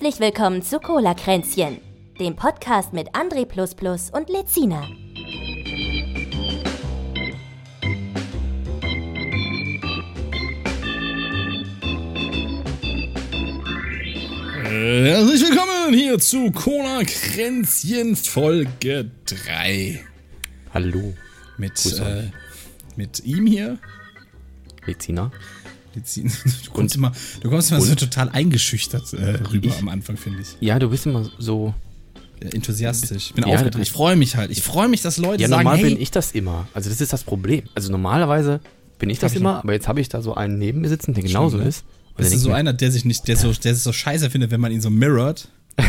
Herzlich willkommen zu Cola Kränzchen, dem Podcast mit André und Lezina. Herzlich willkommen hier zu Cola Kränzchen Folge 3. Hallo. Mit, äh, mit ihm hier. Lezina. Lezina. Du kommst immer, du kommst immer so total eingeschüchtert äh, rüber Ich- am Anfang, finde ich. Ja, du bist immer so. Enthusiastisch. Ich bin Ja, aufgeregt. das- Ich freue mich halt. Ich freue mich, dass Leute Ja, sagen, normal hey, bin ich das immer. Also das ist das Problem. Also normalerweise bin ich das ich immer, aber jetzt habe ich da so einen neben mir sitzen, der genauso Schlimm, ne? ist. Und der du so denkt einer, der sich nicht, der so, der sich so scheiße findet, wenn man ihn so mirrort?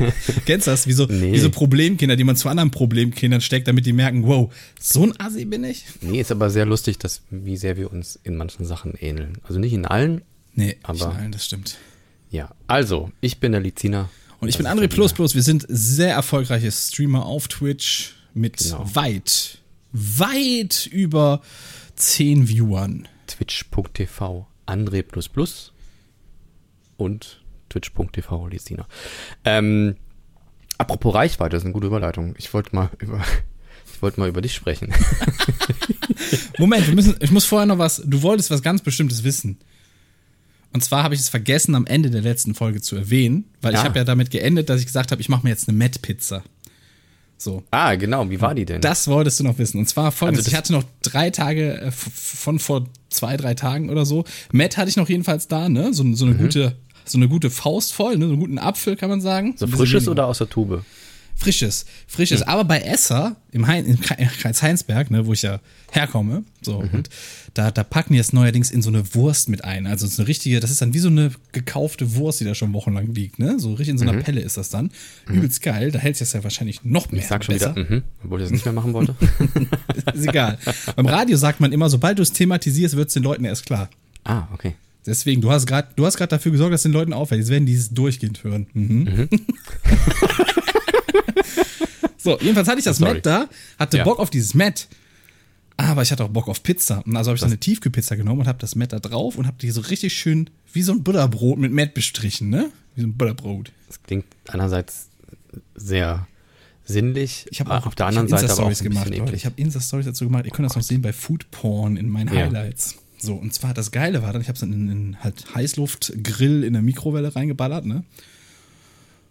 Kennst du das? Wie so, Nee. wie so Problemkinder, die man zu anderen Problemkindern steckt, damit die merken, wow, so ein Assi bin ich? nee, ist aber sehr lustig, dass, wie sehr wir uns in manchen Sachen ähneln. Also nicht in allen. Nee, Aber- nein, das stimmt. Ja. Also, ich bin der Lezina. Und ich bin André Plus. Plus. Wir sind sehr erfolgreiche Streamer auf Twitch mit Genau. weit, weit über 10 Viewern. Twitch.tv André Plus Plus und Twitch.tv Lezina. Ähm, apropos Reichweite, das ist eine gute Überleitung. Ich wollte mal über, ich wollte mal über dich sprechen. Moment, wir müssen, ich muss vorher noch was, du wolltest was ganz Bestimmtes wissen. Und zwar habe ich es vergessen, am Ende der letzten Folge zu erwähnen, weil ich Ja. habe ja damit geendet, dass ich gesagt habe, ich mache mir jetzt eine Met-Pizza. So. Ah, genau. Wie war die denn? Das wolltest du noch wissen. Und zwar folgendes: Also Ich hatte noch drei Tage äh, von vor zwei, drei Tagen oder so. Matt hatte ich noch jedenfalls da, ne? So, so eine gute, so eine gute Faust voll, ne? So einen guten Apfel, kann man sagen. Mhm. so frisches weniger. oder aus der Tube? Frisches, frisches. Aber bei Esser, im hein, in Kreis-Heinsberg, ne, wo ich ja herkomme, so, Mhm. und da, da packen die es neuerdings in so eine Wurst mit ein. Also so eine richtige, das ist dann wie so eine gekaufte Wurst, die da schon wochenlang liegt, ne? So richtig in so einer Pelle ist das dann. Übelst geil, da hält sich das ja wahrscheinlich noch mehr. Mhm. Ich sag schon besser. wieder, mhm, obwohl ich das nicht mehr machen wollte. Ist egal. Beim Radio sagt man immer, sobald du es thematisierst, wird es den Leuten erst klar. ah, okay. Deswegen, du hast gerade, du hast gerade dafür gesorgt, dass den Leuten auffällt. Jetzt werden die es durchgehend hören. Mhm. so, jedenfalls hatte ich das Sorry. Matt da, hatte Ja. Bock auf dieses Matt. Aber ich hatte auch Bock auf Pizza. Und also habe ich so eine Tiefkühlpizza genommen und habe das Matt da drauf und habe die so richtig schön wie so ein Butterbrot mit Matt bestrichen, ne? Wie so ein Butterbrot. Das klingt einerseits sehr sinnlich, Ich habe auch auf der anderen Seite aber auch ein gemacht, bisschen eklig. Ich habe Insta-Stories dazu gemacht. Ihr könnt das noch sehen bei Food Porn in meinen Ja. Highlights. So, und zwar das Geile war dann, ich habe es in einen halt Heißluftgrill in der Mikrowelle reingeballert, ne?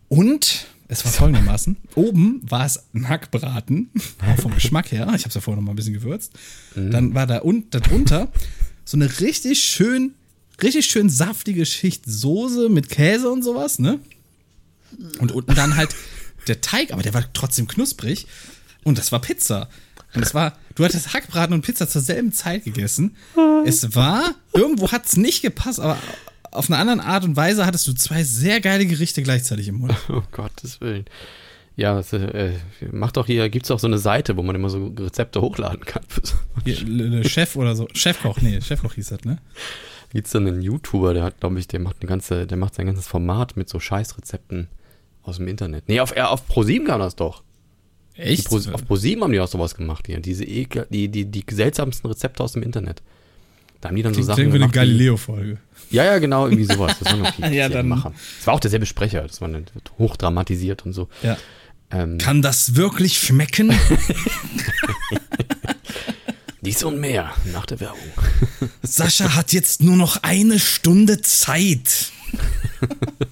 Und es war folgendermaßen: Oben war es Hackbraten, auch vom Geschmack her. Ich habe es ja vorher noch mal ein bisschen gewürzt. Mhm. Dann war da und darunter so eine richtig schön, richtig schön saftige Schicht Soße mit Käse und sowas, ne? Und unten dann halt der Teig, aber der war trotzdem knusprig. Und das war Pizza. Und es war, du hattest Hackbraten und Pizza zur selben Zeit gegessen. Es war, irgendwo hat es nicht gepasst, aber auf eine andere Art und Weise hattest du zwei sehr geile Gerichte gleichzeitig im Mund. Oh Gottes Willen. Ja, das, äh, macht doch hier, gibt's auch so eine Seite, wo man immer so Rezepte hochladen kann. Hier, Chef oder so. Chefkoch, nee, Chefkoch hieß das, ne? Gibt's dann einen YouTuber, der hat, glaube ich, der macht eine ganze, der macht sein ganzes Format mit so Scheißrezepten aus dem Internet. Nee, auf, auf ProSieben kam das doch. Echt? Pro, auf ProSieben haben die auch sowas gemacht hier. Diese ekel, die, die, die seltsamsten Rezepte aus dem Internet. Da haben die dann so Klingt Sachen klingt wie eine gemacht. wie- Galileo-Folge. Ja, ja, genau, irgendwie sowas. Das waren irgendwie Ja, dann- Macher. Das war auch derselbe Sprecher. Das war hochdramatisiert und so. Ja. Ähm, Kann das wirklich schmecken? dies und mehr nach der Werbung. Sascha hat jetzt nur noch eine Stunde Zeit.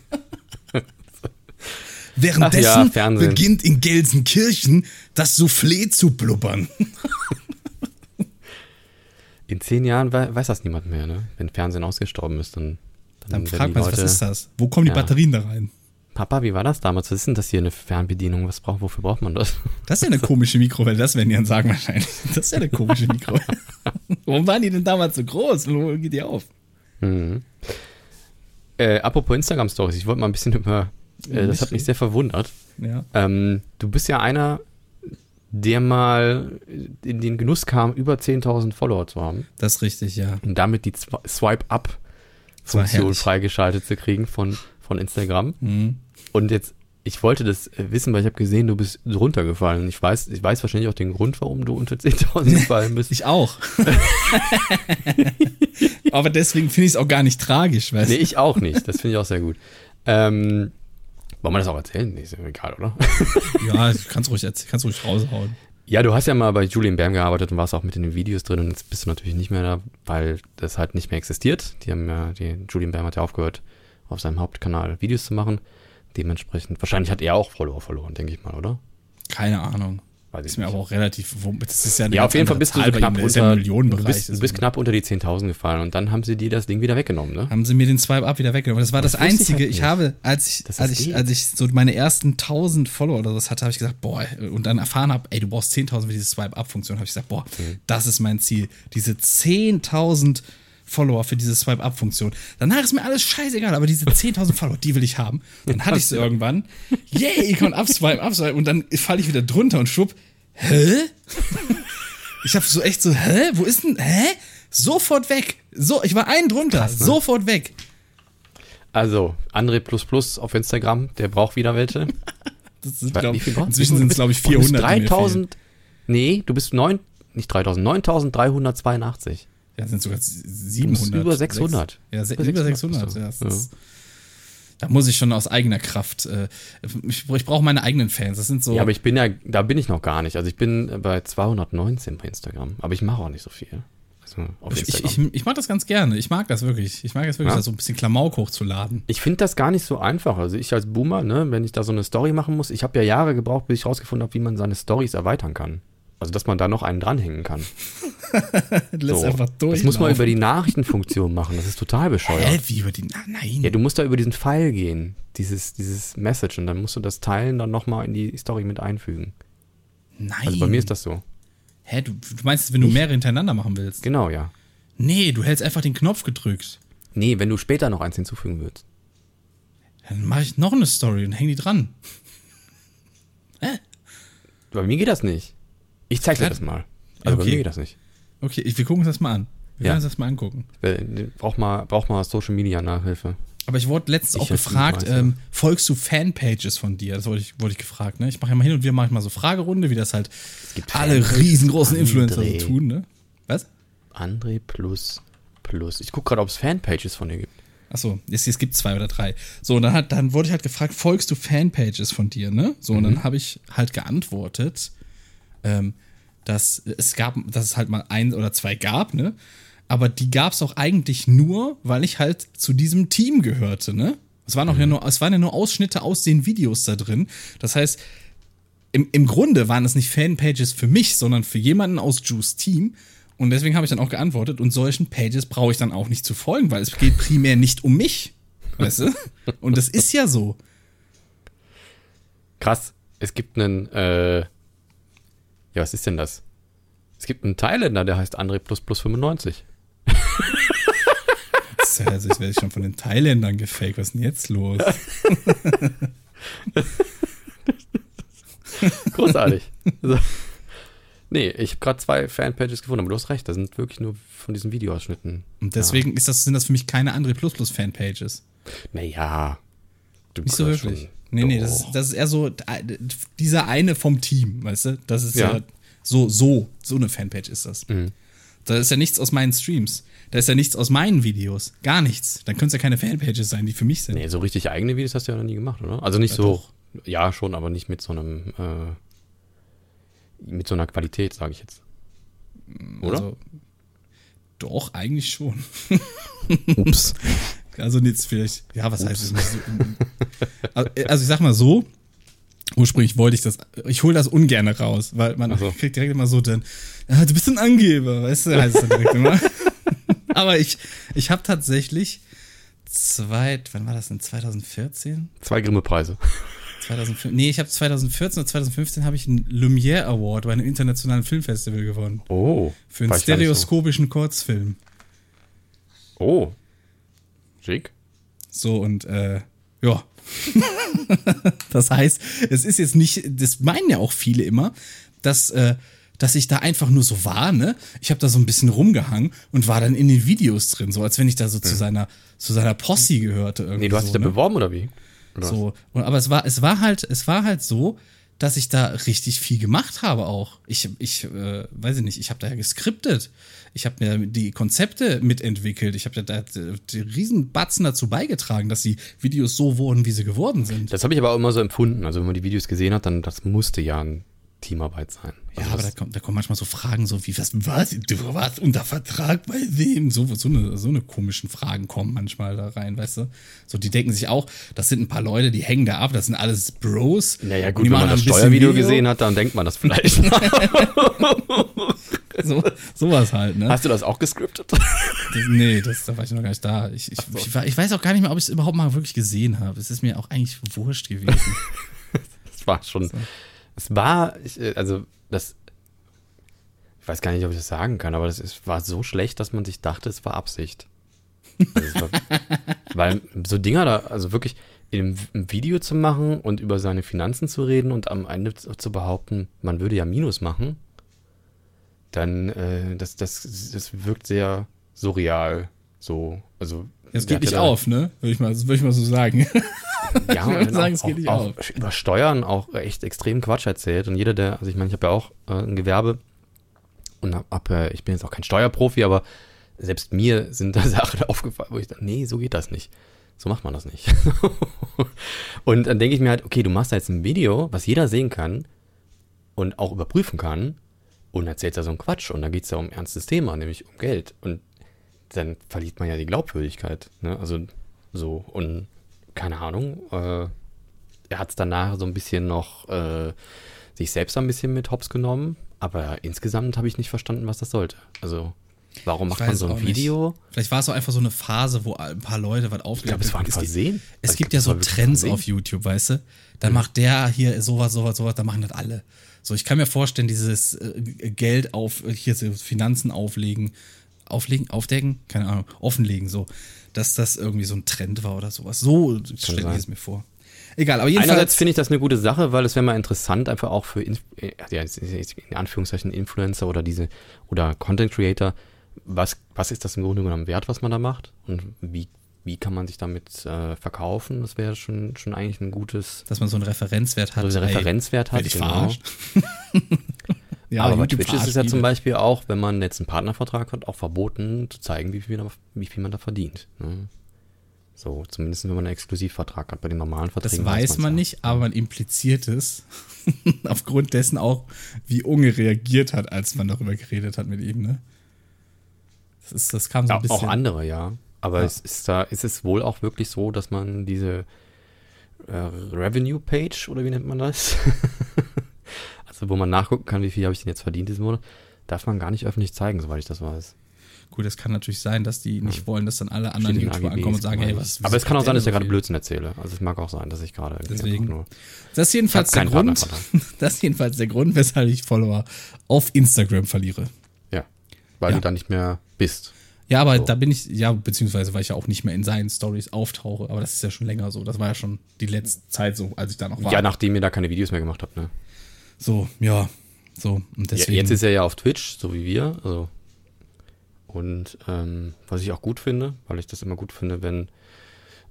Währenddessen ja, beginnt in Gelsenkirchen das Soufflé zu blubbern. In zehn Jahren wei- weiß das niemand mehr, ne? Wenn Fernsehen ausgestorben ist, dann, Dann werden fragt man sich, was ist das? Wo kommen die Ja. Batterien da rein? Papa, wie war das damals? Was ist denn das hier, eine Fernbedienung? Was braucht, wofür braucht man das? Das ist ja eine komische Mikrowelle, das werden die dann sagen wahrscheinlich. Das ist ja eine komische Mikrowelle. Warum waren die denn damals so groß? Wo geht die auf? Äh, apropos Instagram-Stories, ich wollte mal ein bisschen über, äh, das hat mich sehr verwundert. Ja. Ähm, du bist ja einer, der mal in den Genuss kam, über 10.000 Follower zu haben Das ist richtig, ja. und damit die Swipe-Up-Funktion freigeschaltet zu kriegen von, von Instagram. Mhm. Und jetzt, Ich wollte das äh, wissen, weil ich habe gesehen, du bist runtergefallen. Ich weiß, ich weiß wahrscheinlich auch den Grund, warum du unter 10.000 gefallen bist. Ich auch. Aber deswegen finde ich es auch gar nicht tragisch, weißt nee, du? ich auch nicht. Das finde ich auch sehr gut. Ähm, wollen wir das auch erzählen? Nee, ist ja egal, oder? Ja, kannst ruhig, kannst ruhig raushauen. Ja, du hast ja mal bei Julian Bam gearbeitet und warst auch mit in den Videos drin und jetzt bist du natürlich nicht mehr da, weil das halt nicht mehr existiert. Die haben ja, die, Julian Bam hat ja aufgehört, auf seinem Hauptkanal Videos zu machen. Dementsprechend, wahrscheinlich hat er auch Follower verloren, denke ich mal, oder? Keine Ahnung. Weiß ich Ist mir nicht. aber auch relativ, das ist ja eine Ja, auf jeden Fall bist du Zahl so bei knapp unter, im du Millionenbereich. bist, du bist deswegen. knapp unter die 10.000 gefallen und dann haben sie dir das Ding wieder weggenommen, ne? haben sie mir den Swipe Up wieder weggenommen. Das war das, Das wusste ich Einzige. halt Ich, habe, als ich, das als ich, geht. als ich so meine ersten 1000 Follower oder was hatte, habe ich gesagt, boah, und dann erfahren habe, ey, du brauchst 10.000 für diese Swipe Up Funktion, habe ich gesagt, boah, Mhm. das ist mein Ziel. Diese 10.000 Follower für diese Swipe Up Funktion. Danach ist mir alles scheißegal, aber diese 10.000 Follower, die will ich haben. Dann hatte ich sie irgendwann. Yay, ich kann upswipe, upswipe und dann falle ich wieder drunter und schwupp, hä? Ich habe so echt so, hä? Wo ist denn, hä? Sofort weg. So, ich war einen drunter, ne? sofort weg. Also, André auf Instagram, der braucht wieder welche. Das sind, glaub, inzwischen sind es, glaube ich, Du bist 400. die mir fehlen. 3000. Nee, du bist 9, nicht 3000, 9382. Ja, sind sogar 700. über 600. Ja, Über über 600 600. bist du. Ja, Ja. ist, da muss ich schon aus eigener Kraft. Äh, ich ich brauche meine eigenen Fans. Das sind so. Ja, aber ich bin ja, da bin ich noch gar nicht. Also ich bin bei 219 bei Instagram, aber ich mache auch nicht so viel. Also ich, ich, ich mag das ganz gerne. Ich mag das wirklich. Ich mag das wirklich, Ja? da so ein bisschen Klamauk hochzuladen. Ich finde das gar nicht so einfach. Also ich als Boomer, ne, wenn ich da so eine Story machen muss, ich habe ja Jahre gebraucht, bis ich rausgefunden habe, wie man seine Stories erweitern kann. Also dass man da noch einen dranhängen kann. Lässt So. einfach durch. Das muss man über die Nachrichtenfunktion machen. Das ist total bescheuert. Hä, wie über die. Na, nein. Ja, du musst da über diesen Pfeil gehen, dieses, dieses Message, und dann musst du das Teilen dann nochmal in die Story mit einfügen. nein. Also bei mir ist das so. Hä, du, du meinst, wenn du mehrere hintereinander machen willst? Genau, ja. Nee, du hältst einfach den Knopf gedrückt. Nee, wenn du später noch eins hinzufügen willst. Dann mache ich noch eine Story und häng die dran. Bei mir geht das nicht. Ich zeig dir das mal. Also bei Okay. mir geht das nicht. Okay, ich, wir gucken uns das mal an. Wir Ja. können uns das mal angucken. Weil- Brauch mal, brauch mal Social Media Nachhilfe. Aber ich wurde letztens Ich auch gefragt, ähm, folgst du Fanpages von dir? Das wurde ich, wurde ich gefragt, ne? Ich mache ja mal hin und wieder mache ich mal so Fragerunde, wie das halt gibt alle Fanpages. riesengroßen Influencer André. so tun, ne? Was? André plus plus. Ich gucke gerade, ob es Fanpages von dir gibt. Achso, es, es gibt zwei oder drei. So, und dann, hat, dann wurde ich halt gefragt, folgst du Fanpages von dir, ne? So, und Mhm. dann habe ich halt geantwortet, ähm, dass es gab, dass es halt mal ein oder zwei gab, ne? Aber die gab es auch eigentlich nur, weil ich halt zu diesem Team gehörte, ne? Es waren auch ja nur, es waren ja nur Ausschnitte aus den Videos da drin. Das heißt, im, im Grunde waren es nicht Fanpages für mich, sondern für jemanden aus Juice Team. Und deswegen habe ich dann auch geantwortet, und solchen Pages brauche ich dann auch nicht zu folgen, weil es geht primär nicht um mich. Weißt du? Und das ist ja so. Krass. Es gibt einen, äh, ja, was ist denn das? Es gibt einen Thailänder, der heißt André plus plus 95. Das ist ja, also jetzt werde ich schon von den Thailändern gefaked. Was ist denn jetzt los? Großartig. so. Nee, ich habe gerade zwei Fanpages gefunden, aber du hast recht, da sind wirklich nur von diesen Videoausschnitten. Und deswegen ist das, sind das für mich keine André Plus Plus Fanpages. Naja. Du Nicht so wirklich. schon- Nee, nee, Doch. das ist, das ist eher so dieser eine vom Team, weißt du? Das ist ja, Ja. so, so, so eine Fanpage ist das. Mhm. Da ist ja nichts aus meinen Streams. Da ist ja nichts aus meinen Videos. Gar nichts. Dann können es ja keine Fanpages sein, die für mich sind. Nee, so richtig eigene Videos hast du ja noch nie gemacht, oder? Also nicht Ja, so, doch. ja schon, aber nicht mit so einem, äh, mit so einer Qualität, sage ich jetzt. Oder? Also, doch, eigentlich schon. Ups. Also jetzt vielleicht, ja, was heißt das? Also also ich sag mal so, ursprünglich wollte ich das, ich hole das ungern raus, weil man so. kriegt direkt immer so dann, ah, du bist ein Angeber, weißt du, heißt es dann direkt immer. Aber ich, ich habe tatsächlich zwei, wann war das denn, 2014? Zwei Grimme-Preise. 2015, nee, ich habe 2014 oder 2015 habe ich einen Lumière Award bei einem internationalen Filmfestival gewonnen. Oh. Für einen stereoskopischen Kurzfilm. So. Oh. Schick. So und äh, ja. das heißt, es ist jetzt nicht, das meinen ja auch viele immer, dass, äh, dass ich da einfach nur so war, ne? Ich habe da so ein bisschen rumgehangen und war dann in den Videos drin, so als wenn ich da so zu seiner zu seiner Posse gehörte irgendwie. Nee, du hast so, dich da ne? beworben oder wie? Oder So, und, aber es war, es war halt, es war halt so, dass ich da richtig viel gemacht habe auch. Ich, ich äh, weiß ich nicht, ich habe da ja geskriptet. Ich habe mir die Konzepte mitentwickelt. Ich habe da, da die riesen Batzen dazu beigetragen, dass die Videos so wurden, wie sie geworden sind. Das habe ich aber auch immer so empfunden. Also wenn man die Videos gesehen hat, dann das musste ja ein Teamarbeit sein. Ja, Also aber da das, kommt, da kommen manchmal so Fragen, so wie, was, was, du warst unter Vertrag bei wem? So, so, eine, so eine komischen Fragen kommen manchmal da rein, weißt du? So, die denken sich auch, das sind ein paar Leute, die hängen da ab, das sind alles Bros. naja, gut, wenn man das Steuervideo Video. gesehen hat, dann denkt man das vielleicht. So, sowas halt, ne? Hast du das auch gescriptet? Das, nee, das, da war ich noch gar nicht da. Ich, ich, ich, war- ich weiß auch gar nicht mehr, ob ich es überhaupt mal wirklich gesehen habe. Es ist mir auch eigentlich wurscht gewesen. Es war schon. Es war, ich, äh, also das. Ich weiß gar nicht, ob ich das sagen kann, aber das ist, war so schlecht, dass man sich dachte, es war Absicht. Also war, weil so Dinger da, also wirklich in einem Video zu machen und über seine Finanzen zu reden und am Ende zu, zu behaupten, man würde ja Minus machen, dann äh, das, das, das wirkt sehr surreal. So, also Es geht nicht auf, ne? Würde ich mal, würde ich mal so sagen. ja, und sagen, auch, es geht nicht auch, auf. über Steuern auch echt extrem Quatsch erzählt. Und jeder, der, also ich meine, ich habe ja auch äh, ein Gewerbe und hab, hab, äh, ich bin jetzt auch kein Steuerprofi, aber selbst mir sind da Sachen aufgefallen, wo ich dachte, nee, so geht das nicht. So macht man das nicht. und dann denke ich mir halt, okay, du machst da jetzt ein Video, was jeder sehen kann und auch überprüfen kann und erzählst da so einen Quatsch und da geht es ja um ein ernstes Thema, nämlich um Geld. Und dann verliert man ja die Glaubwürdigkeit. Ne? Also so und keine Ahnung. Äh, er hat es danach so ein bisschen noch äh, sich selbst ein bisschen mit Hops genommen, aber insgesamt habe ich nicht verstanden, was das sollte. Also warum macht Ich man so ein auch nicht. Video? Vielleicht war es auch einfach so eine Phase, wo ein paar Leute was aufgegeben glaub, es war ein gibt- Versehen. Es Ich gibt glaub, ja das so Trends auf YouTube, weißt du? Dann macht der hier sowas, sowas, sowas, da machen das alle. So, ich kann mir vorstellen, dieses äh, Geld auf, hier Finanzen auflegen, auflegen, aufdecken, keine Ahnung, offenlegen, so, dass das irgendwie so ein Trend war oder sowas. So stelle ich es mir vor. Egal, aber jedenfalls. Einerseits finde ich das eine gute Sache, weil es wäre mal interessant, einfach auch für äh, in Anführungszeichen Influencer oder diese oder Content Creator, was, was ist das im Grunde genommen wert, was man da macht? Und wie, wie kann man sich damit äh, verkaufen? Das wäre schon, schon eigentlich ein gutes dass man so einen Referenzwert hat. so einen Ey, Referenzwert hat. werd ich genau. ja, aber bei Twitch ist es ja zum Beispiel auch, wenn man jetzt einen Partnervertrag hat, auch verboten zu zeigen, wie viel, wie viel man da verdient. Ne? So, zumindest wenn man einen Exklusivvertrag hat. Bei den normalen Das Verträgen weiß man's man nicht, aber man impliziert es. Aufgrund dessen auch, wie Unge reagiert hat, als man darüber geredet hat mit ihm, ne? Das, ist, das kam so ein Ja, bisschen. auch andere, ja. Aber Ja. es ist da, ist es wohl auch wirklich so, dass man diese äh, Revenue Page oder wie nennt man das? also wo man nachgucken kann, wie viel habe ich denn jetzt verdient diesen Monat, darf man gar nicht öffentlich zeigen, soweit ich das weiß. Gut, es kann natürlich sein, dass die nicht wollen, dass dann alle anderen YouTuber ankommen und sagen, hey, was. Aber es kann auch sein, dass ich gerade Blödsinn erzähle. Also es mag auch sein, dass ich gerade Deswegen. nur. Das ist jedenfalls der Grund. Das ist jedenfalls der Grund, weshalb ich Follower auf Instagram verliere. Ja. Weil Ja. du da nicht mehr bist. Ja, aber So. da bin ich, ja, beziehungsweise weil ich ja auch nicht mehr in seinen Stories auftauche, aber das ist ja schon länger so. Das war ja schon die letzte Zeit so, als ich da noch war. Ja, nachdem ihr da keine Videos mehr gemacht habt, ne? So, ja. So, und Ja, deswegen. jetzt ist er ja auf Twitch, so wie wir. Also. Und ähm, was ich auch gut finde, weil ich das immer gut finde, wenn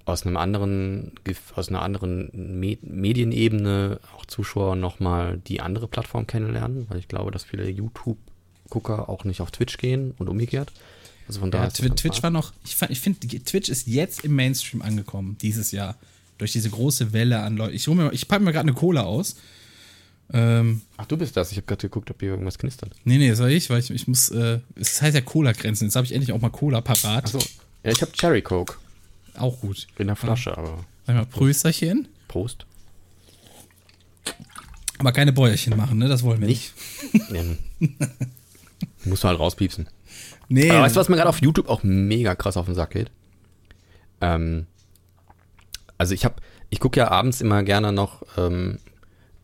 aus einem anderen, aus einer anderen Me Medienebene auch Zuschauer nochmal die andere Plattform kennenlernen, weil ich glaube, dass viele YouTube-Gucker auch nicht auf Twitch gehen und umgekehrt. Also von daher Ja, Twi- ganz Twitch war noch, ich, ich finde, Twitch ist jetzt im Mainstream angekommen, dieses Jahr. Durch diese große Welle an Leuten. Ich, hol mir, ich packe mir gerade eine Cola aus. Ähm, Ach, du bist das. Ich habe gerade geguckt, ob hier irgendwas knistert. nee, nee, soll ich, weil ich, ich muss, äh, es heißt ja Cola-Grenzen. Jetzt habe ich endlich auch mal Cola parat. Achso. Ja, ich habe Cherry Coke Auch gut. in der Flasche, aber Sag mal, Prösterchen. Prost. Aber keine Bäuerchen machen, ne? Das wollen wir nicht. Ähm, musst du halt rauspiepsen. Nee. Aber weißt du, was mir gerade auf YouTube auch mega krass auf den Sack geht? Ähm, also ich habe, ich gucke ja abends immer gerne noch ähm,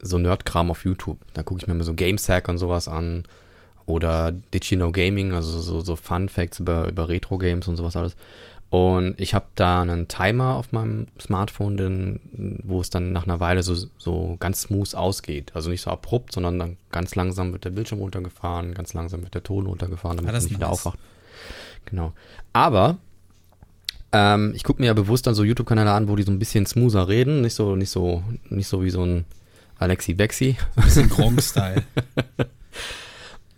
so Nerdkram auf YouTube. Da gucke ich mir immer so Gamesack und sowas an. Oder Did You Know Gaming, also so, so Fun Facts über, über Retro-Games und sowas alles. Und ich habe da einen Timer auf meinem Smartphone, den, wo es dann nach einer Weile so, so ganz smooth ausgeht. Also nicht so abrupt, sondern dann ganz langsam wird der Bildschirm runtergefahren, ganz langsam wird der Ton runtergefahren, damit Ah, das man nicht ist wieder aufwacht. Genau. Aber Ähm, ich gucke mir ja bewusst dann so YouTube-Kanäle an, wo die so ein bisschen smoother reden, nicht so, nicht so, nicht so wie so ein Alexi Bexi. Bisschen Gronk-Style.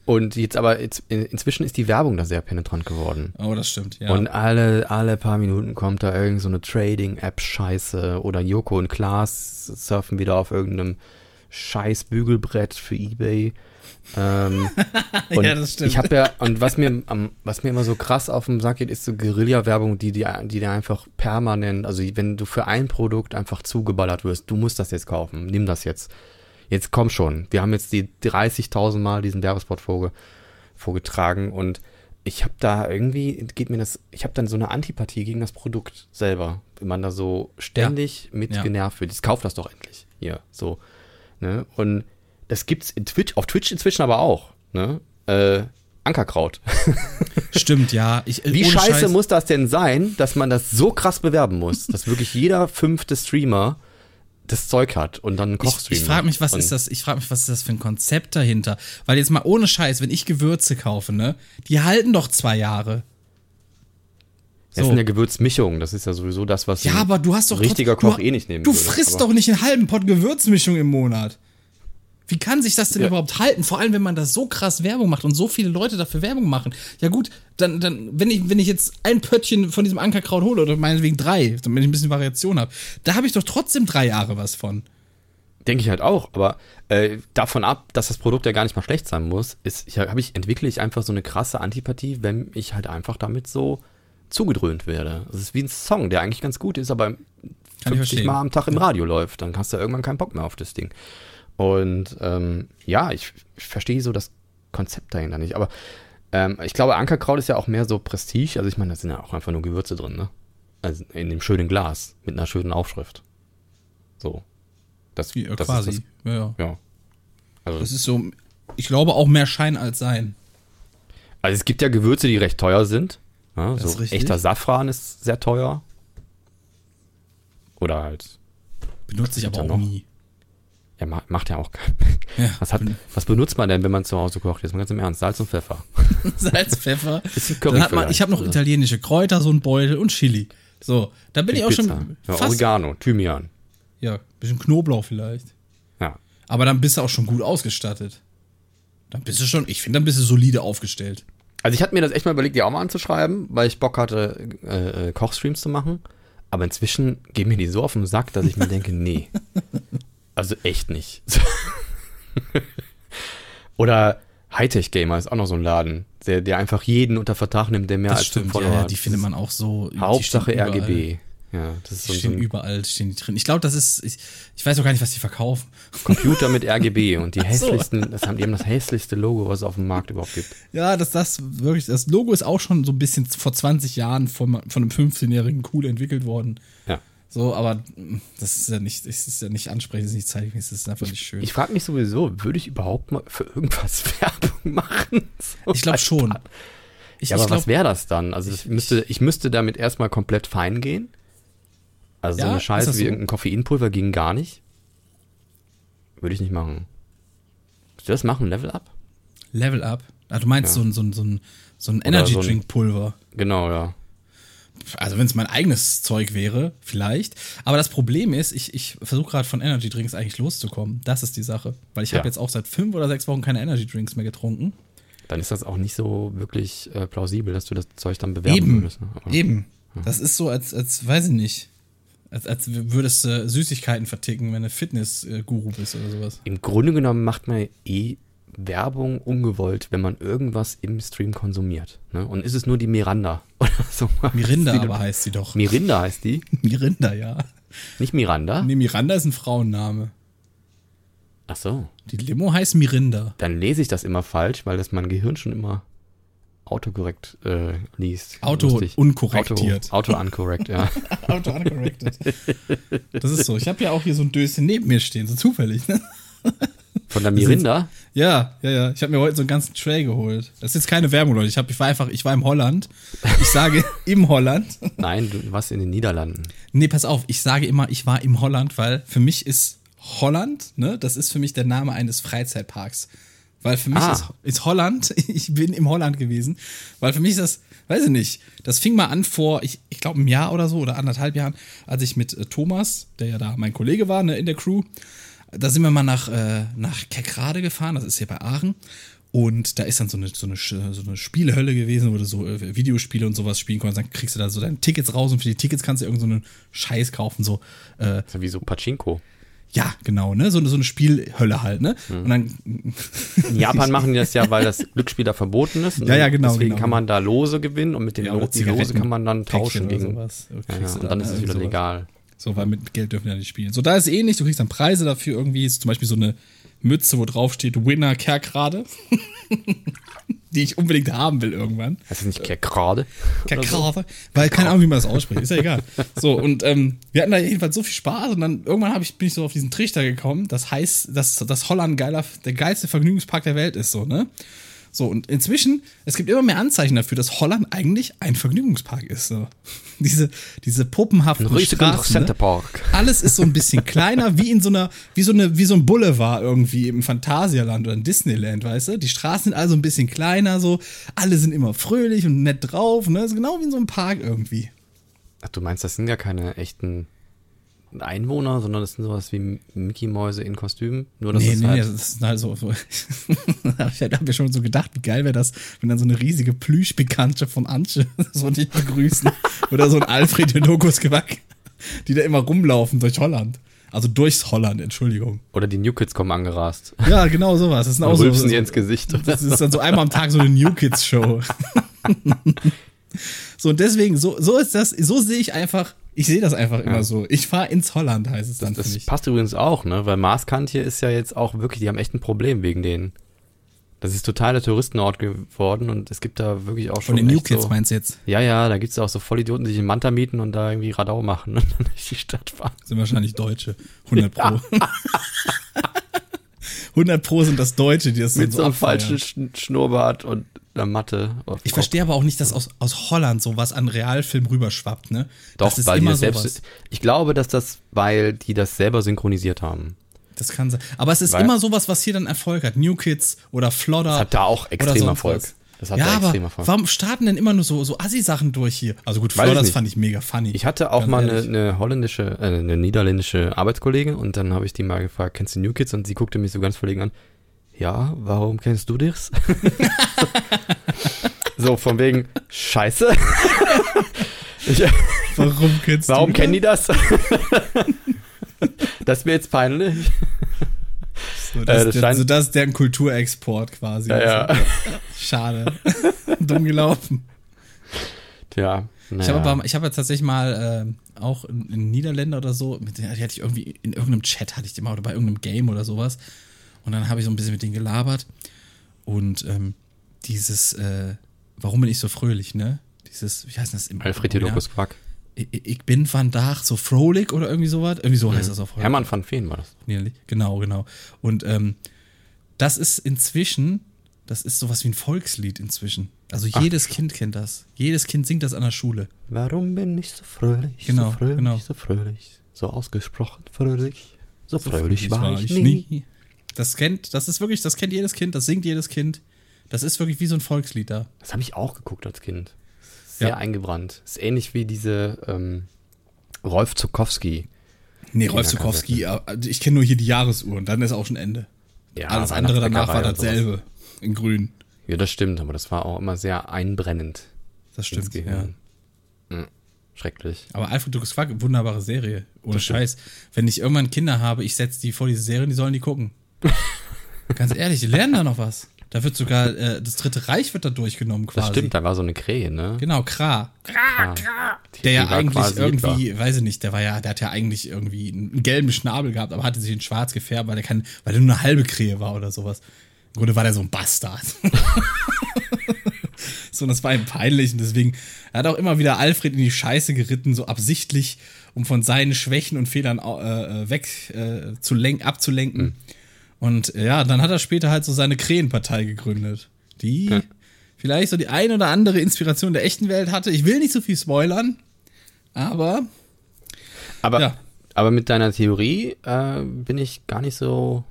Und jetzt aber, jetzt, inzwischen ist die Werbung da sehr penetrant geworden. Oh, das stimmt, ja. Und alle, alle paar Minuten kommt da irgend so eine Trading-App-Scheiße oder Joko und Klaas surfen wieder auf irgendeinem scheiß Bügelbrett für Ebay. Ähm, und Ja, das stimmt. Ich habe ja, und was mir, was mir immer so krass auf den Sack geht, ist so Guerilla-Werbung, die, die, die dir einfach permanent, also wenn du für ein Produkt einfach zugeballert wirst, du musst das jetzt kaufen, nimm das jetzt. Jetzt komm schon. Wir haben jetzt die 30.000 Mal diesen Werbespot vorge, vorgetragen und ich habe da irgendwie, geht mir das, ich habe dann so eine Antipathie gegen das Produkt selber, wenn man da so ständig mit Ja. genervt wird. Jetzt kauf das doch endlich. Hier, so. Ne? Und das gibt's in Twitch, auf Twitch inzwischen aber auch. Ne? Äh, Ankerkraut. Stimmt, ja. Ich, Wie ohne scheiße Scheiß- muss das denn sein, dass man das so krass bewerben muss, dass wirklich jeder fünfte Streamer das Zeug hat und dann einen Ich, Kochstream ich frage mich, was ist das? Ich frage mich, was ist das für ein Konzept dahinter? Weil jetzt mal ohne Scheiß, wenn ich Gewürze kaufe, ne, die halten doch zwei Jahre. Das So. sind ja Gewürzmischungen, das ist ja sowieso das, was Ja, ein aber du hast doch richtiger Koch du, eh nicht nehmen Du würde. frisst doch nicht einen halben Pott Gewürzmischung im Monat. Wie kann sich das denn Ja. überhaupt halten? Vor allem, wenn man da so krass Werbung macht und so viele Leute dafür Werbung machen. Ja gut, dann, dann wenn, ich, wenn ich jetzt ein Pöttchen von diesem Ankerkraut hole oder meinetwegen drei, damit ich ein bisschen Variation habe, da habe ich doch trotzdem drei Jahre was von. Denke ich halt auch, aber äh, davon ab, dass das Produkt ja gar nicht mal schlecht sein muss, ist, ich, hab ich, entwickle ich einfach so eine krasse Antipathie, wenn ich halt einfach damit so zugedröhnt werde. Das ist wie ein Song, der eigentlich ganz gut ist, aber Kann ich 50 verstehen. Mal am Tag im Radio läuft. Dann hast du irgendwann keinen Bock mehr auf das Ding. Und ähm, ja, ich, ich verstehe so das Konzept dahinter nicht. Aber ähm, ich glaube, Ankerkraut ist ja auch mehr so Prestige. Also ich meine, da sind ja auch einfach nur Gewürze drin, ne? Also in dem schönen Glas mit einer schönen Aufschrift. So. Das, Ja, das quasi. Ist ja, ja. das, ja. Also, Das ist so, ich glaube auch mehr Schein als Sein. also es gibt ja Gewürze, die recht teuer sind. Ja, Das so ist richtig. echter Safran ist sehr teuer. Oder halt, Benutze ich aber auch noch. nie. Ja, ma- macht ja auch keinen. Ja, Was, hat, was benutzt man denn, wenn man zu Hause kocht? Jetzt mal ganz im Ernst. Salz und Pfeffer. Salz, Pfeffer. Bisschen Curry Dann hat man, ich habe noch oder? italienische Kräuter, so ein Beutel und Chili. So, da bin ich auch Pizza. schon Ja, fast. Oregano, Thymian. Ja, bisschen Knoblauch vielleicht. Ja. Aber dann bist du auch schon gut ausgestattet. Dann bist du schon, ich finde, dann bist du solide aufgestellt. Also ich hatte mir das echt mal überlegt, die auch mal anzuschreiben, weil ich Bock hatte, äh, äh, Kochstreams zu machen. Aber inzwischen gehen mir die so auf den Sack, dass ich mir denke, nee. Also echt nicht. Oder Hightech Gamer ist auch noch so ein Laden, der, der einfach jeden unter Vertrag nimmt, der mehr Das als stimmt, Follower ja, ja, hat. die findet man auch so. Hauptsache. RGB. Ja, das ist Die so, so stehen ein überall, stehen die drin. Ich glaube, das ist, ich, ich weiß auch gar nicht, was die verkaufen. Computer mit RGB und die Ach so. hässlichsten, das haben die haben das hässlichste Logo, was es auf dem Markt überhaupt gibt. Ja, das, das wirklich, das Logo ist auch schon so ein bisschen vor 20 Jahren von, von einem 15-Jährigen cool entwickelt worden. Ja. So, aber mm, das ist ja nicht, das ist ja nicht ansprechend, das ist nicht zeitgemäß, das ist einfach nicht schön. Ich frage mich sowieso, würde ich überhaupt mal für irgendwas Werbung machen? So Ich glaube schon. Ich, Ja, aber ich glaub, was wäre das dann? Also ich, müsste, ich müsste damit erstmal komplett fein gehen. Also Ja, so eine Scheiße das wie so? irgendein Koffeinpulver ging gar nicht. Würde ich nicht machen. Willst du das machen? Level up? Level Up. Ah, du meinst Ja. so ein, so ein, so ein, so ein Oder Energy so. Genau, ja. Also wenn es mein eigenes Zeug wäre, vielleicht. Aber das Problem ist, ich, ich versuche gerade von Energy Drinks eigentlich loszukommen. Das ist die Sache. Weil ich Ja. habe jetzt auch seit fünf oder sechs Wochen keine Energy Drinks mehr getrunken. Dann ist das auch nicht so wirklich äh, plausibel, dass du das Zeug dann bewerben Eben. würdest. Ne? Eben. Das ist so, als, als weiß ich nicht. Als, als würdest du Süßigkeiten verticken, wenn du Fitness-Guru bist oder sowas. Im Grunde genommen macht man eh Werbung ungewollt, wenn man irgendwas im Stream konsumiert. Ne? Und ist es nur die Miranda oder so? Mirinda aber heißt sie doch. Mirinda heißt die, Mirinda, ja. nicht Miranda. Nee, Miranda ist ein Frauenname. Ach so. Die Limo heißt Mirinda. Dann lese ich das immer falsch, weil das mein Gehirn schon immer autokorrekt äh, liest. Auto Lustig. unkorrektiert. Auto, Auto uncorrect, ja. Auto uncorrected. Das ist so. Ich habe ja auch hier so ein Döschen neben mir stehen, so zufällig. Ne? Von der Mirinda. Ja, ja, ja. Ich habe mir heute so einen ganzen Tray geholt. Das ist jetzt keine Werbung, Leute. Ich, hab, ich war einfach, ich war im Holland. Ich sage im Holland. Nein, du warst in den Niederlanden. Nee, pass auf. Ich sage immer, ich war im Holland, weil für mich ist Holland, ne, das ist für mich der Name eines Freizeitparks. Weil für mich Ah. ist, ist Holland, ich bin im Holland gewesen, weil für mich ist das, weiß ich nicht, das fing mal an vor, ich, ich glaube, einem Jahr oder so oder anderthalb Jahren, als ich mit äh, Thomas, der ja da mein Kollege war, ne, in der Crew, da sind wir mal nach, äh, nach Kerkrade gefahren, das ist hier bei Aachen. Und da ist dann so eine, so eine, so eine Spielehölle gewesen, wo du so äh, Videospiele und sowas spielen konntest. Dann kriegst du da so deine Tickets raus und für die Tickets kannst du irgend so einen Scheiß kaufen. So, äh, Das ist wie so Pachinko. ja, genau, ne? So, eine- so eine Spielhölle halt, ne? Hm. Und dann In Japan machen die das ja, weil das Glücksspiel da verboten ist. Und Ja, ja, genau, Deswegen genau. kann man da Lose gewinnen und mit den Ja, Lose kann man dann tauschen gegen. sowas. Ja, ja, und dann da ist es wieder sowas. legal. So, weil mit Geld dürfen wir ja nicht spielen. So, da ist ähnlich, du kriegst dann Preise dafür irgendwie, ist zum Beispiel so eine Mütze, wo drauf steht Winner Kerkrade. die ich unbedingt haben will irgendwann. Das ist nicht gerade. Kerkrade. Weil keine Ahnung, wie man das ausspricht. Ist ja egal. So, und ähm, wir hatten da jedenfalls so viel Spaß und dann irgendwann ich, bin ich so auf diesen Trichter gekommen. Das heißt, dass, dass Holland geiler, der geilste Vergnügungspark der Welt ist, so, ne? So, und inzwischen, es gibt immer mehr Anzeichen dafür, dass Holland eigentlich ein Vergnügungspark ist. So. Diese, diese puppenhaften Ein Straßen, ne? Centerpark. Alles ist so ein bisschen kleiner, wie in so einer, wie so eine, wie so ein Boulevard irgendwie im Phantasialand oder in Disneyland, weißt du? Die Straßen sind also ein bisschen kleiner, so. Alle sind immer fröhlich und nett drauf, ne? Das ist genau wie in so einem Park irgendwie. Ach, du meinst, das sind ja keine echten Einwohner, sondern das sind sowas wie Mickey-Mäuse in Kostümen? Nur, dass nee, es nee, halt, das ist halt so. so. ich hab mir schon so gedacht, wie geil wäre das, wenn dann so eine riesige Plüschbekannte von Antje so dich begrüßen. Oder so ein Alfred Jodokus-Gewack, die da immer rumlaufen durch Holland. Also durchs Holland, Entschuldigung. Oder die New Kids kommen angerast. Ja, genau sowas. Das sind auch so, rülpsen so, dir ins Gesicht. Das ist dann so einmal am Tag so eine New Kids Show. so und deswegen so so ist das, so sehe ich einfach, ich sehe das einfach immer so. Ich fahre ins Holland heißt es dann für Das mich. passt übrigens auch, ne? Weil Maaskantje ist ja jetzt auch wirklich, die haben echt ein Problem wegen denen. Das ist total der Touristenort geworden und es gibt da wirklich auch schon. Von den New Kids so, meinst du jetzt? Ja, ja, da gibt es auch so Vollidioten, die sich in Manta mieten und da irgendwie Radau machen und dann durch die Stadt fahren. Sind wahrscheinlich Deutsche. 100 Pro. 100 Pro sind das Deutsche, die das Mit so so einem falschen Sch- Schnurrbart und einer Matte. auf Ich verstehe aber auch nicht, dass aus, aus Holland sowas an Realfilm rüberschwappt, ne? Doch, das ist weil die immer das sowas. selbst. Ich glaube, dass das, weil die das selber synchronisiert haben. Das kann sein. Aber es ist Weil- immer sowas, was hier dann Erfolg hat. New Kids oder Flodder. Das hat da auch extrem Erfolg. was. Das hat ja, aber extrem Erfolg. warum starten denn immer nur so, so Assi-Sachen durch hier? Also gut, Weiß nicht. fand ich mega funny. Ich hatte auch Ganz mal eine, eine holländische, äh, eine niederländische Arbeitskollegin und dann habe ich die mal gefragt, kennst du New Kids? Und sie guckte mich so ganz verlegen an. Ja, warum kennst du das? so, von wegen, scheiße. ich, Warum kennst warum du kennen die das? das ist mir jetzt peinlich. So, das, Äh, das der, so, das ist deren Kulturexport quasi. Ja, ja. Also, Schade. Dumm gelaufen. Tja. Ich naja. ich habe ja tatsächlich mal ähm, auch in, in Niederländer oder so, mit denen hatte ich irgendwie in irgendeinem Chat hatte ich die mal oder bei irgendeinem Game oder sowas. Und dann habe ich so ein bisschen mit denen gelabert. Und ähm, dieses, äh, warum bin ich so fröhlich, ne? Dieses, wie heißt das im Alfred? Jodokus Quack. Ich, ich bin Vandaag so frohlich oder irgendwie sowas. Irgendwie so heißt das auf Holland. Hermann van Veen war das. Genau, genau. Und ähm, das ist inzwischen, das ist sowas wie ein Volkslied inzwischen. Also jedes Kind kennt das. Jedes Kind singt das an der Schule. Warum bin ich so fröhlich? Genau, so fröhlich, genau. so fröhlich. So ausgesprochen fröhlich. So fröhlich war ich nie. Das kennt, das ist wirklich, das kennt jedes Kind, das singt jedes Kind. Das ist wirklich wie so ein Volkslied da. Das habe ich auch geguckt als Kind. Sehr Ja. eingebrannt. Ist ähnlich wie diese ähm, Rolf Zukowski. Nee, Rolf Zukowski, äh, ich kenne nur hier die Jahresuhr und dann ist auch schon Ende. Ja, Alles andere danach war dasselbe. In grün. Ja, das stimmt, aber das war auch immer sehr einbrennend Das stimmt. Ja. Mhm. Schrecklich. Aber Alfred Dukas Quack, wunderbare Serie. Ohne. Scheiß. Wenn ich irgendwann Kinder habe, ich setze die vor diese Serie, die sollen die gucken. Ganz ehrlich, die lernen da noch was. Da wird sogar, äh, das Dritte Reich wird da durchgenommen quasi. Das stimmt, da war so eine Krähe, ne? Genau, Kra. Ah. Der ja eigentlich irgendwie, Hitler. weiß ich nicht, der war ja, der hat ja eigentlich irgendwie einen gelben Schnabel gehabt, aber hatte sich in schwarz gefärbt, weil er kein, weil er nur eine halbe Krähe war oder sowas. Im Grunde war der so ein Bastard. so, und das war ihm peinlich und deswegen, er hat auch immer wieder Alfred in die Scheiße geritten, so absichtlich, um von seinen Schwächen und Fehlern äh, äh, weg äh, zu lenk, abzulenken. Mhm. Und ja, dann hat er später halt so seine Krähenpartei gegründet, die Ja. vielleicht so die ein oder andere Inspiration der echten Welt hatte. Ich will nicht so viel spoilern, aber Aber, Ja. aber mit deiner Theorie äh, bin ich gar nicht so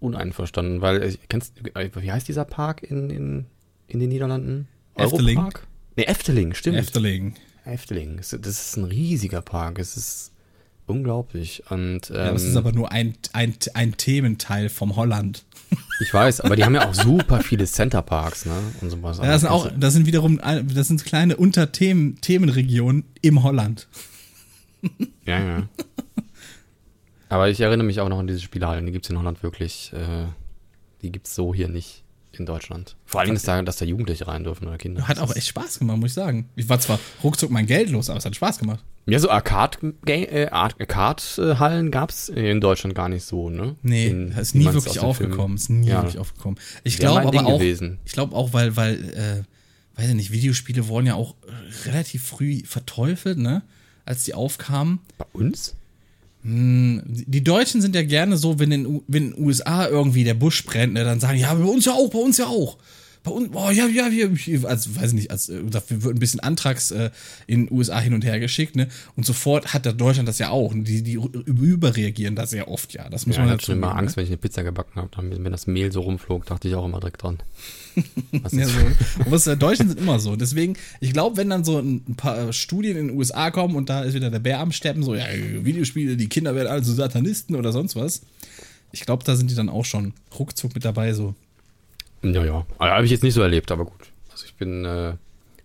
uneinverstanden, weil äh, kennst äh, wie heißt dieser Park in, in, in den Niederlanden? Efteling. Europark? Nee, Efteling, stimmt. Efteling. Efteling. Das ist ein riesiger Park. Es ist unglaublich. Und ähm, Ja, das ist aber nur ein, ein, ein Thementeil vom Holland. ich weiß, aber die haben ja auch super viele Centerparks, ne? Und sowas. Ja, das sind auch, das sind wiederum, das sind kleine Unterthemen, Themenregionen im Holland. Ja, ja. Aber ich erinnere mich auch noch an diese Spielhallen. Die gibt es in Holland wirklich. Äh, die gibt es so hier nicht in Deutschland. Vor allen Dingen, dass da, dass da Jugendliche rein dürfen oder Kinder. Hat auch echt Spaß gemacht, muss ich sagen. Ich war zwar ruckzuck mein Geld los, aber es hat Spaß gemacht. Ja, so Arcade-Hallen äh, Arcade gab es in Deutschland gar nicht so, ne? Nee, in, das ist nie wirklich aufgekommen. Ist nie Ja. wirklich aufgekommen. Ich glaube aber Ding auch, gewesen. ich glaube auch, weil, weil, äh, weiß ich nicht, Videospiele wurden ja auch relativ früh verteufelt, ne? Als die aufkamen. Bei uns? Die Deutschen sind ja gerne so, wenn in, U- wenn in den USA irgendwie der Busch brennt, ne, dann sagen, ja, bei uns ja auch, bei uns ja auch. Bei uns, oh, ja, ja, wir, also, weiß ich nicht, als, äh, dafür wird ein bisschen Antrags äh, in den USA hin und her geschickt, ne? Und sofort hat der Deutschland das ja auch. Die, die überreagieren da sehr oft, ja. Das muss Ja, man ich halt hatte schon immer Angst, wenn ich eine Pizza gebacken habe. Dann, wenn das Mehl so rumflog, dachte ich auch immer direkt dran. Was Ja, so. Aber es, äh, Deutschen sind immer so. Deswegen, ich glaube, wenn dann so ein paar Studien in den USA kommen und da ist wieder der Bär am Steppen, so, ja, Videospiele, die Kinder werden alle so Satanisten oder sonst was. Ich glaube, da sind die dann auch schon ruckzuck mit dabei, so. Ja, ja. Also, Habe ich jetzt nicht so erlebt, aber gut. Also ich bin äh,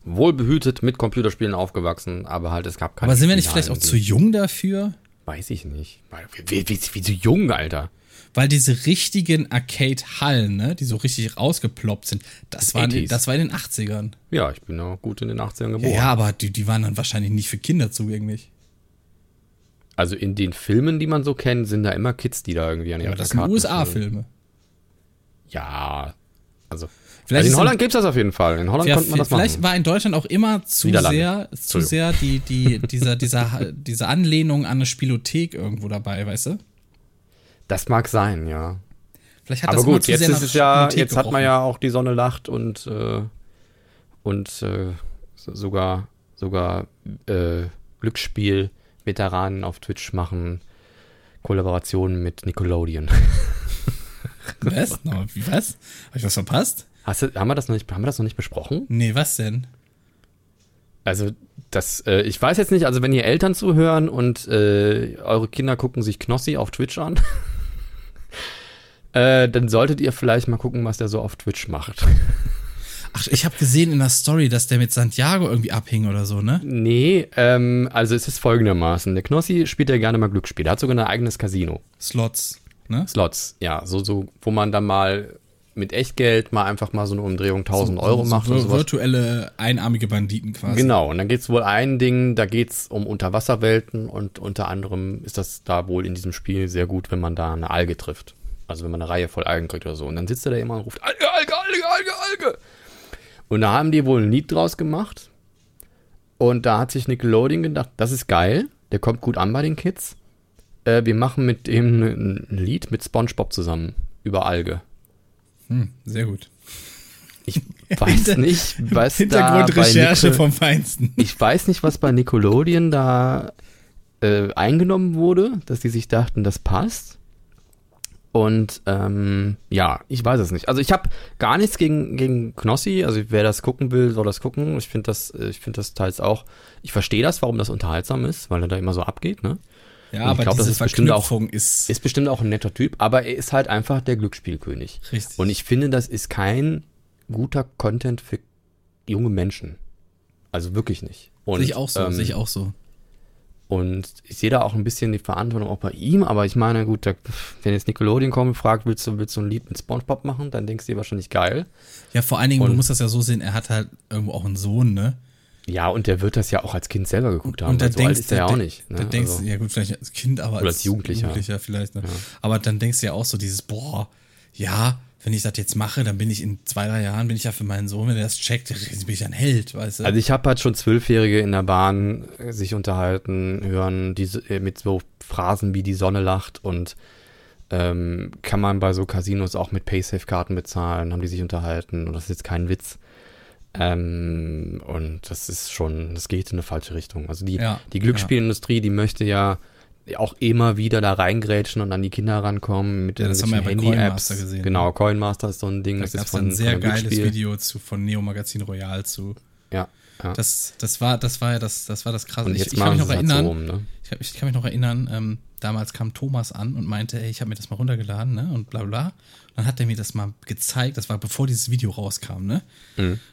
wohlbehütet mit Computerspielen aufgewachsen, aber halt es gab keine Aber sind wir nicht vielleicht auch zu jung dafür? Weiß ich nicht. Wie, wie, wie zu jung, Alter. Weil diese richtigen Arcade-Hallen, ne, die so richtig rausgeploppt sind, das, waren, 80s. das war in den 80ern. Ja, ich bin auch gut in den 80ern Ja, geboren. ja, aber die, die waren dann wahrscheinlich nicht für Kinder zugänglich. Also in den Filmen, die man so kennt, sind da immer Kids, die da irgendwie an Ja, den aber das sind USA-Filme. Ja, also, Vielleicht also in Holland gibt's das auf jeden Fall. In Holland Ja, konnte man das vielleicht machen. war in Deutschland auch immer zu sehr, zu sehr die, die, dieser, dieser, diese Anlehnung an eine Spielothek irgendwo dabei, weißt du? Das mag sein, ja. Vielleicht hat Aber das gut, zu jetzt ist es ja, Spielothek jetzt hat man gerochen. ja auch die Sonne lacht und äh, und äh, so- sogar sogar äh, Glücksspiel-Veteranen auf Twitch machen Kollaborationen mit Nickelodeon. Was? No, wie was? Hab ich was verpasst? Hast du, haben wir das noch nicht, haben wir das noch nicht besprochen? Nee, was denn? Also das, äh, ich weiß jetzt nicht, also wenn ihr Eltern zuhören und äh, eure Kinder gucken sich Knossi auf Twitch an, äh, dann solltet ihr vielleicht mal gucken, was der so auf Twitch macht. Ach, ich habe gesehen in der Story, dass der mit Santiago irgendwie abhing oder so, ne? Nee, ähm, also es ist folgendermaßen. Der Knossi spielt ja gerne mal Glücksspiele. Er hat sogar ein eigenes Casino. Slots, ne? Slots, ja, so, so, wo man dann mal mit Echtgeld mal einfach mal so eine Umdrehung 1000 Euro so, macht so und sowas. virtuelle einarmige Banditen quasi. Genau, und dann geht's wohl ein Ding, da geht's um Unterwasserwelten und unter anderem ist das da wohl in diesem Spiel sehr gut, wenn man da eine Alge trifft. Also wenn man eine Reihe voll Algen kriegt oder so. Und dann sitzt er da immer und ruft, Alge, Alge, Alge, Alge, Alge. Und da haben die wohl ein Lied draus gemacht. Und da hat sich Nickelodeon gedacht, das ist geil, der kommt gut an bei den Kids. Äh, wir machen mit dem ein Lied mit Spongebob zusammen über Alge. Hm, sehr gut. Ich weiß nicht, was Hintergrundrecherche vom Feinsten. ich weiß nicht, was bei Nickelodeon da äh, eingenommen wurde, dass die sich dachten, das passt. Und ähm, ja, ich weiß es nicht. Also ich habe gar nichts gegen, gegen Knossi. Also wer das gucken will, soll das gucken. Ich finde das, äh, ich finde das teils auch. Ich verstehe das, warum das unterhaltsam ist, weil er da immer so abgeht. Ne? Ja, Und aber glaub, das diese ist bestimmt auch- Verknüpfung ist, Ist bestimmt auch ein netter Typ, aber er ist halt einfach der Glücksspielkönig. Richtig. Und ich finde, das ist kein guter Content für junge Menschen. Also wirklich nicht. Und, sehe ich auch so, ähm, sehe ich auch so. Und ich sehe da auch ein bisschen die Verantwortung auch bei ihm, aber ich meine, gut, da, wenn jetzt Nickelodeon kommt und fragt, willst du, willst du ein Lied mit Spongebob machen, dann denkst du dir wahrscheinlich geil. Ja, vor allen Dingen, du und- musst das ja so sehen, er hat halt irgendwo auch einen Sohn, ne? Ja, und der wird das ja auch als Kind selber geguckt haben. Und da so denkst ist er ja auch nicht. Ne? Da denkst also, du, ja gut, vielleicht als Kind, aber Oder als Jugendlicher. vielleicht, ne? Aber dann denkst du ja auch so dieses, boah, ja, wenn ich das jetzt mache, dann bin ich in zwei, drei Jahren, bin ich ja für meinen Sohn, wenn er das checkt, bin ich ein Held, weißt du? also ich habe halt schon Zwölfjährige in der Bahn äh, sich unterhalten, hören diese, äh, mit so Phrasen wie die Sonne lacht und ähm, kann man bei so Casinos auch mit Paysafe-Karten bezahlen, haben die sich unterhalten und das ist jetzt kein Witz. Ähm, und das ist schon, das geht in eine falsche Richtung. Also die, Ja, die Glücksspielindustrie, die möchte ja auch immer wieder da reingrätschen und an die Kinder rankommen mit Ja, das haben wir ja Coinmaster gesehen, ne? Genau, Coinmaster ist so ein Ding. Da das ist es von, ein sehr von geiles. Video zu, von Neo Magazin Royal zu. Ja, ja. Das, das war, das war ja das, das war das krasse. und Ich, ich kann mich noch halt erinnern. rum, ne? Ich, hab- ich kann mich noch erinnern, ähm, damals kam Thomas an und meinte, ey, ich habe mir das mal runtergeladen, ne? Und bla bla. Dann hat er mir das mal gezeigt, das war bevor dieses Video rauskam, ne?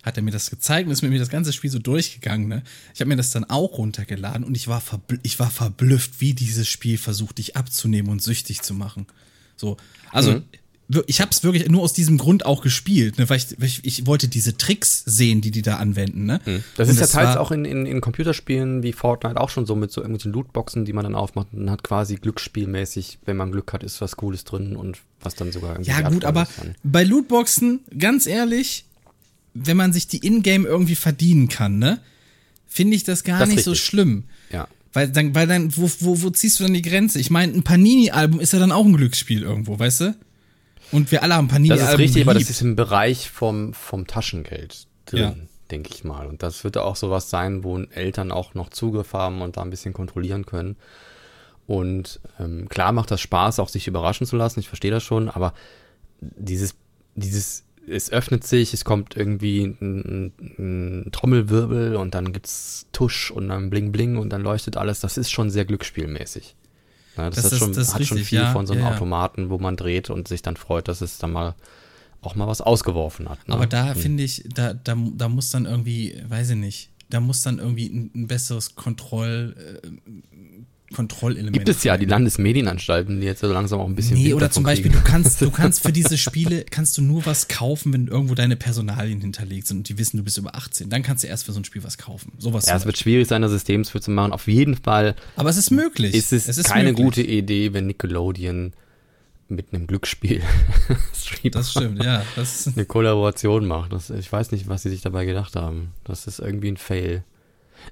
Hat er mir das gezeigt und ist mit mir das ganze Spiel so durchgegangen, ne? Ich habe mir das dann auch runtergeladen und ich war, ich war verblüfft, wie dieses Spiel versucht, dich abzunehmen und süchtig zu machen. So, also wir- ich habe es wirklich nur aus diesem Grund auch gespielt, ne? weil, ich, weil ich, ich wollte diese Tricks sehen, die die da anwenden, ne? Das Und ist ja teils auch in, in, in Computerspielen wie Fortnite auch schon so mit so irgendwelchen Lootboxen, die man dann aufmacht und hat quasi glücksspielmäßig, wenn man Glück hat, ist was Cooles drin und was dann sogar irgendwie Ja, gut, aber bei Lootboxen, ganz ehrlich, wenn man sich die Ingame irgendwie verdienen kann, ne, finde ich das gar Das nicht so richtig. schlimm. Ja. Weil dann, weil dann, wo, wo, wo ziehst du dann die Grenze? Ich meine, ein Panini-Album ist ja dann auch ein Glücksspiel irgendwo, weißt du? Und wir alle haben Das Panini-Alben. ist richtig, aber das ist im Bereich vom, vom Taschengeld drin, Ja. denke ich mal. Und das wird auch sowas sein, wo Eltern auch noch Zugriff haben und da ein bisschen kontrollieren können. Und ähm, klar macht das Spaß, auch sich überraschen zu lassen, ich verstehe das schon, aber dieses, dieses, es öffnet sich, es kommt irgendwie ein, ein, ein Trommelwirbel und dann gibt's Tusch und dann Bling Bling und dann leuchtet alles, das ist schon sehr glücksspielmäßig. Ja, das, Das ist schon, das hat schon richtig, viel ja, von so einem ja, ja. Automaten, wo man dreht und sich dann freut, dass es dann mal auch mal was ausgeworfen hat. Ne? Aber da finde ich, da, da, da muss dann irgendwie, weiß ich nicht, da muss dann irgendwie ein, ein besseres Kontroll, äh, Kontrollelement. Gibt es ja die. Landesmedienanstalten, die jetzt so langsam auch ein bisschen. Nee, oder zum Beispiel, kriegen. du kannst, du kannst für diese Spiele, kannst du nur was kaufen, wenn irgendwo deine Personalien hinterlegt sind und die wissen, du bist über 18. Dann kannst du erst für so ein Spiel was kaufen. Sowas. Ja, es wird schwierig sein, das System für zu machen. Auf jeden Fall Aber es ist möglich. ist es, keine möglich. gute Idee, wenn Nickelodeon mit einem Glücksspiel Das stimmt, ja. Das ist, eine Kollaboration macht. Das, ich weiß nicht, was sie sich dabei gedacht haben. Das ist irgendwie ein Fail.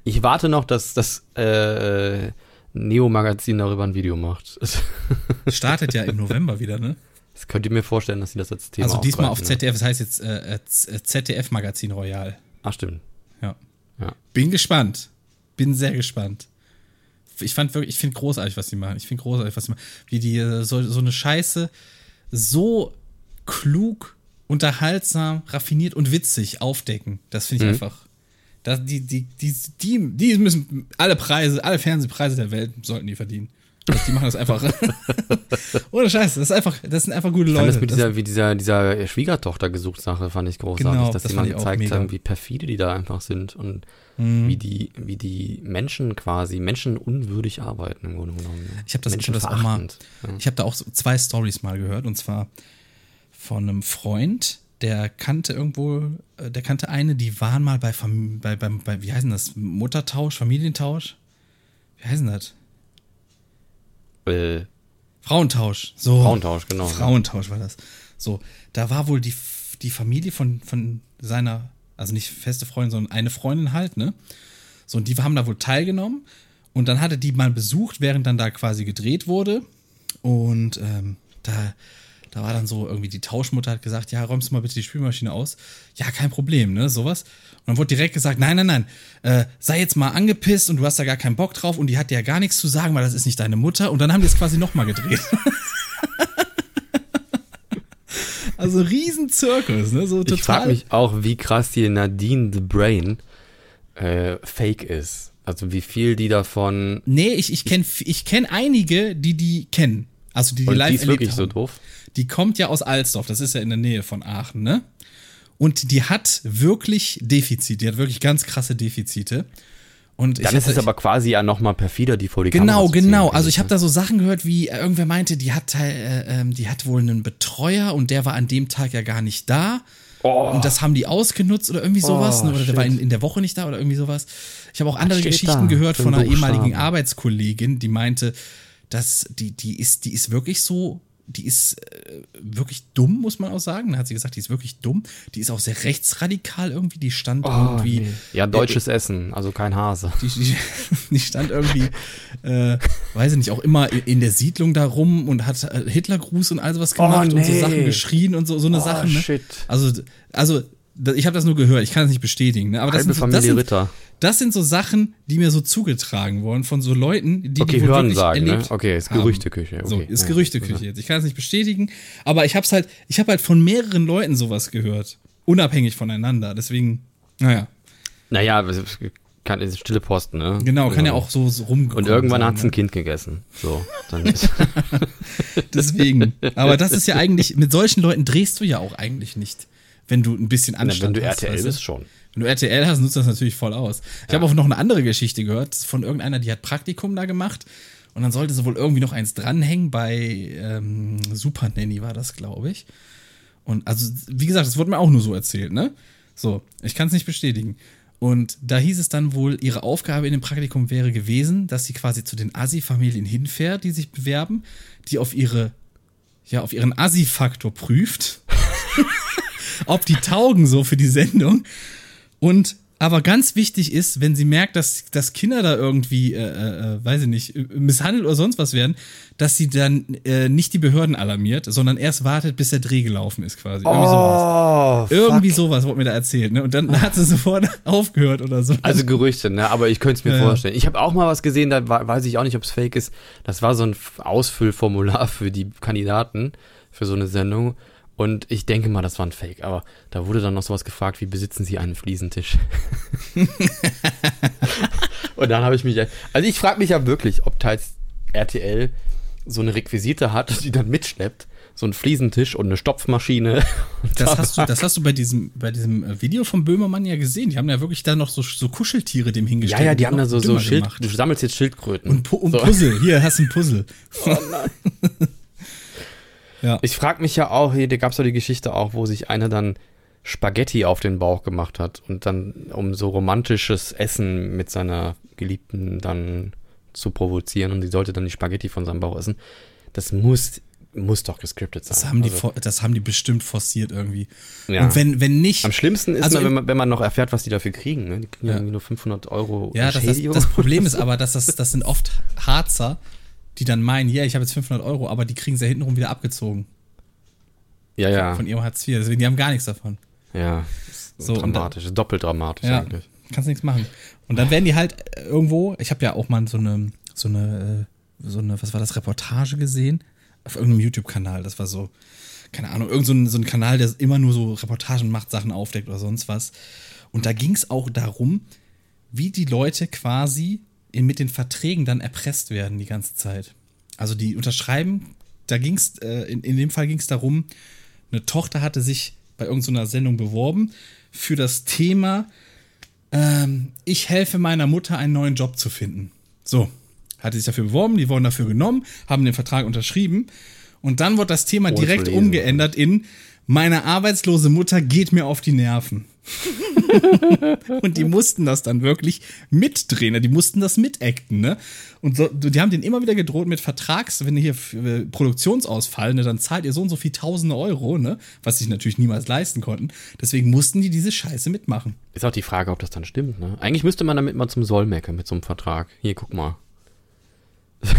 Ich warte noch, dass das äh, Neo-Magazin darüber ein Video macht. startet ja im November wieder, ne? Das könnt ihr mir vorstellen, dass sie das als Thema Also diesmal auf ne? ZDF, das heißt jetzt äh, äh, ZDF Magazin Royal. Ach, stimmt. Ja. Ja. Bin gespannt. Bin sehr gespannt. Ich fand wirklich, ich finde großartig, was die machen. Ich finde großartig, was die machen. Wie die äh, so, so eine Scheiße so klug, unterhaltsam, raffiniert und witzig aufdecken. Das finde ich Mhm. einfach. Das, die, die, die, die, die müssen alle Preise, alle Fernsehpreise der Welt sollten die verdienen. Also die machen das einfach. Ohne Scheiße, das ist einfach, das sind einfach gute Leute. das mit dieser, wie dieser, dieser Schwiegertochter gesucht Sache fand ich großartig, Genau, dass das sie mal gezeigt. Mhm. haben, wie perfide die da einfach sind und wie die, wie die Menschen quasi, menschenunwürdig arbeiten im Grunde genommen. ne? Ich habe das, ich hab das auch mal. Ich habe da auch so zwei Stories mal gehört und zwar von einem Freund, der kannte irgendwo, äh, der kannte eine, die waren mal bei, Fam bei, bei, bei wie heißt denn das? Muttertausch, Familientausch? Wie heißt denn das? Äh, Frauentausch. So. Frauentausch, genau. Frauentausch war das. So, da war wohl die, die Familie von, von seiner, also nicht feste Freundin, sondern eine Freundin halt, ne? So, und die haben da wohl teilgenommen. Und dann hatte die mal besucht, während dann da quasi gedreht wurde. Und ähm, da, da war dann so irgendwie die Tauschmutter hat gesagt, ja, räumst du mal bitte die Spülmaschine aus. Ja, kein Problem, ne, sowas. Und dann wurde direkt gesagt, nein, nein, nein, äh, sei jetzt mal angepisst und du hast da gar keinen Bock drauf und die hat ja gar nichts zu sagen, weil das ist nicht deine Mutter. Und dann haben die es quasi nochmal gedreht. also riesen Zirkus, ne, so total. Ich frage mich auch, wie krass die Nadine the Brain äh, fake ist. Also wie viel die davon. Nee, ich, ich kenne ich kenn einige, die die kennen. Also die die live die ist wirklich so haben. doof. Die kommt ja aus Alsdorf, das ist ja in der Nähe von Aachen, ne? Und die hat wirklich Defizite, die hat wirklich ganz krasse Defizite. Und Dann ich ist es aber quasi ja nochmal perfider, die vor die Kamera Genau, ziehen, genau. finde Also ich habe ne? da so Sachen gehört, wie irgendwer meinte, die hat, äh, ähm, die hat wohl einen Betreuer und der war an dem Tag ja gar nicht da. Und das haben die ausgenutzt oder irgendwie sowas. Oh, ne? oder der war in, shit. in der Woche nicht da oder irgendwie sowas. Ich habe auch andere Geschichten da? gehört von einer ehemaligen Arbeitskollegin, die meinte, dass die, die ist, die ist wirklich so, die ist äh, wirklich dumm, muss man auch sagen. Dann hat sie gesagt, die ist wirklich dumm. Die ist auch sehr rechtsradikal irgendwie. Die stand irgendwie. Oh, nee. Ja, deutsches Essen, also kein Hase. Die, die, die stand irgendwie, äh, weiß ich nicht, auch immer in, der Siedlung da rum und hat äh, Hitlergruß und all sowas gemacht und so nee. Sachen geschrien und so, so eine Oh, Sachen. Ne? shit. Also, also da- ich habe das nur gehört, ich kann das nicht bestätigen. Ne? Aber das Halbe sind, so, das, sind, das sind so Sachen, die mir so zugetragen wurden von so Leuten, die Okay, die hören sagen, ne? Okay, ist. Gerüchteküche. Okay. So, ist ja. Gerüchteküche jetzt. Ich kann es nicht bestätigen, aber ich habe halt, ich habe halt von mehreren Leuten sowas gehört, unabhängig voneinander. Deswegen, naja, Naja, es kann, es ist stille Posten, ne? genau, kann ja Also. auch so, so rumgekommen Und irgendwann hat's ne? ein Kind gegessen. So, dann ist, Deswegen. Aber das ist ja eigentlich, mit solchen Leuten drehst du ja auch eigentlich nicht, wenn du ein bisschen Na, wenn Anstand du hast. RTL weißt du? bist, schon. Wenn du RTL hast, nutzt das natürlich voll aus. Ich habe auch noch eine andere Geschichte gehört von irgendeiner, die hat Praktikum da gemacht. Und dann sollte sie wohl irgendwie noch eins dranhängen bei ähm, Super Nanny war das, glaube ich. Und also, wie gesagt, das wurde mir auch nur so erzählt, ne? So, ich kann es nicht bestätigen. Und da hieß es dann wohl, ihre Aufgabe in dem Praktikum wäre gewesen, dass sie quasi zu den Assi-Familien hinfährt, die sich bewerben, die auf ihre, ja, auf ihren Assi-Faktor prüft, ob die taugen so für die Sendung. Und aber ganz wichtig ist, wenn sie merkt, dass, dass Kinder da irgendwie, äh, äh, weiß ich nicht, äh, misshandelt oder sonst was werden, dass sie dann äh, nicht die Behörden alarmiert, sondern erst wartet, bis der Dreh gelaufen ist quasi. Irgendwie sowas. Oh, Irgendwie sowas wurde mir da erzählt, ne? Und dann hat sie sofort aufgehört oder so. Also Gerüchte, ne? Aber ich könnte es mir Ja, vorstellen. Ich habe auch mal was gesehen, da weiß ich auch nicht, ob es fake ist. Das war so ein Ausfüllformular für die Kandidaten für so eine Sendung. Und ich denke mal, das war ein Fake. Aber da wurde dann noch sowas gefragt, wie besitzen Sie einen Fliesentisch? Und dann habe ich mich, also ich frage mich ja wirklich, ob teils RTL so eine Requisite hat, die dann mitschleppt. So ein Fliesentisch und eine Stopfmaschine. Und Das hast, du, das hast du bei diesem, bei diesem äh, Video von Böhmermann ja gesehen. Die haben ja wirklich da noch so, so Kuscheltiere dem ja, hingestellt. ja, und die haben da so, so Schild, gemacht. du sammelst jetzt Schildkröten. Und, Pu und so. Puzzle. Hier, hast ein Puzzle. ja. Ich frage mich ja auch, hier, da gab es doch die Geschichte auch, wo sich einer dann Spaghetti auf den Bauch gemacht hat und dann, um so romantisches Essen mit seiner Geliebten dann zu provozieren und sie sollte dann die Spaghetti von seinem Bauch essen. Das muss, muss doch gescriptet sein. Das haben, die, Also, das haben die bestimmt forciert irgendwie. Ja. Und wenn, wenn nicht. am schlimmsten ist, Also mal, wenn, man, wenn man noch erfährt, was die dafür kriegen. Ne? Die kriegen ja. Ja. irgendwie nur 500 Euro Ja, das, das, das Problem ist aber, dass das, das sind oft Harzer, die dann meinen, ja, ich habe jetzt 500 Euro, aber die kriegen sie ja hintenrum wieder abgezogen ja, ja, von ihrem Hartz IV. Deswegen, die haben gar nichts davon. ja. So, dramatisch, ist doppelt dramatisch Ja, eigentlich. kannst nichts machen. Und dann werden die halt äh, irgendwo, ich habe ja auch mal so eine, so eine, äh, so eine, was war das, Reportage gesehen auf irgendeinem YouTube-Kanal. Das war so, keine Ahnung, irgend so ein, so ein Kanal, der immer nur so Reportagen macht, Sachen aufdeckt oder sonst was. Und da ging es auch darum, wie die Leute quasi in, mit den Verträgen dann erpresst werden die ganze Zeit. Also die unterschreiben, da ging es, äh, in, in dem Fall ging es darum, eine Tochter hatte sich bei irgendeiner Sendung beworben für das Thema, ähm, ich helfe meiner Mutter einen neuen Job zu finden. So, hatte sich dafür beworben, die wurden dafür genommen, haben den Vertrag unterschrieben und dann wird das Thema direkt umgeändert in meine arbeitslose Mutter geht mir auf die Nerven. und die mussten das dann wirklich mitdrehen, die mussten das mitacten, ne? Und so, die haben den immer wieder gedroht mit Vertrags, wenn ihr hier für Produktionsausfall, ne, dann zahlt ihr so und so viel tausende Euro, ne? Was sich natürlich niemals leisten konnten. Deswegen mussten die diese Scheiße mitmachen. Ist auch die Frage, ob das dann stimmt. Ne? Eigentlich müsste man damit mal zum Solmecke mit so einem Vertrag. Hier, guck mal.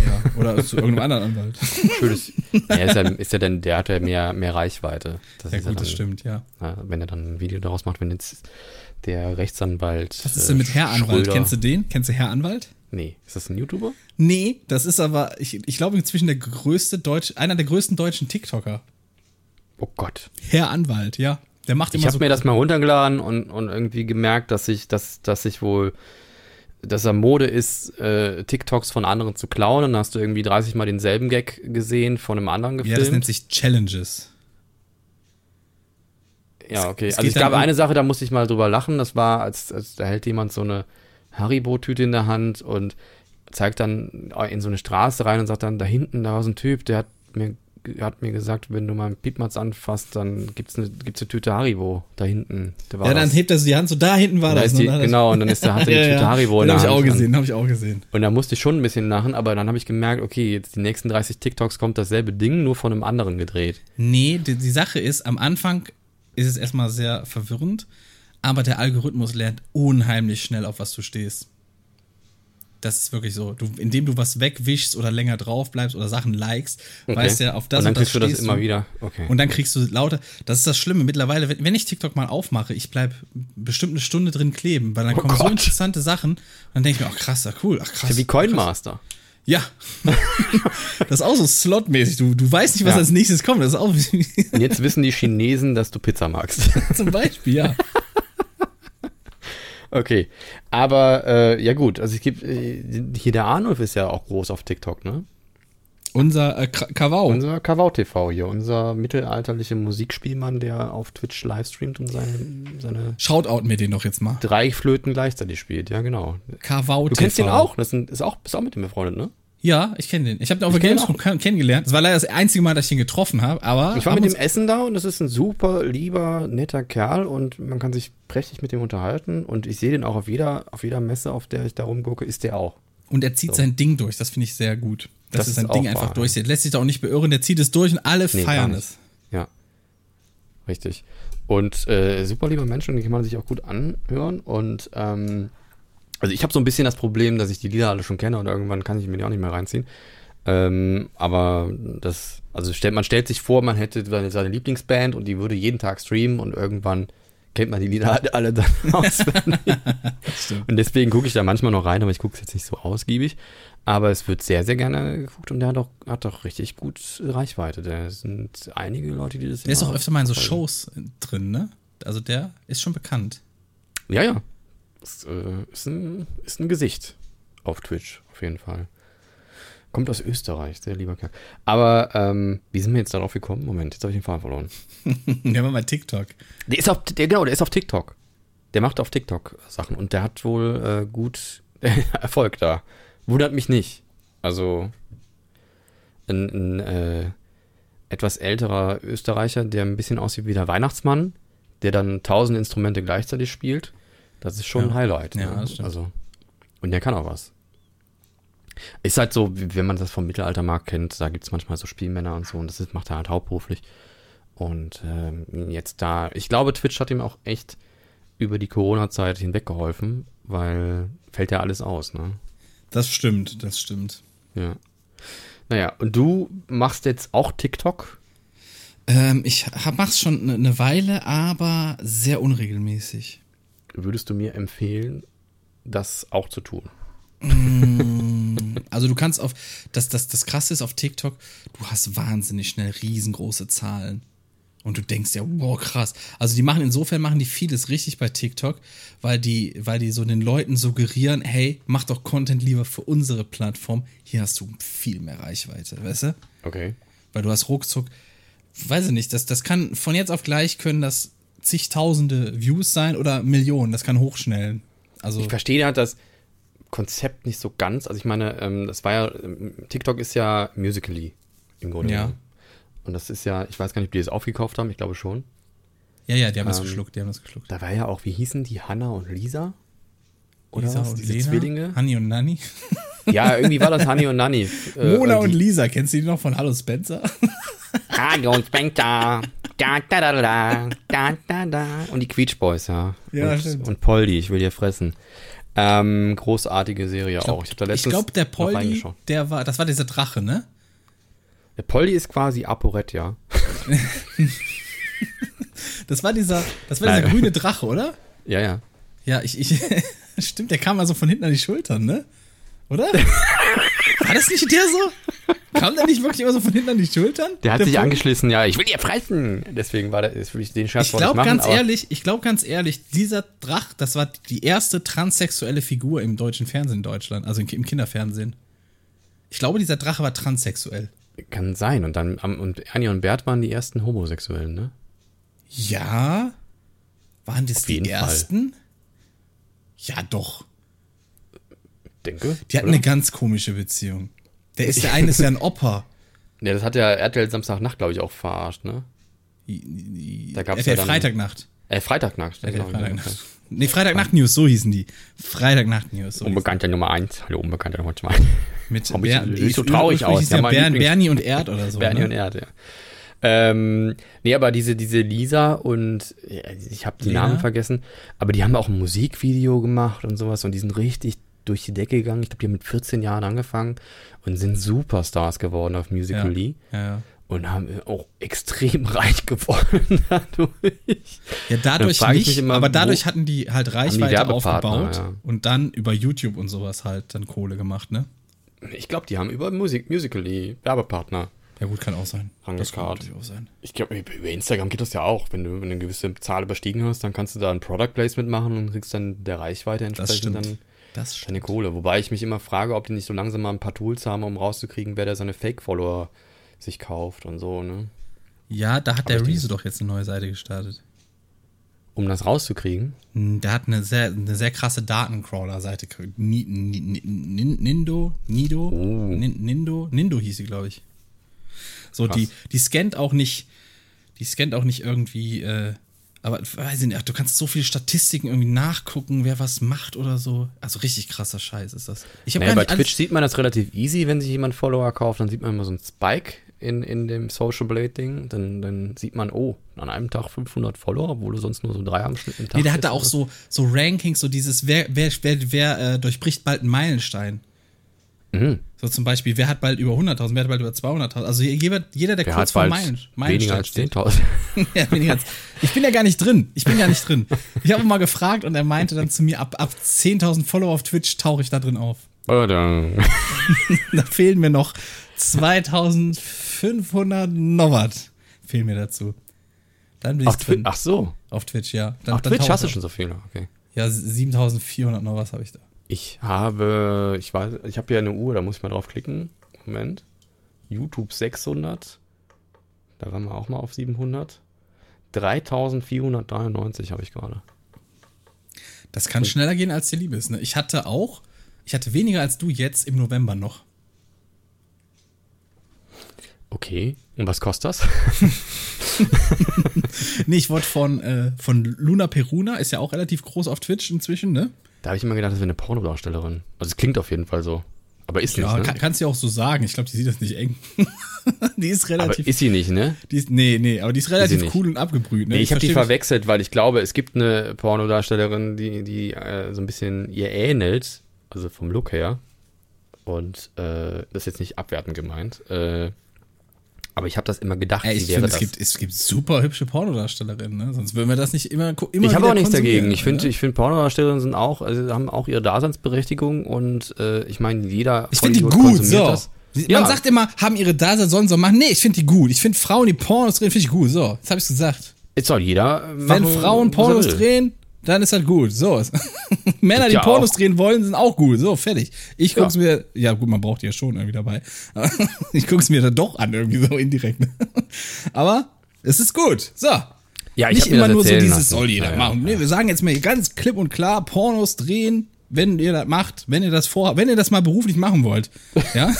Ja, oder zu irgendeinem anderen Anwalt. Schönes. ja, ist, ja, ist ja dann, der hat ja mehr, mehr Reichweite. Das Ja, ist gut, dann, das stimmt, ja. Na, wenn er dann ein Video daraus macht, wenn jetzt der Rechtsanwalt. Was ist denn mit Herr Anwalt? Schröder- Kennst du den? Kennst du Herr Anwalt? Nee, ist das ein YouTuber? Nee, das ist aber, ich, ich glaube, inzwischen der größte Deutsch, einer der größten deutschen TikToker. Oh Gott. Herr Anwalt, ja. Der macht Ich immer habe so. mir das mal runtergeladen und, und irgendwie gemerkt, dass ich, dass, dass ich wohl, dass er Mode ist, äh, TikToks von anderen zu klauen. Und dann hast du irgendwie 30 Mal denselben Gag gesehen von einem anderen ja, gefilmt. das nennt sich Challenges. Ja, okay. es also es gab dann um- eine Sache, da musste ich mal drüber lachen. Das war, als, als da hält jemand so eine Haribo-Tüte in der Hand und zeigt dann in so eine Straße rein und sagt dann, da hinten, da war so ein Typ, der hat mir, hat mir gesagt, wenn du mal einen Piepmatz anfasst, dann gibt's eine, gibt's eine Tüte Haribo da hinten. Da war Ja, dann das. hebt er so die Hand so, da hinten war Da das. die- ne? genau, und dann ist der- hat er die Ja, Tüte ja. Haribo in Den der habe ich auch Hand. gesehen, habe ich auch gesehen. Und da musste ich schon ein bisschen lachen, aber dann habe ich gemerkt, okay, jetzt die nächsten 30 TikToks kommt dasselbe Ding, nur von einem anderen gedreht. Nee, die, die Sache ist, am Anfang ist es erstmal sehr verwirrend, aber der Algorithmus lernt unheimlich schnell, auf was du stehst. Das ist wirklich so. Du, indem du was wegwischst oder länger drauf bleibst oder Sachen likest, Okay. weißt ja, auf das und dann das kriegst du das immer wieder. Okay. Und dann kriegst du lauter. Das ist das Schlimme. Mittlerweile, wenn, wenn ich TikTok mal aufmache, ich bleib bestimmt eine Stunde drin kleben, weil dann kommen so Oh Gott. interessante Sachen. Dann denke ich mir, ach krass, ja, cool, ach krass. wie Coinmaster. Ja. das ist auch so slotmäßig. Du, du weißt nicht, was Ja. als nächstes kommt. Das ist auch Und jetzt wissen die Chinesen, dass du Pizza magst. zum Beispiel, ja. okay. Aber äh, ja gut, also es gibt äh, hier der Arnulf ist ja auch groß auf TikTok, ne? Unser äh, Ka- Kawau. Unser Kavau TV hier, unser mittelalterliche Musikspielmann, der auf Twitch livestreamt und seine, seine Shoutout mir den doch jetzt mal. drei Flöten gleichzeitig spielt. Ja, genau. Kawau Du kennst den auch? Das ist auch, bist auch mit dem befreundet, ne? Ja, ich kenne den. Ich habe den auf der Gamescom kenn- kennengelernt. Das war leider das einzige Mal, dass ich ihn getroffen habe, aber Ich war mit dem Essen da und das ist ein super lieber, netter Kerl und man kann sich prächtig mit dem unterhalten und ich sehe den auch auf jeder, auf jeder Messe, auf der ich da rumgucke, ist der auch. und er zieht sein Ding durch. Das finde ich sehr gut. Das, Das ist ist sein Ding einfach wahr, durch. Der lässt sich da auch nicht beirren. Der zieht es durch und alle Nee, feiern es. Ja. Richtig. Und äh, super lieber Mensch und die kann man sich auch gut anhören. Und ähm, also ich habe so ein bisschen das Problem, dass ich die Lieder alle schon kenne und irgendwann kann ich mir die auch nicht mehr reinziehen. Ähm, aber das, also stellt, man stellt sich vor, man hätte seine, Lieblingsband und die würde jeden Tag streamen und irgendwann kennt man die Lieder halt alle dann auswendig. und deswegen gucke ich da manchmal noch rein, aber ich gucke es jetzt nicht so ausgiebig. Aber es wird sehr, sehr gerne geguckt und der hat auch, hat auch richtig gut Reichweite. Da sind einige Leute, die das Der ist auch öfter mal in so. Shows drin, ne? Also der ist schon bekannt. Ja, ja. Ist, äh, ist, ein, ist ein Gesicht auf Twitch, auf jeden Fall. Kommt aus Österreich, sehr lieber Kerl. Aber ähm, wie sind wir jetzt darauf gekommen? Moment, jetzt habe ich den Faden verloren. Der war mal TikTok. Der ist auf, der, genau, der ist auf TikTok. Der macht auf TikTok Sachen und der hat wohl äh, gut Erfolg da. Wundert mich nicht. Also ein, ein äh, etwas älterer Österreicher, der ein bisschen aussieht wie der Weihnachtsmann, der dann tausend Instrumente gleichzeitig spielt. Das ist schon Ja. ein Highlight. Ja, ne? das stimmt. Also und der kann auch was. Ist halt so, wenn man das vom Mittelaltermarkt kennt, da gibt es manchmal so Spielmänner und so und das ist, macht er halt hauptberuflich. Und ähm, jetzt da, ich glaube, Twitch hat ihm auch echt über die Corona-Zeit hinweg geholfen, weil fällt ja alles aus, ne? Das stimmt, das stimmt. Ja. Naja, und du machst jetzt auch TikTok? Ähm, ich hab, mach's schon eine ne Weile, aber sehr unregelmäßig. Würdest du mir empfehlen, das auch zu tun? Also du kannst auf, das, das, das Krasse ist auf TikTok, du hast wahnsinnig schnell riesengroße Zahlen. Und du denkst ja, wow, krass. Also die machen, insofern machen die vieles richtig bei TikTok, weil die, weil die so den Leuten suggerieren, hey, mach doch Content lieber für unsere Plattform. Hier hast du viel mehr Reichweite, weißt du? Okay. Weil du hast ruckzuck, weiß ich nicht, das, das kann von jetzt auf gleich können das zigtausende Views sein oder Millionen. Das kann hochschnellen. Also Ich verstehe halt das Konzept nicht so ganz. Also ich meine, ähm, das war ja, ähm, TikTok ist ja Musically im Grunde. Ja. Und das ist ja, ich weiß gar nicht, ob die das aufgekauft haben, ich glaube schon. ja, ja, die haben das ähm, geschluckt, die haben das geschluckt. Da war ja auch, wie hießen die, Hannah und Lisa? Oder Lisa was? und Diese Lena, Zwillinge? Hanni und Nanni. Ja, irgendwie war das Hanni und Nanni. Äh, Mona und Lisa, kennst du die noch von Hallo Spencer? Hallo Spencer. Da, da, da, da, da, da, da. Und die Quietsch Boys, ja. Ja, und, stimmt. Und Poldi, ich will dir fressen. Ähm, großartige Serie auch. Ich habe da Ich letztens glaube, der Poldi, der war, das war dieser Drache, ne? Der Poldi ist quasi Aporett, ja. Das war dieser, das war dieser grüne Drache, oder? Ja, ja. Ja, ich, ich, stimmt, der kam also von hinten an die Schultern, ne? Oder? War das nicht der so? Kam der nicht wirklich immer so von hinten an die Schultern? Der hat sich Poldi? angeschlossen, ja, ich will dir fressen. Deswegen war der, ist will ich den Scherz Ich glaube ganz ehrlich, ich glaube ganz ehrlich, dieser Drach, das war die erste transsexuelle Figur im deutschen Fernsehen in Deutschland, also im Kinderfernsehen. Ich glaube, dieser Drache war transsexuell. Kann sein. Und dann, und Annie und Bert waren die ersten Homosexuellen, ne? Ja? Waren das die jeden Fall. ersten? Ja, doch. Denke. Die hatten oder? eine ganz komische Beziehung. Der ist der eine ist ja ein Opa. Ja, das hat ja RTL Samstagnacht, glaube ich, auch verarscht, ne? Da gab's RTL ja dann- Freitagnacht. Äh, Freitagnacht. RTL genau, Freitagnacht. Nee, Freitagnacht-News, so hießen die. Freitagnacht-News. So hießen Unbekannter Nummer 1. Hallo, Unbekannter Nummer 2. die. Mit Warum Ber- sieht so ich- traurig aus. Ja, Bern, Bernie und Erd oder so. Bernie ne? und Erd, ja. Ähm, nee, aber diese, diese Lisa und ich habe die? Namen vergessen, aber die haben auch ein Musikvideo gemacht und sowas und die sind richtig durch die Decke gegangen. Ich glaube, die haben mit 14 Jahren angefangen und sind Superstars geworden auf Musical.ly. Ja, ja. Und haben auch extrem reich geworden dadurch. Ja, dadurch nicht, immer, aber dadurch hatten die halt Reichweite Werbepartner, aufgebaut und dann über YouTube und sowas halt dann Kohle gemacht, ne? Ich glaube, die haben über Musik, Musical.ly Werbepartner. Ja gut, kann auch sein. Das kann auch sein. Ich glaube, über Instagram geht das ja auch. Wenn du eine gewisse Zahl überstiegen hast, dann kannst du da ein Product Placement machen und kriegst dann der Reichweite entsprechend dann Das stimmt. Kohle. Wobei ich mich immer frage, ob die nicht so langsam mal ein paar Tools haben, um rauszukriegen, wer da seine Fake-Follower sich kauft und so, ne? Ja, da hat der ich denke- Rezo doch jetzt eine neue Seite gestartet. Um das rauszukriegen. Hm, Der hat eine sehr, eine sehr krasse Datencrawler-Seite. Ni, Ni, Ni, Nin- Nindo? Nido? Oh. Nin, Nindo? Nindo hieß sie, glaube ich. So, Krass. die, die scannt auch nicht, die scannt auch nicht irgendwie, äh, aber weiß ich nicht, ach, du kannst so viele Statistiken irgendwie nachgucken, wer was macht oder so. Also richtig krasser Scheiß ist das. Ich Naja, bei Twitch sieht man das relativ easy, wenn sich jemand Follower kauft, dann sieht man immer so einen Spike in, in dem Social Blade Ding. Dann, dann sieht man, oh, an einem Tag 500 Follower, obwohl du sonst nur so drei am Schnitt im Tag Nee, der hat da auch so, so Rankings, so dieses, wer, wer, wer, wer äh, durchbricht bald einen Meilenstein. Mhm. So zum Beispiel, wer hat bald über 100.000, wer hat bald über 200.000. Also jeder, jeder der Wer kurz vor bald Meilen, weniger als steht. 10.000. ja, weniger als, ich bin ja gar nicht drin. Ich bin ja nicht drin. Ich habe ihn mal gefragt und er meinte dann zu mir, ab, ab 10.000 Follower auf Twitch tauche ich da drin auf. Oder? Da fehlen mir noch 2500 Novat. Fehlen mir dazu. Dann bin ich Auf, Twi drin. Ach so. Auf Twitch, ja. Dann, Auf dann Twitch hast du schon so viele. Okay. Ja, 7400 noch was habe ich da. Ich habe, ich weiß, ich habe hier eine Uhr, da muss ich mal drauf klicken. Moment. YouTube 600. Da waren wir auch mal auf 700. 3493 habe ich gerade. Das kann schneller gehen, als dir lieb ist. Ne? Ich hatte auch, ich hatte weniger als du jetzt im November noch. Okay. Und was kostet das? Nee, ich wurde von, äh, von Luna Peruna, ist ja auch relativ groß auf Twitch inzwischen, ne? Da habe ich immer gedacht, das wäre eine Pornodarstellerin. Also es klingt auf jeden Fall so. Aber ist Ja, nicht, kann, ne? kannst du ja auch so sagen. Ich glaube, die sieht das nicht eng. die ist Aber relativ. ist sie nicht, ne? die ist, nee, nee, aber die ist relativ nicht. cool und abgebrüht. Ne? Nee, ich habe die verwechselt, weil ich glaube, es gibt eine Pornodarstellerin, die, die äh, so ein bisschen ihr ähnelt, also vom Look her. Und äh, das ist jetzt nicht abwertend gemeint. Äh, aber ich habe das immer gedacht, Ey, ich sie finde, es gibt, es gibt super hübsche Pornodarstellerinnen, ne? Sonst würden wir das nicht immer, immer ich habe auch nichts dagegen. Ich finde, ich finde Pornodarstellerinnen sind auch, also haben auch ihre Daseinsberechtigung und äh, ich meine, jeder Ich finde die gut, so. das. Man Ja. sagt immer, haben ihre Dasein, sollen so machen. Nee, ich finde die gut. Ich finde Frauen, die Pornos drehen, finde ich gut. So, jetzt habe ich gesagt. Jetzt soll jeder Wenn Frauen Pornos drehen, dann ist halt gut. So. Männer, die ja Pornos auch. drehen wollen, sind auch gut. So, fertig. Ich guck's Ja. mir, ja gut, man braucht die ja schon irgendwie dabei. Aber ich guck's mir dann doch an, irgendwie so indirekt. Aber es ist gut. So. Ja, ich Nicht immer das nur so dieses lassen. soll jeder Ja, machen. Nee, wir sagen jetzt mal ganz klipp und klar, Pornos drehen, wenn ihr das macht, wenn ihr das vor, wenn ihr das mal beruflich machen wollt. Ja?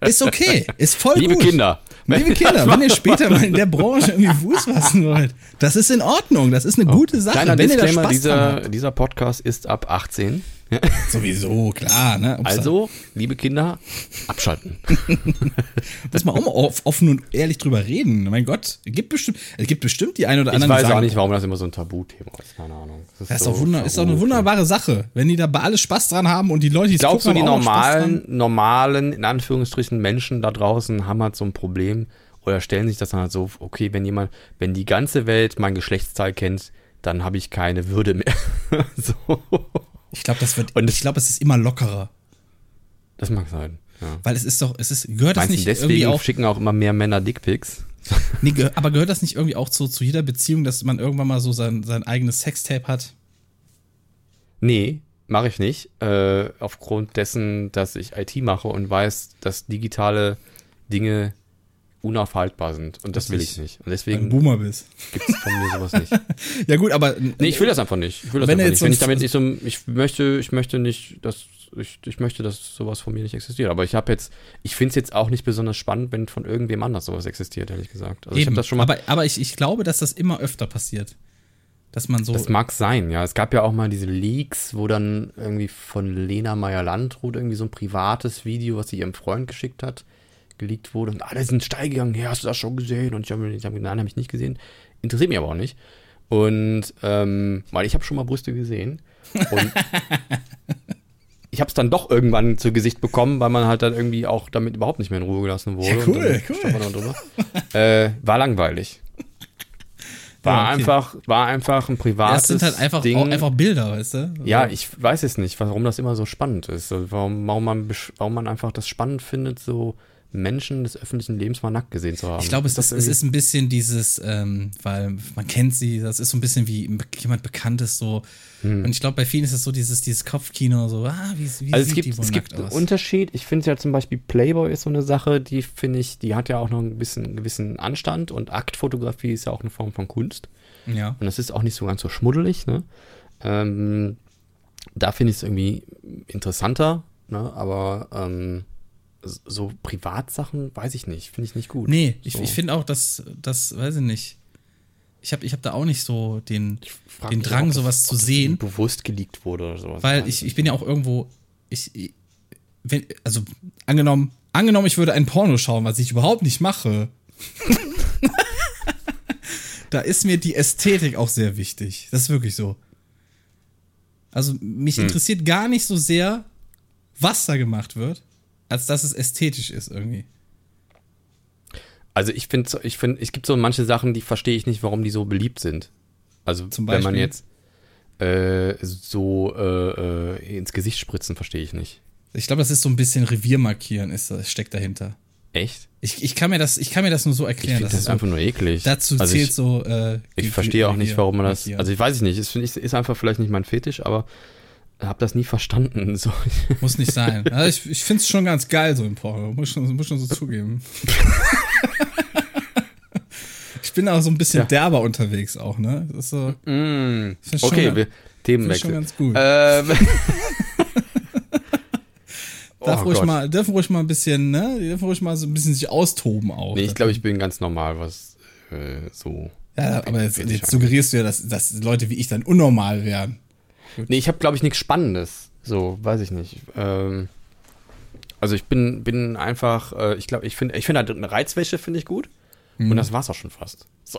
ist okay. Ist voll Liebe gut. Kinder. Liebe Kinder, wenn ihr später mal in der Branche irgendwie Fuß fassen wollt, das ist in Ordnung, das ist eine gute Sache. Oh, Kleiner wenn ihr da Disclaimer, Spaß dieser, dieser Podcast ist ab 18. Sowieso, klar, ne? Ob's- Also, liebe Kinder, abschalten. Muss man auch mal off- offen und ehrlich drüber reden. Mein Gott, es gibt bestimmt, es gibt bestimmt die ein oder Ich anderen, weiß die auch sagen, nicht, warum das immer so ein Tabuthema ist. Keine Ahnung. das ist, so doch wunder, ist doch eine wunderbare Sache, wenn die dabei alle Spaß dran haben und die Leute, die Glaubst du, die normalen, normalen, in Anführungsstrichen, Menschen da draußen haben halt so ein Problem oder stellen sich das dann halt so, okay, wenn jemand, wenn die ganze Welt mein Geschlechtsteil kennt, dann habe ich keine Würde mehr. so. Ich glaube, das wird, Und- ich glaube, es ist immer lockerer, Das mag sein. Ja. weil es ist doch, es ist, gehört das Meinst du, nicht irgendwie deswegen auch, schicken auch immer mehr Männer Dickpics? nee, geh, aber gehört das nicht irgendwie auch zu, zu jeder Beziehung, dass man irgendwann mal so sein, sein eigenes Sextape hat? Nee, mache ich nicht. Äh, aufgrund dessen, dass ich IT mache und weiß, dass digitale Dinge unaufhaltbar sind. Und das Dass will ich ich nicht. Und Wenn du deswegen Boomer bist. gibt es von mir sowas nicht. Ja gut, aber Nee, ich will das einfach nicht. Ich will das Wenn einfach nicht. Wenn ich damit ein- nicht so, ich möchte, ich möchte nicht, dass ich, ich möchte, dass sowas von mir nicht existiert. Aber ich habe jetzt, ich finde es jetzt auch nicht besonders spannend, wenn von irgendwem anders sowas existiert, ehrlich gesagt. Also ich habe Eben, das schon mal. aber, aber ich, ich glaube, dass das immer öfter passiert. Dass man so. Das mag sein, ja. Es gab ja auch mal diese Leaks, wo dann irgendwie von Lena Meyer-Landrut irgendwie so ein privates Video, was sie ihrem Freund geschickt hat, geleakt wurde. Und alle sind steil gegangen, hey, hast du das schon gesehen? Und ich habe hab, nein, habe ich nicht gesehen. Interessiert mich aber auch nicht. Und ähm, weil ich habe schon mal Brüste gesehen. Und ich habe es dann doch irgendwann zu Gesicht bekommen, weil man halt dann irgendwie auch damit überhaupt nicht mehr in Ruhe gelassen wurde. Ja, cool, cool. äh, war langweilig. War Ja, okay. einfach, war einfach ein privates Das sind halt einfach, Ding. einfach Bilder, weißt du? Ja, ich weiß es nicht, warum das immer so spannend ist. Also Warum, warum, man, warum man einfach das spannend findet, so Menschen des öffentlichen Lebens mal nackt gesehen zu haben. Ich glaube, es, Das ist, es ist ein bisschen dieses, ähm, weil man kennt sie, das ist so ein bisschen wie jemand Bekanntes so. Und ich glaube, bei vielen ist es so dieses, dieses Kopfkino, so, ah, wie, wie also es sieht gibt, die wohl es gibt einen? Unterschied. Ich finde ja zum Beispiel Playboy ist so eine Sache, die finde ich, die hat ja auch noch ein bisschen einen gewissen Anstand und Aktfotografie ist ja auch eine Form von Kunst. Ja. Und das ist auch nicht so ganz so schmuddelig, ne? Ähm, da finde ich es irgendwie interessanter, ne? Aber ähm, so Privatsachen weiß ich nicht, finde ich nicht gut. Nee, ich, so. ich finde auch, dass, das, weiß ich nicht. Ich habe ich hab da auch nicht so den, den Drang, auch, ob sowas das- zu ob sehen. bewusst geleakt wurde oder sowas. Weil ich, ich bin ja auch irgendwo, ich, ich- wenn, also angenommen, angenommen, ich würde ein Porno schauen, was ich überhaupt nicht mache. da ist mir die Ästhetik auch sehr wichtig. Das ist wirklich so. Also mich Hm. interessiert gar nicht so sehr, was da gemacht wird, als dass es ästhetisch ist irgendwie. Also ich finde, ich finde, es gibt so manche Sachen, die verstehe ich nicht, warum die so beliebt sind. Also Zum wenn man jetzt äh, so äh, äh, ins Gesicht spritzen, verstehe ich nicht. Ich glaube, das ist so ein bisschen Revier markieren, ist, das- steckt dahinter. Echt? Ich, ich, kann mir das, ich kann mir das nur so Ich erklären. finde das, ist so, einfach nur eklig. dazu also zählt ich, so. Äh, Ich verstehe auch nicht, warum man das. Also ich weiß es nicht. Es ich ist einfach vielleicht nicht mein Fetisch, aber habe das nie verstanden. So. Muss nicht sein. Also ich ich finde es schon ganz geil so im Porno. Muss schon, muss schon so zugeben. ich bin auch so ein bisschen Ja. derber unterwegs auch, ne? Das ist so. Mm. Find schon Okay, wir, Finde ich Themenwechsel. schon ganz gut. Ähm. Darf Oh ruhig Gott. mal, dürfen ruhig mal ein bisschen, ne? Die dürfen ruhig mal so ein bisschen sich austoben auch. Nee, ich glaube, ich bin ganz normal, was äh, so. Ja, aber jetzt, jetzt suggerierst du ja, dass, dass Leute wie ich dann unnormal wären. Nee, ich habe, glaube ich, nichts Spannendes. So, weiß ich nicht. Ähm, also ich bin, bin einfach, äh, ich glaube, ich finde, ich finde halt eine Reizwäsche finde ich gut. Mhm. Und das war's auch schon fast. So.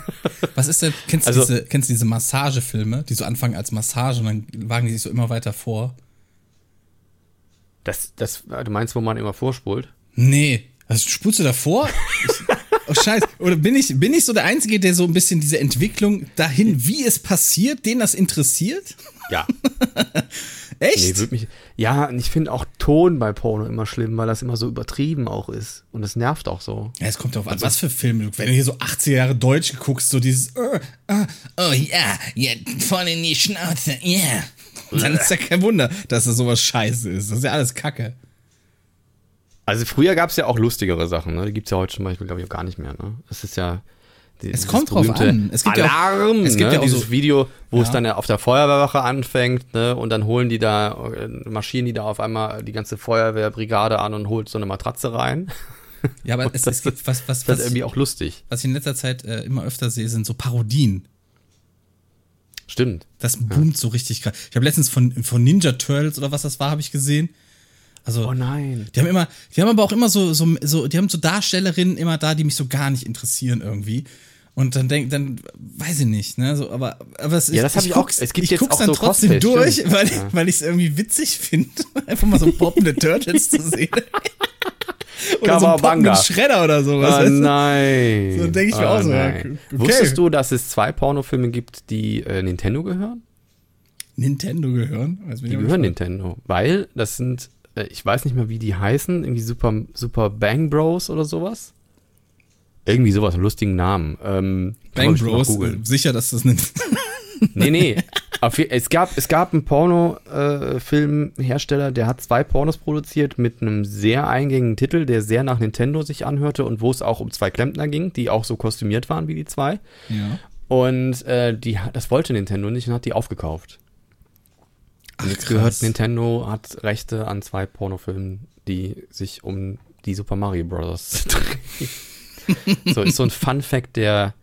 Was ist denn, kennst du, Also- diese, kennst du diese Massagefilme, die so anfangen als Massage und dann wagen die sich so immer weiter vor? Das, das, du meinst, wo man immer vorspult? Nee. Also spulst du davor? Oh Scheiße. Oder bin ich, bin ich so der Einzige, der so ein bisschen diese Entwicklung dahin, wie es passiert, den das interessiert? Ja. Echt? Nee, mich, ja, und ich finde auch Ton bei Porno immer schlimm, weil das immer so übertrieben auch ist. Und es nervt auch so. ja, es kommt drauf an, was für Filme. Wenn du hier so 80er Jahre Deutsch guckst, so dieses, äh, äh, oh ja, ja, voll in die Schnauze, ja. Yeah. Dann ist ja kein Wunder, dass das sowas scheiße ist. Das ist ja alles Kacke. Also früher gab es ja auch lustigere Sachen, ne? Die gibt es ja heute zum Beispiel, glaube ich, auch gar nicht mehr, ne? Es ist ja. die- Es kommt drauf an. Es gibt ja auch- Alarm, es gibt ne? ja auch dieses so- Video, wo es Ja. dann auf der Feuerwehrwache anfängt, ne? Und dann holen die da, äh, marschieren die da auf einmal die ganze Feuerwehrbrigade an und holt so eine Matratze rein. Ja, aber es, das es gibt was, was, Das ist was, irgendwie auch lustig. was ich in letzter Zeit äh, immer öfter sehe, sind so Parodien. Stimmt. Das boomt so richtig krass. Ich habe letztens von, von Ninja Turtles oder was das war, habe ich gesehen. Also, Oh nein. die haben immer, die haben aber auch immer so, so, so, die haben so Darstellerinnen immer da, die mich so gar nicht interessieren irgendwie. Und dann denk, dann weiß ich nicht, ne, so, aber, aber es, Ja, das hab ich auch. guck's- Es gibt ich jetzt guck's auch dann so trotzdem Cosplays, durch, stimmt. weil, Ja. weil ich es irgendwie witzig finde, einfach mal so poppende Turtles zu sehen. oder so einen Schredder oder sowas. Oh du? nein. So denk ich mir auch so, okay. Wusstest du, dass es zwei Pornofilme gibt, die äh, Nintendo gehören? Nintendo gehören? Mich Die gehören. Nintendo, weil das sind, äh, ich weiß nicht mehr, wie die heißen, irgendwie Super, Super Bang Bros oder sowas. Irgendwie sowas, einen lustigen Namen. Ähm, Bang Bros, äh, sicher, dass das nicht. Nee, nee. Auf, es, gab, es gab einen Porno-Filmhersteller, der hat zwei Pornos produziert mit einem sehr eingängigen Titel, der sehr nach Nintendo sich anhörte und wo es auch um zwei Klempner ging, die auch so kostümiert waren wie die zwei. ja. Und äh, die, das wollte Nintendo nicht und hat die aufgekauft. Und Ach, jetzt gehört. Nintendo, hat Rechte an zwei Pornofilmen, die sich um die Super Mario Bros. drehen. so, ist so ein Fun-Fact, der,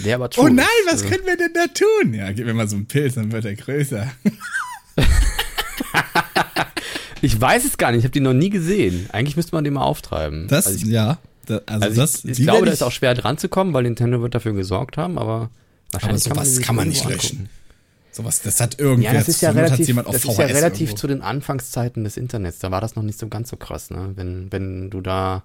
der aber true Oh nein, ist. was Also, können wir denn da tun? Ja, gib mir mal so einen Pilz, dann wird er größer. Ich weiß es gar nicht, ich habe die noch nie gesehen. Eigentlich müsste man den mal auftreiben. Das, also ich, ja. Da, also, also das, ich, ich glaube, da ist auch schwer dran zu kommen, weil Nintendo wird dafür gesorgt haben, aber wahrscheinlich sowas die kann man irgendwo nicht löschen. angucken. Sowas, das hat irgendwer Ja, das ist ja relativ, das ist ja relativ irgendwo. zu den Anfangszeiten des Internets. Da war das noch nicht so ganz so krass, ne? Wenn, wenn du da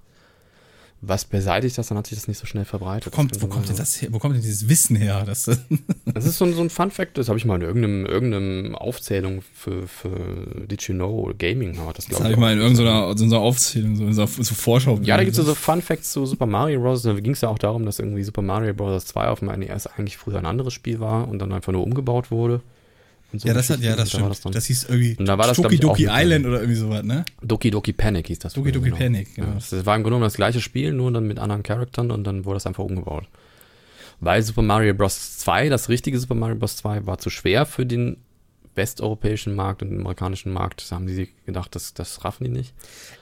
was beseitigt hast, dann hat sich das nicht so schnell verbreitet. Wo kommt, Das wo kommt denn das her? Wo kommt denn dieses Wissen her? Das, Das ist so, ein- so ein Fun Fact, das habe ich mal in irgendeinem, irgendeinem Aufzählung für, für Did You Know Gaming hat das, das habe ich mal in irgendeiner so einer Aufzählung, so in so, so Vorschau. Ja, da gibt es so Fun Facts zu Super Mario Bros. Da ging es ja auch darum, dass irgendwie Super Mario Bros. 2 auf dem NES eigentlich früher ein anderes Spiel war und dann einfach nur umgebaut wurde. So Ja, das hat, ja, das Und da stimmt. dann- Das, hieß irgendwie Und da war das, Doki Doki. Island oder irgendwie sowas, ne? Doki Doki Panic hieß das. Doki Doki Panic, genau. Ja, das war im Grunde genommen das gleiche Spiel, nur dann mit anderen Charakteren und dann wurde das einfach umgebaut. Weil Super Mario Bros. 2, das richtige Super Mario Bros. 2, war zu schwer für den westeuropäischen Markt und den amerikanischen Markt. Da haben die sich gedacht, das, das raffen die nicht.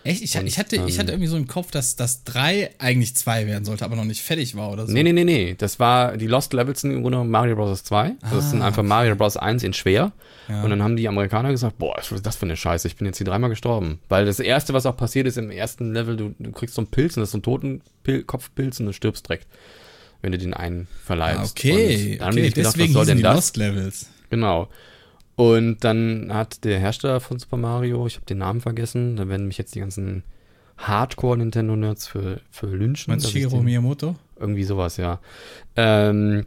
Echt? Ich, Und, ich, hatte, ich ähm, hatte irgendwie so im Kopf, dass das 3 eigentlich 2 werden sollte, aber noch nicht fertig war oder so. Nee, nee, nee, nee. Das war, die Lost Levels sind im Grunde genommen Mario Bros. 2. Das sind einfach Mario Bros. 1 in schwer. Ah, Ja. Und dann haben die Amerikaner gesagt, boah, was ist das für eine Scheiße? Ich bin jetzt hier dreimal gestorben. Weil das erste, was auch passiert ist im ersten Level, du, du kriegst so einen Pilz und das ist so ein Totenkopfpilz und du stirbst direkt, wenn du den einen verleibst. Ah, okay, Und dann okay. gedacht, deswegen was soll denn die das? Lost Levels. Genau. Und dann hat der Hersteller von Super Mario, ich habe den Namen vergessen, da werden mich jetzt die ganzen Hardcore-Nintendo-Nerds für, für lynchen. Meinst den- Miyamoto? irgendwie sowas, ja. Ähm,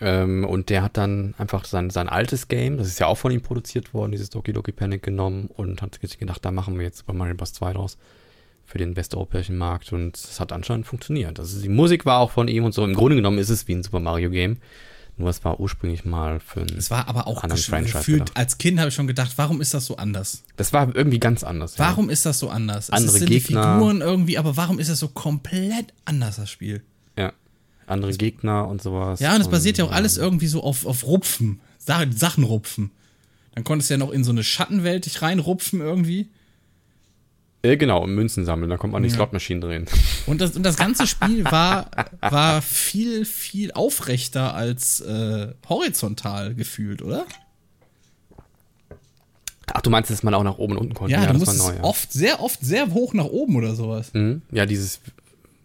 ähm, und der hat dann einfach sein, sein altes Game, das ist ja auch von ihm produziert worden, dieses Doki Doki Panic genommen und hat sich gedacht, da machen wir jetzt Super Mario Bros. 2 draus für den westeuropäischen Markt und es hat anscheinend funktioniert. Also die Musik war auch von ihm und so. Im Grunde genommen ist es wie ein Super Mario Game, nur es war ursprünglich mal für ein Es war aber auch anderen gesch- Franchise gefühlt, gedacht. als Kind habe ich schon gedacht, warum ist das so anders? Das war irgendwie ganz anders. ja. Warum ist das so anders? Andere es sind Gegner. die Figuren irgendwie, aber warum ist das so komplett anders, das Spiel? Ja. Andere Gegner und sowas. Ja, und es basiert ja auch ähm, alles irgendwie so auf, auf Rupfen. Sa- Sachen rupfen. Dann konntest du ja noch in so eine Schattenwelt dich reinrupfen irgendwie. Äh, genau, Münzen sammeln, da kommt man die Slotmaschinen drehen. Und das, und das ganze Spiel war, war viel, viel aufrechter als äh, horizontal gefühlt, oder? Ach, du meinst, dass man auch nach oben und unten konnte? Ja, du das war neu, ja. oft, sehr oft, sehr hoch nach oben oder sowas. Mhm. Ja, dieses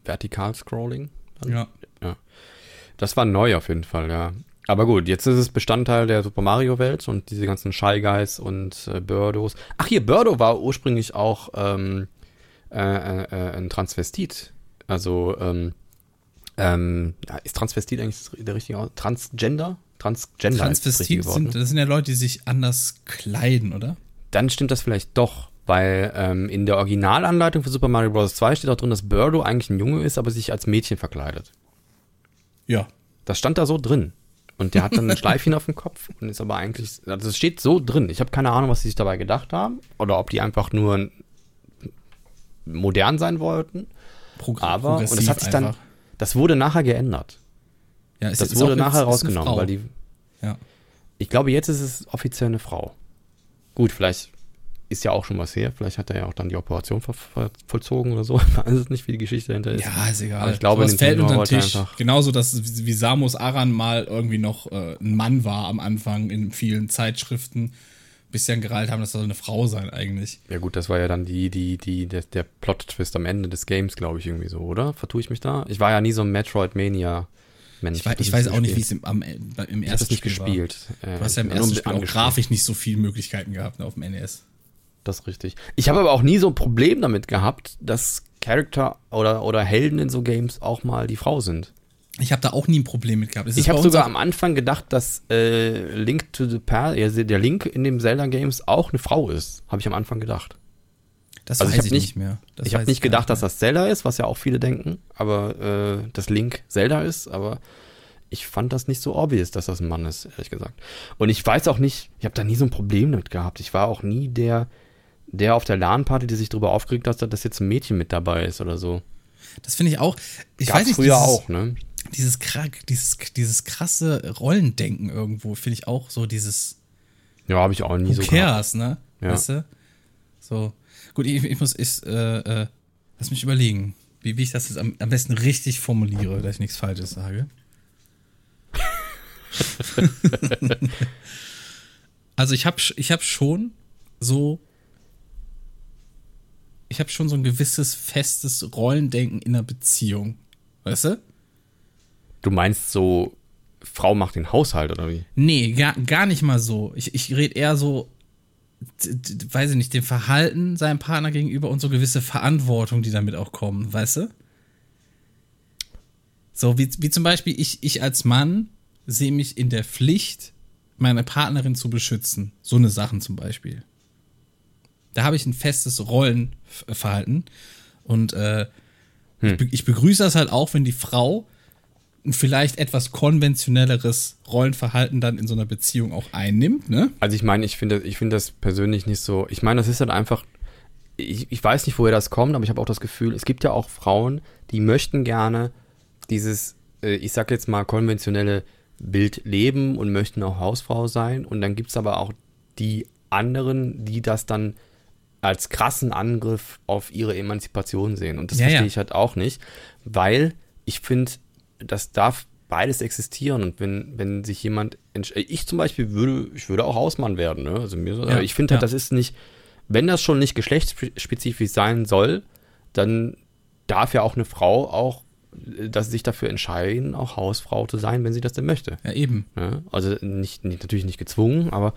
Vertikal-Scrolling. Ja. ja. Das war neu auf jeden Fall, ja. Aber gut, jetzt ist es Bestandteil der Super Mario-Welt und diese ganzen Shy Guys und äh, Birdos. Ach hier, Birdo war ursprünglich auch ähm, äh, äh, äh, ein Transvestit. Also, ähm, ähm, ja, ist Transvestit eigentlich das- der richtige Aus Transgender? Transgender das Transvestit Wort, sind, ne? das sind ja Leute, die sich anders kleiden, oder? dann stimmt das vielleicht doch, weil ähm, in der Originalanleitung für Super Mario Bros. 2 steht auch drin, dass Birdo eigentlich ein Junge ist, aber sich als Mädchen verkleidet. Ja. Das stand da so drin. Und der hat dann ein Schleifchen auf dem Kopf und ist aber eigentlich, also es steht so drin. Ich habe keine Ahnung, was sie sich dabei gedacht haben oder ob die einfach nur modern sein wollten. Progr Aber, und das hat sich dann, einfach. das wurde nachher geändert. Ja, ist- Das ist wurde nachher rausgenommen, weil die, Ja. ich glaube, jetzt ist es offiziell eine Frau. Gut, vielleicht ist ja auch schon was her. Vielleicht hat er ja auch dann die Operation vollzogen oder so. Ich weiß es nicht, wie die Geschichte dahinter ist. Ja, ist egal. Aber ich glaube, Sowas fällt unter den Tisch. einfach- Genauso, dass wie Samus Aran mal irgendwie noch äh, ein Mann war am Anfang in vielen Zeitschriften, bis sie dann gereilt haben, das soll eine Frau sein eigentlich. Ja gut, das war ja dann die, die, die, der, der Plot-Twist am Ende des Games, glaube ich, irgendwie so, oder? Vertue ich mich da? Ich war ja nie so ein Metroid-Mania-Mensch. Ich, weiß, ich weiß auch nicht, wie es im, am, äh, im ersten Spiel gespielt. war. Äh, Du hast ja im nur ein ersten bisschen Spiel auch grafisch nicht so viele Möglichkeiten gehabt ne, auf dem NES. Das ist richtig. Ich habe aber auch nie so ein Problem damit gehabt, dass Charakter oder, oder Helden in so Games auch mal die Frau sind. Ich habe da auch nie ein Problem mit gehabt. Ich habe sogar am Anfang gedacht, dass äh, Link to the Past, also der Link in dem Zelda Games auch eine Frau ist. Habe ich am Anfang gedacht. das also ich weiß hab ich nicht- nicht mehr. Das ich habe nicht gedacht, mehr. dass das Zelda ist, was ja auch viele denken, aber äh, dass Link Zelda ist, aber ich fand das nicht so obvious, dass das ein Mann ist, ehrlich gesagt. Und ich weiß auch nicht, ich habe da nie so ein Problem damit gehabt. Ich war auch nie der, der auf der LAN-Party, der sich darüber aufgeregt hat, dass jetzt ein Mädchen mit dabei ist oder so. Das finde ich auch. Ich Gab's weiß nicht, früher dieses, auch, ne? Dieses, dieses, dieses krasse Rollendenken irgendwo, finde ich auch so dieses Ja, habe ich auch nie Who so gehabt. cares, ne? Ja. Weißt du? So. Gut, ich, ich muss, ich, äh, äh, lass mich überlegen, wie, wie ich das jetzt am, am besten richtig formuliere, dass ich nichts Falsches sage. also ich habe ich hab schon so ich habe schon so ein gewisses festes Rollendenken in einer Beziehung. Weißt du? Du meinst so Frau macht den Haushalt oder wie? Nee, gar, gar nicht mal so. Ich, ich rede eher so, weiß ich nicht, dem Verhalten seinem Partner gegenüber und so gewisse Verantwortung, die damit auch kommen, weißt du? So, wie, wie zum Beispiel, ich, ich als Mann sehe mich in der Pflicht, meine Partnerin zu beschützen. So eine Sachen zum Beispiel. Da habe ich ein festes Rollenverhalten. Und äh, ich, be ich begrüße das halt auch, wenn die Frau ein vielleicht etwas konventionelleres Rollenverhalten dann in so einer Beziehung auch einnimmt, ne? Also ich meine, ich finde ich finde das persönlich nicht so. Ich meine, das ist halt einfach. Ich, ich weiß nicht, woher das kommt, aber ich habe auch das Gefühl, es gibt ja auch Frauen, die möchten gerne dieses, äh, ich sag jetzt mal, konventionelle Bild leben und möchten auch Hausfrau sein. Und dann gibt es aber auch die anderen, die das dann als krassen Angriff auf ihre Emanzipation sehen. Und das Ja, verstehe ja. ich halt auch nicht, weil ich finde, das darf beides existieren. Und wenn, wenn sich jemand, entsch- ich zum Beispiel würde, ich würde auch Hausmann werden. Ne? Also mir, Ja, ich finde halt, das ist nicht, wenn das schon nicht geschlechtsspezifisch sein soll, dann darf ja auch eine Frau auch, äh, dass sie sich dafür entscheiden, auch Hausfrau zu sein, wenn sie das denn möchte. Ja, eben. Ja, also nicht, nicht, natürlich nicht gezwungen, aber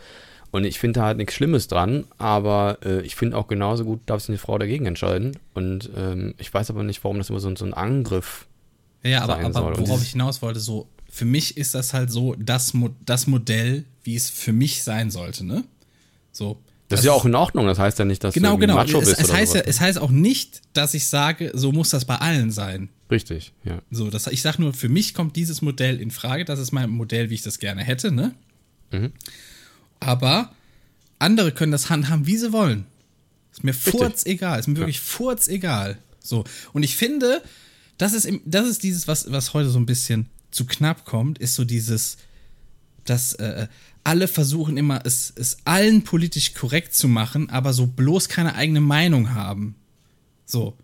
und ich finde da halt nichts Schlimmes dran, aber äh, ich finde auch genauso gut, darf sich eine Frau dagegen entscheiden. Und ähm, ich weiß aber nicht, warum das immer so, ein- so ein Angriff. Ja, aber, soll. aber Und worauf ich hinaus wollte, so, für mich ist das halt so das, Mo das Modell, wie es für mich sein sollte, ne? So. Das, ist ja auch in Ordnung, das heißt ja nicht, dass Genau, du genau. Macho Es, bist es, oder heißt ja, es heißt auch nicht, dass ich sage, so muss das bei allen sein. Richtig, ja. So, das, ich sage nur, für mich kommt dieses Modell in Frage. Das ist mein Modell, wie ich das gerne hätte, ne? Mhm. Aber andere können das handhaben, wie sie wollen. Ist mir furz egal. Ist mir wirklich furz egal. So. Und ich finde, das ist, im, das ist dieses, was, was heute so ein bisschen zu knapp kommt, ist so dieses, dass äh, alle versuchen immer, es, es allen politisch korrekt zu machen, aber so bloß keine eigene Meinung haben. So.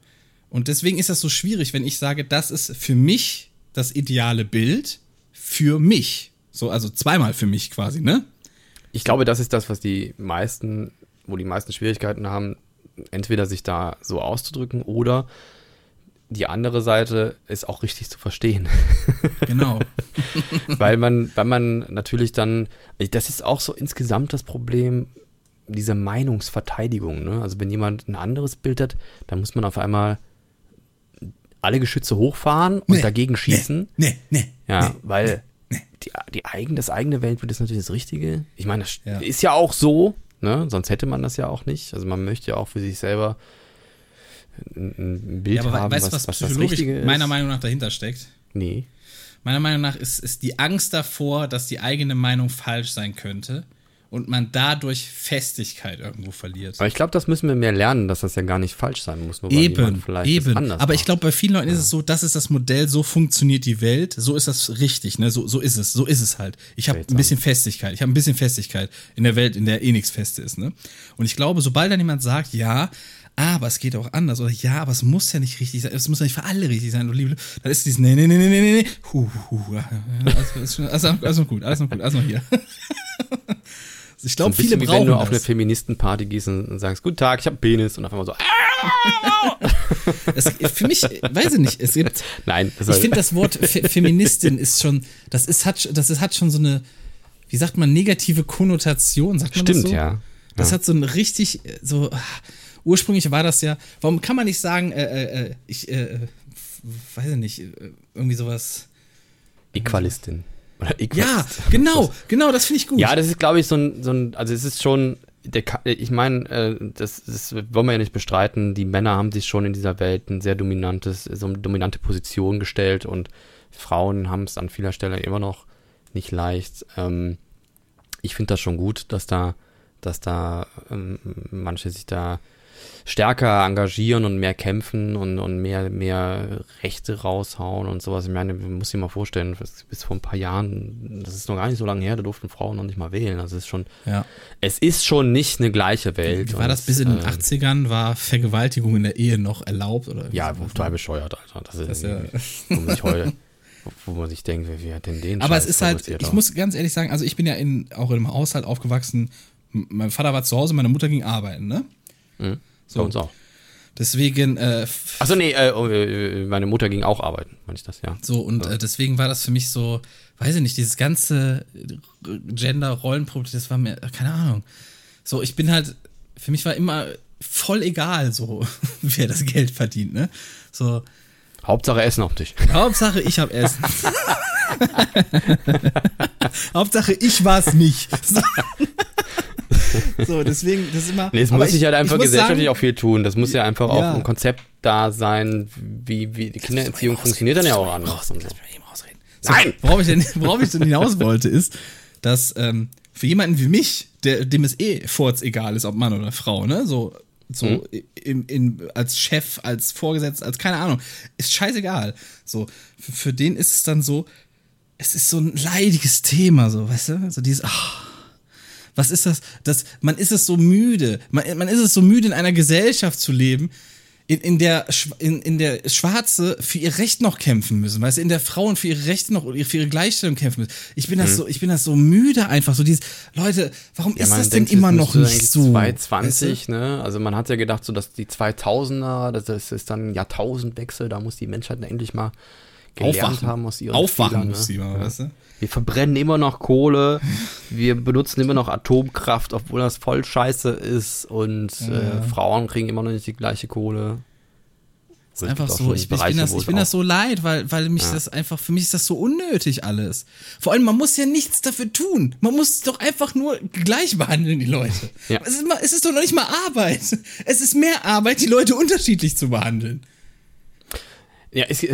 Und deswegen ist das so schwierig, wenn ich sage, das ist für mich das ideale Bild für mich. So, also zweimal für mich quasi, ne? Ich glaube, das ist das, was die meisten, wo die meisten Schwierigkeiten haben, entweder sich da so auszudrücken oder die andere Seite ist auch richtig zu verstehen. Genau. weil man, weil man natürlich dann, das ist auch so insgesamt das Problem dieser Meinungsverteidigung. Ne? Also wenn jemand ein anderes Bild hat, dann muss man auf einmal alle Geschütze hochfahren und Nee, dagegen schießen. Nee, nee. Ja, nee, weil nee. Die, die eigen, das eigene Weltbild ist natürlich das Richtige. Ich meine, das Ja. ist ja auch so, ne? sonst hätte man das ja auch nicht. Also man möchte ja auch für sich selber ein, ein Bild Ja, aber haben, weißt du, was, was, was das psychologisch Richtige ist. meiner Meinung nach dahinter steckt? Nee. Meiner Meinung nach ist, ist die Angst davor, dass die eigene Meinung falsch sein könnte und man dadurch Festigkeit irgendwo verliert. Aber ich glaube, das müssen wir mehr lernen, dass das ja gar nicht falsch sein muss. Nur Eben, vielleicht eben. anders Aber ich macht. glaube, bei vielen Leuten ist es so, das ist das Modell, so funktioniert die Welt, so ist das richtig, ne? So, so ist es, so ist es halt. Ich habe ein bisschen Festigkeit, ich habe ein bisschen Festigkeit in der Welt, in der eh nichts Feste ist, ne? Und ich glaube, sobald dann jemand sagt, ja, aber es geht auch anders oder ja, aber es muss ja nicht richtig sein, es muss ja nicht für alle richtig sein, du liebe, dann ist dieses nee, nee, nee, nee, nee, nee, nee, hu, hu, hu, ja, ja, alles, alles, alles, alles noch gut, alles noch gut, alles noch hier. Ich So glaube, viele bisschen wie brauchen wenn du auf eine das. Feministenparty gehst und sagst, guten Tag, ich habe Penis und auf einmal so, ah! Es, für mich, weiß ich nicht, es gibt, nein. Das Ich finde das Wort Fe Feministin ist schon, das ist hat, das ist, hat schon so eine, wie sagt man, negative Konnotation, sagt man Stimmt, das so? ja. Das ja. hat so ein richtig, äh, so, ah, ursprünglich war das ja, warum kann man nicht sagen, äh, äh, äh, ich, äh, äh, weiß ich nicht, irgendwie sowas. Equalistin. Ja, genau, genau, das finde ich gut. Ja, das ist, glaube ich, so ein, so ein, also es ist schon, der, ich meine, äh, das, das wollen wir ja nicht bestreiten, die Männer haben sich schon in dieser Welt ein sehr dominantes, so eine dominante Position gestellt und Frauen haben es an vieler Stelle immer noch nicht leicht. Ähm, ich finde das schon gut, dass da, dass da ähm, manche sich da stärker engagieren und mehr kämpfen und, und mehr, mehr Rechte raushauen und sowas. Ich meine, man muss sich mal vorstellen, bis, vor ein paar Jahren, das ist noch gar nicht so lange her, da durften Frauen noch nicht mal wählen. Also es ist schon, ja. es ist schon nicht eine gleiche Welt. Wie war Und das bis in den äh, 80ern? War Vergewaltigung in der Ehe noch erlaubt? Oder wie Ja, total bescheuert, Alter. Das ist, Das ja- man sich heute, wo, man sich denkt, wer hat denn den Aber Scheiß es ist halt, ich auch? muss ganz ehrlich sagen, also ich bin ja in, auch in einem Haushalt aufgewachsen. Mein Vater war zu Hause, meine Mutter ging arbeiten, ne? Mhm. So. Bei uns auch. Deswegen, äh, Achso, nee, äh, oh, äh, meine Mutter ging auch arbeiten, meine ich das, ja. so, und äh, deswegen war das für mich so, weiß ich nicht, dieses ganze Gender-Rollenproblem, das war mir, keine Ahnung. So, ich bin halt, für mich war immer voll egal, so, wer das Geld verdient, ne? So, Hauptsache Essen auf dich. Hauptsache ich hab Essen. Hauptsache ich war's nicht. So. so, deswegen, das ist immer. Nee, es muss sich halt einfach gesellschaftlich sagen, auch viel tun. Das muss ja einfach Ja. auch ein Konzept da sein, wie, wie die Kindererziehung funktioniert dann ja auch anders. So. Ausreden. So, Nein! Worauf ich, denn, worauf ich denn hinaus wollte, ist, dass ähm, für jemanden wie mich, der, dem es eh furz egal ist, ob Mann oder Frau, ne, so, so Mhm. in, in, als Chef, als Vorgesetzter, als keine Ahnung, ist scheißegal. So, für, für den ist es dann so, es ist so ein leidiges Thema, so, weißt du? So dieses, ach, was ist das? das? Man ist es so müde. Man, man ist es so müde, in einer Gesellschaft zu leben, in, in, der, in, in der Schwarze für ihr Recht noch kämpfen müssen, weißt du, in der Frauen für ihre Rechte noch oder für ihre Gleichstellung kämpfen müssen. Ich bin das so, ich bin das so müde einfach, so dieses, Leute, warum Mhm. Ja, ist das denn denkt, immer es noch nicht so? 220, ne? Also man hat ja gedacht, so dass die 2000er, das ist, ist dann ein Jahrtausendwechsel, da muss die Menschheit endlich mal gelernt Aufwachen. haben aus ihren Aufwachen Fehlern, muss sie mal, weißt du? Wir verbrennen immer noch Kohle, wir benutzen immer noch Atomkraft, obwohl das voll scheiße ist und äh, Frauen kriegen immer noch nicht die gleiche Kohle. Es ist einfach so, ich, ich bin, das, ich bin das so leid, weil, weil mich das einfach, für mich ist das so unnötig alles. Vor allem, man muss ja nichts dafür tun. Man muss doch einfach nur gleich behandeln, die Leute. Ja. Es, ist es ist doch noch nicht mal Arbeit. Es ist mehr Arbeit, die Leute unterschiedlich zu behandeln. Ja, ich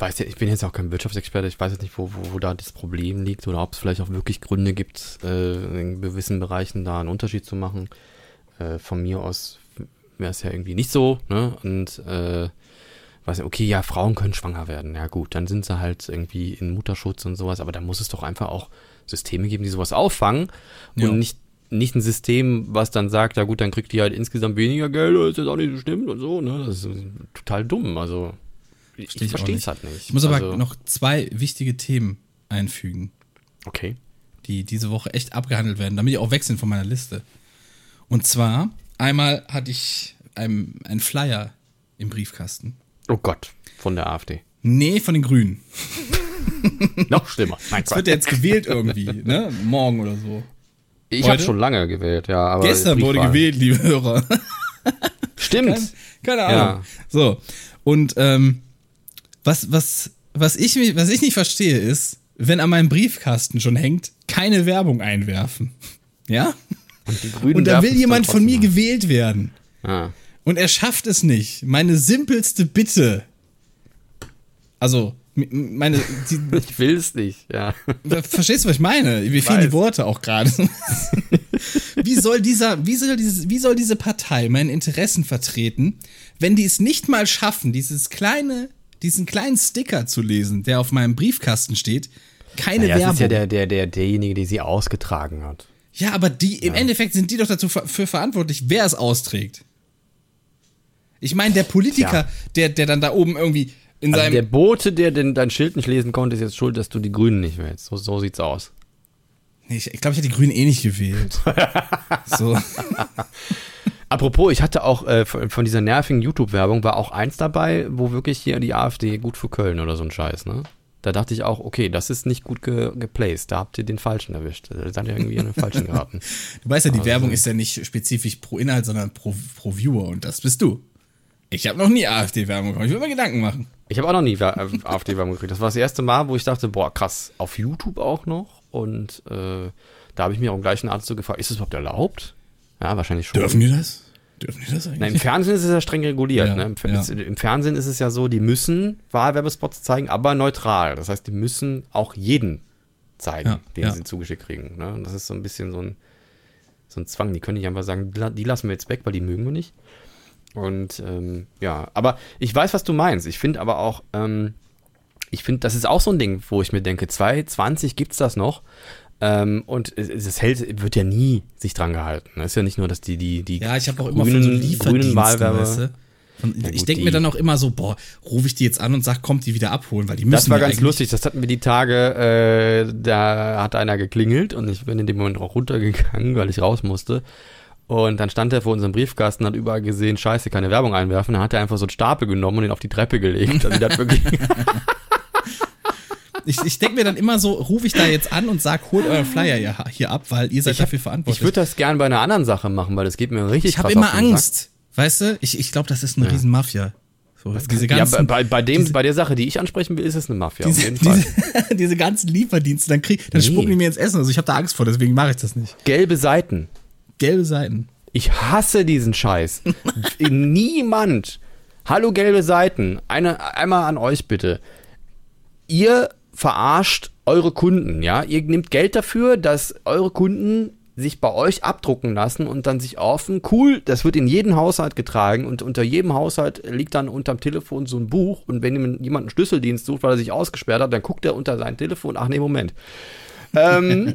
weiß ja, ich bin jetzt auch kein Wirtschaftsexperte, ich weiß jetzt nicht, wo, wo, wo da das Problem liegt oder ob es vielleicht auch wirklich Gründe gibt, äh, in gewissen Bereichen da einen Unterschied zu machen. Äh, von mir aus wäre es ja irgendwie nicht so, ne? Und äh, weiß nicht, okay, ja, Frauen können schwanger werden, ja gut, dann sind sie halt irgendwie in Mutterschutz und sowas, aber da muss es doch einfach auch Systeme geben, die sowas auffangen und Ja. nicht nicht ein System, was dann sagt, ja gut, dann kriegt die halt insgesamt weniger Geld, ist jetzt auch nicht so stimmt und so, ne? Das ist total dumm, also Versteh ich verstehe es halt nicht. Ich muss aber also, noch zwei wichtige Themen einfügen, Okay. die diese Woche echt abgehandelt werden, damit ich auch wechseln von meiner Liste. Und zwar, einmal hatte ich einen, einen Flyer im Briefkasten. Oh Gott, von der AfD. Nee, von den Grünen. Noch schlimmer. Nein, Es wird ja jetzt gewählt irgendwie, ne? Morgen oder so. ich habe schon lange gewählt, ja. Aber Gestern wurde gewählt, liebe Hörer. Stimmt. Keine Ahnung. Ja. So. Und ähm, was, was, was, ich, was ich nicht verstehe, ist, wenn an meinem Briefkasten schon hängt, keine Werbung einwerfen. Ja? Und Und da will jemand von mir gewählt werden. Ah. Und er schafft es nicht. Meine simpelste Bitte. Also, meine. Die, Ich will es nicht, ja. Verstehst du, was ich meine? Mir fehlen die Worte auch gerade. wie soll dieser, wie soll dieses, wie soll diese Partei meine Interessen vertreten, wenn die es nicht mal schaffen, dieses kleine, diesen kleinen Sticker zu lesen, der auf meinem Briefkasten steht, keine Ja, das Werbung. ist ja der, der, der, derjenige, der sie ausgetragen hat. ja, aber die, im Endeffekt sind die doch dazu ver- für verantwortlich, wer es austrägt. Ich meine, der Politiker, Ja. der, der dann da oben irgendwie in Also seinem. der Bote, der den, dein Schild nicht lesen konnte, ist jetzt schuld, dass du die Grünen nicht wählst. So, so sieht's aus. Nee, ich glaube, ich hätte die Grünen eh nicht gewählt. so. Apropos, ich hatte auch äh, von, dieser nervigen YouTube-Werbung war auch eins dabei, wo wirklich hier die AfD gut für Köln oder so ein Scheiß, ne? Da dachte ich auch, okay, das ist nicht gut ge geplaced. Da habt ihr den Falschen erwischt. Da seid ihr irgendwie an den Falschen geraten. Du weißt ja, die Werbung ist ja nicht spezifisch pro Inhalt, sondern pro, pro Viewer und das bist du. Ich habe noch nie AfD-Werbung bekommen. Ich will mir Gedanken machen. Ich habe auch noch nie äh, AfD-Werbung gekriegt. Das war das erste Mal, wo ich dachte, boah, krass, auf YouTube auch noch. Und äh, da habe ich mir auch im gleichen Arzt so gefragt, ist das überhaupt erlaubt? Ja, wahrscheinlich schon. Dürfen die das? Dürfen die das eigentlich? Nein, im Fernsehen ist es ja streng reguliert. Ja, ne? Im, ja. Im Fernsehen ist es ja so, die müssen Wahlwerbespots zeigen, aber neutral. Das heißt, die müssen auch jeden zeigen, Ja, den sie zugeschickt kriegen. Ne? Und das ist so ein bisschen so ein, so ein Zwang. Die können nicht einfach sagen, die la- die lassen wir jetzt weg, weil die mögen wir nicht. Und ähm, ja, aber ich weiß, was du meinst. Ich finde aber auch, ähm, ich finde, das ist auch so ein Ding, wo ich mir denke, 2020 gibt's das noch. Ähm, und es, es hält, wird ja nie sich dran gehalten. Es ist ja nicht nur, dass die, die, die ja, ich habe auch immer von so grünen Lieferdiensten, Wahlwerber. weißt du? Von, Ja, ich denke mir dann auch immer so, boah, rufe ich die jetzt an und sag, kommt die wieder abholen, weil die müssen Das war ganz lustig. Das hatten wir die Tage, äh, da hat einer geklingelt und ich bin in dem Moment auch runtergegangen, weil ich raus musste. Und dann stand er vor unserem Briefkasten, hat überall gesehen, scheiße, keine Werbung einwerfen. Dann hat er einfach so einen Stapel genommen und den auf die Treppe gelegt. Also hat wirklich Ich, ich denke mir dann immer so, rufe ich da jetzt an und sag, holt euren Flyer hier, hier ab, weil ihr seid Ich hab- dafür verantwortlich. Ich würde das gern bei einer anderen Sache machen, weil das geht mir richtig Ich habe immer den Sack. Angst. Weißt du? Ich, ich glaube, das ist eine riesen Mafia. So, diese Ja, ganzen, bei, bei, dem, diese- bei der Sache, die ich ansprechen will, ist es eine Mafia. auf diese, jeden Fall. diese, diese ganzen Lieferdienste, dann, krieg, dann Nee. spucken die mir ins Essen. Also ich habe da Angst vor, deswegen mache ich das nicht. Gelbe Seiten. Gelbe Seiten. Ich hasse diesen Scheiß. Niemand. Hallo gelbe Seiten. Eine, einmal an euch bitte. Ihr verarscht eure Kunden, ja? Ihr nehmt Geld dafür, dass eure Kunden sich bei euch abdrucken lassen und dann sich offen, cool, das wird in jeden Haushalt getragen und unter jedem Haushalt liegt dann unterm Telefon so ein Buch und wenn jemand einen Schlüsseldienst sucht, weil er sich ausgesperrt hat, dann guckt er unter sein Telefon, ach nee, Moment. ähm,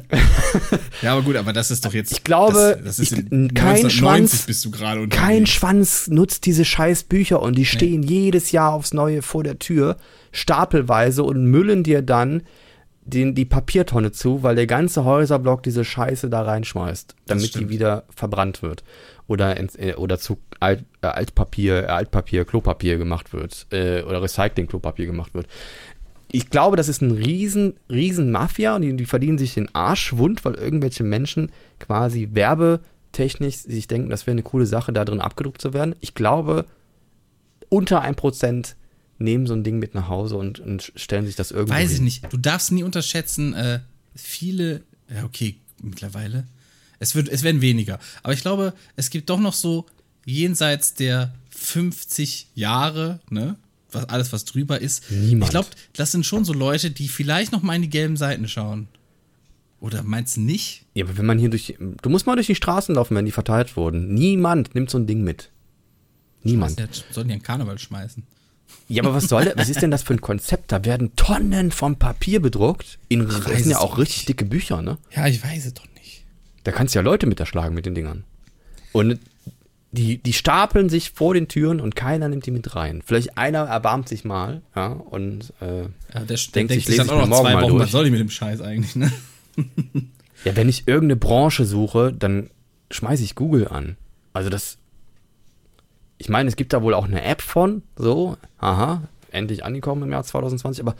Ja, aber gut, aber das ist doch jetzt. Ich glaube, das, das ist ich- in kein 1990 Schwanz- bist du gerade Kein. Schwanz nutzt diese scheiß Bücher und die stehen jedes Jahr aufs Neue vor der Tür, stapelweise und müllen dir dann den, die Papiertonne zu, weil der ganze Häuserblock diese Scheiße da reinschmeißt, damit die wieder verbrannt wird. Oder, ins, äh, oder zu Alt, äh, Altpapier, äh, Altpapier, Klopapier gemacht wird. Äh, oder Recycling-Klopapier gemacht wird. Ich glaube, das ist ein riesen, riesen Mafia und die, die verdienen sich den Arsch wund, weil irgendwelche Menschen quasi werbetechnisch sich denken, das wäre eine coole Sache, da drin abgedruckt zu werden. Ich glaube, unter ein Prozent nehmen so ein Ding mit nach Hause und, und stellen sich das irgendwo Weiß ich hin. nicht. Du darfst nie unterschätzen, äh, viele, ja, okay, mittlerweile. Es, wird, es werden weniger. Aber ich glaube, es gibt doch noch so jenseits der 50 Jahre, ne? Was, alles, was drüber ist. Niemand. Ich glaube, das sind schon so Leute, die vielleicht noch mal in die gelben Seiten schauen. Oder meinst du nicht? Ja, aber wenn man hier durch. Du musst mal durch die Straßen laufen, wenn die verteilt wurden. Niemand nimmt so ein Ding mit. Niemand. Sollen die an Karneval schmeißen? Ja, aber was soll das? Was ist denn das für ein Konzept? Da werden Tonnen von Papier bedruckt. In, das sind ja auch richtig dicke Bücher, ne? Ja, ich weiß es doch nicht. Da kannst du ja Leute mit erschlagen mit den Dingern. Und die, die stapeln sich vor den Türen und keiner nimmt die mit rein. Vielleicht einer erbarmt sich mal, ja, und äh, Ja, der, Denkt denkt sich, lese dann ich mir noch morgen zwei mal Wochen, durch. was soll ich mit dem Scheiß eigentlich, ne? Ja, wenn ich irgendeine Branche suche, dann schmeiße ich Google an. Also das. Ich meine, es gibt da wohl auch eine App von, so, aha, endlich angekommen im Jahr 2020, aber